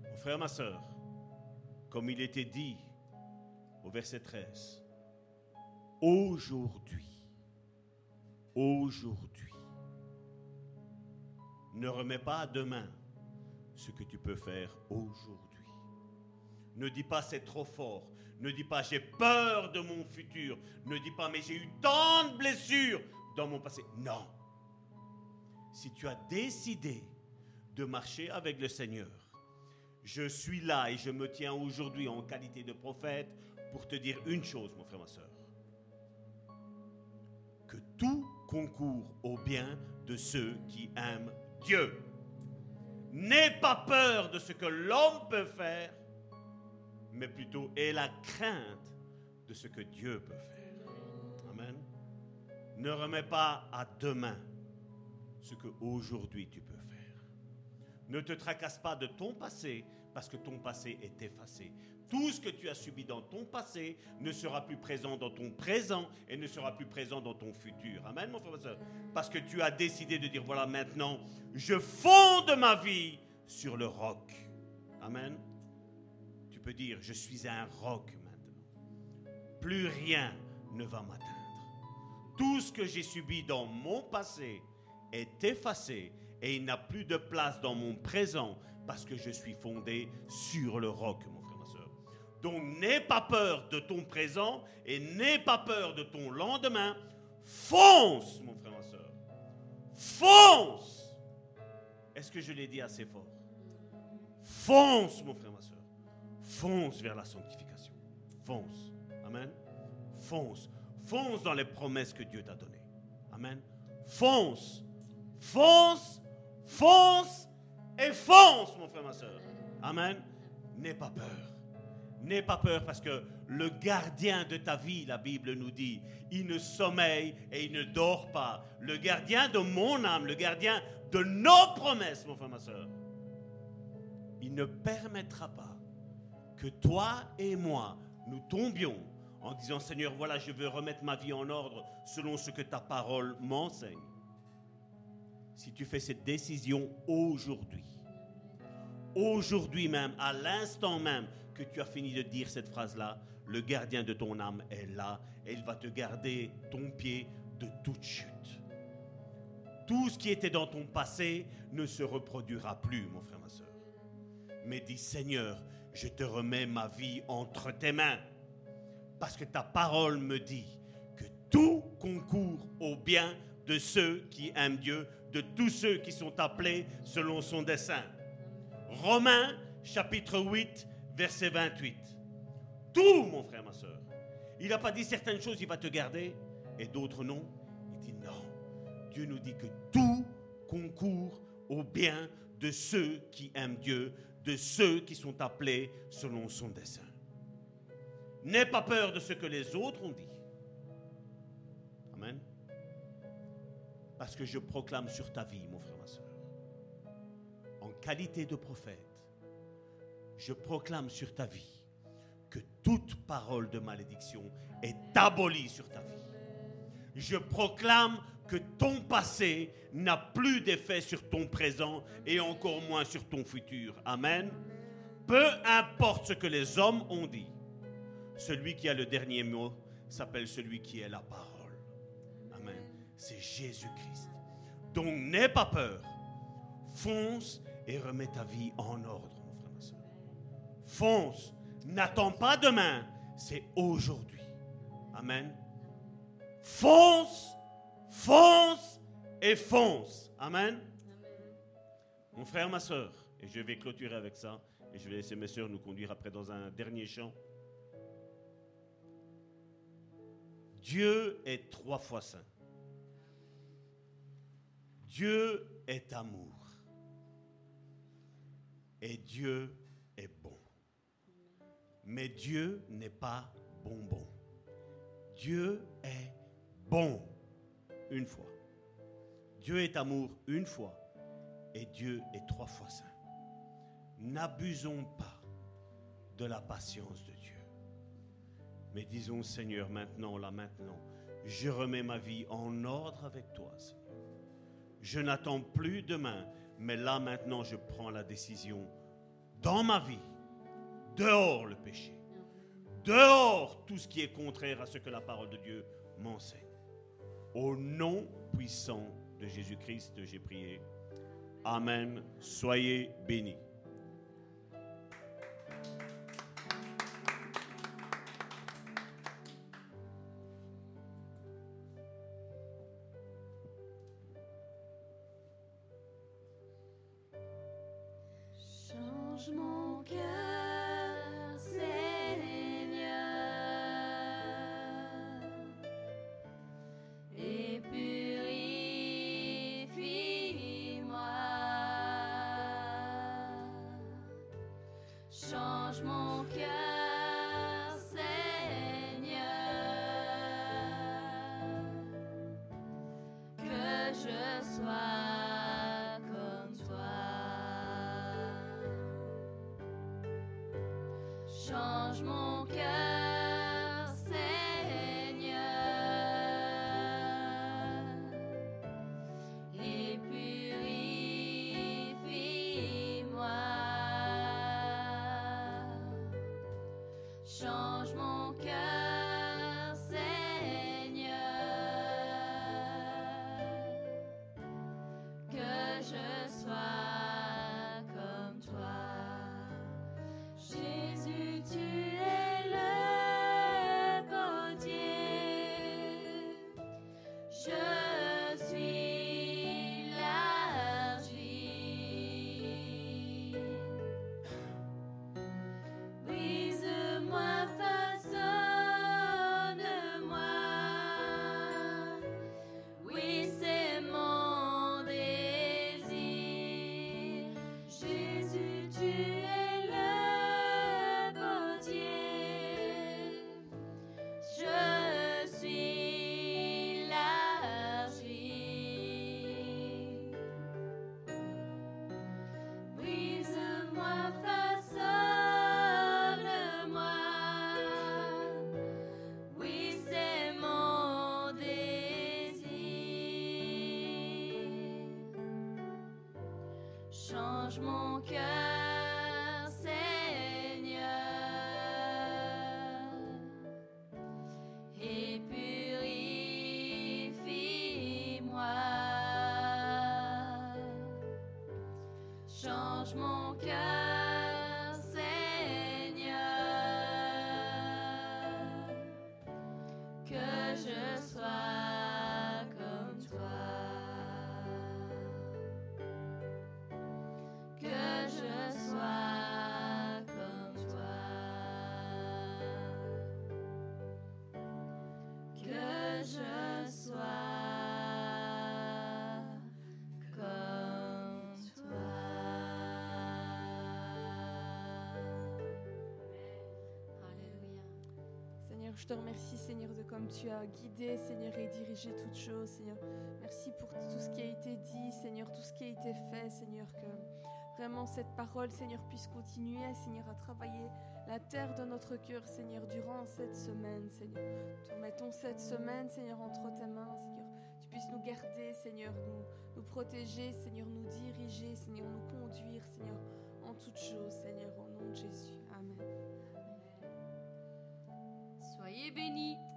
Mon frère, ma soeur, comme il était dit au verset 13, aujourd'hui, aujourd'hui, ne remets pas à demain ce que tu peux faire aujourd'hui. Ne dis pas c'est trop fort. Ne dis pas j'ai peur de mon futur. Ne dis pas mais j'ai eu tant de blessures dans mon passé. Non. Si tu as décidé de marcher avec le Seigneur, je suis là et je me tiens aujourd'hui en qualité de prophète pour te dire une chose, mon frère, ma soeur. Que tout concourt au bien de ceux qui aiment Dieu. N'aie pas peur de ce que l'homme peut faire, mais plutôt aie la crainte de ce que Dieu peut faire. Amen. Ne remets pas à demain ce que aujourd'hui tu peux faire. Ne te tracasse pas de ton passé parce que ton passé est effacé. Tout ce que tu as subi dans ton passé ne sera plus présent dans ton présent et ne sera plus présent dans ton futur. Amen, mon frère. Parce que tu as décidé de dire, voilà, maintenant, je fonde ma vie sur le roc. Amen. Peux dire, je suis un roc maintenant. Plus rien ne va m'atteindre. Tout ce que j'ai subi dans mon passé est effacé et il n'a plus de place dans mon présent parce que je suis fondé sur le roc, mon frère, ma soeur. Donc n'aie pas peur de ton présent et n'aie pas peur de ton lendemain. Fonce, mon frère, ma soeur. Fonce. Est-ce que je l'ai dit assez fort? Fonce, mon frère. Fonce vers la sanctification. Fonce. Amen. Fonce. fonce dans les promesses que Dieu t'a données. Amen. Fonce, fonce, fonce et fonce, mon frère, ma soeur. Amen. N'aie pas peur. N'aie pas peur parce que le gardien de ta vie, la Bible nous dit, il ne sommeille et il ne dort pas. Le gardien de mon âme, le gardien de nos promesses, mon frère, ma soeur, il ne permettra pas que toi et moi, nous tombions en disant, Seigneur, voilà, je veux remettre ma vie en ordre selon ce que ta parole m'enseigne. Si tu fais cette décision aujourd'hui, aujourd'hui même, à l'instant même que tu as fini de dire cette phrase-là, le gardien de ton âme est là et il va te garder ton pied de toute chute. Tout ce qui était dans ton passé ne se reproduira plus, mon frère, ma soeur. Mais dis, Seigneur, je te remets ma vie entre tes mains. Parce que ta parole me dit que tout concourt au bien de ceux qui aiment Dieu, de tous ceux qui sont appelés selon son dessein. Romains chapitre 8, verset 28. Tout, mon frère, ma soeur. Il n'a pas dit certaines choses, il va te garder, et d'autres non. Il dit non. Dieu nous dit que tout concourt au bien de ceux qui aiment Dieu, de ceux qui sont appelés selon son dessein. N'aie pas peur de ce que les autres ont dit. Amen. Parce que je proclame sur ta vie, mon frère, ma soeur, en qualité de prophète, je proclame sur ta vie que toute parole de malédiction est abolie sur ta vie. Je proclame que ton passé n'a plus d'effet sur ton présent et encore moins sur ton futur. Amen. Peu importe ce que les hommes ont dit, celui qui a le dernier mot s'appelle celui qui est la parole. Amen. C'est Jésus-Christ. Donc n'aie pas peur. Fonce et remets ta vie en ordre, mon frère, ma soeur. Fonce. N'attends pas demain. C'est aujourd'hui. Amen. Fonce, fonce et fonce. Amen. Mon frère, ma soeur, et je vais clôturer avec ça, et je vais laisser mes soeurs nous conduire après dans un dernier chant. Dieu est trois fois saint. Dieu est amour. Et Dieu est bon. Mais Dieu n'est pas bonbon. Dieu est bon une fois. Dieu est amour une fois. Et Dieu est trois fois saint. N'abusons pas de la patience de Dieu. Mais disons, Seigneur, maintenant, là, maintenant, je remets ma vie en ordre avec toi. Je n'attends plus demain, mais là, maintenant, je prends la décision dans ma vie. Dehors le péché. Dehors tout ce qui est contraire à ce que la parole de Dieu m'enseigne. Au nom puissant de Jésus-Christ, j'ai prié. Amen. Soyez bénis. Change mon cœur, Seigneur, et purifie-moi. Change mon cœur, je te remercie, Seigneur, de comme tu as guidé, Seigneur, et dirigé toutes choses, Seigneur. Merci pour tout ce qui a été dit, Seigneur, tout ce qui a été fait, Seigneur, que vraiment cette parole, Seigneur, puisse continuer, Seigneur, à travailler la terre de notre cœur, Seigneur, durant cette semaine, Seigneur. Nous mettons cette semaine, Seigneur, entre tes mains, Seigneur. Tu puisses nous garder, Seigneur, nous, nous protéger, Seigneur, nous diriger, Seigneur, nous conduire, Seigneur, en toutes choses, Seigneur, au nom de Jésus. Soyez bénis.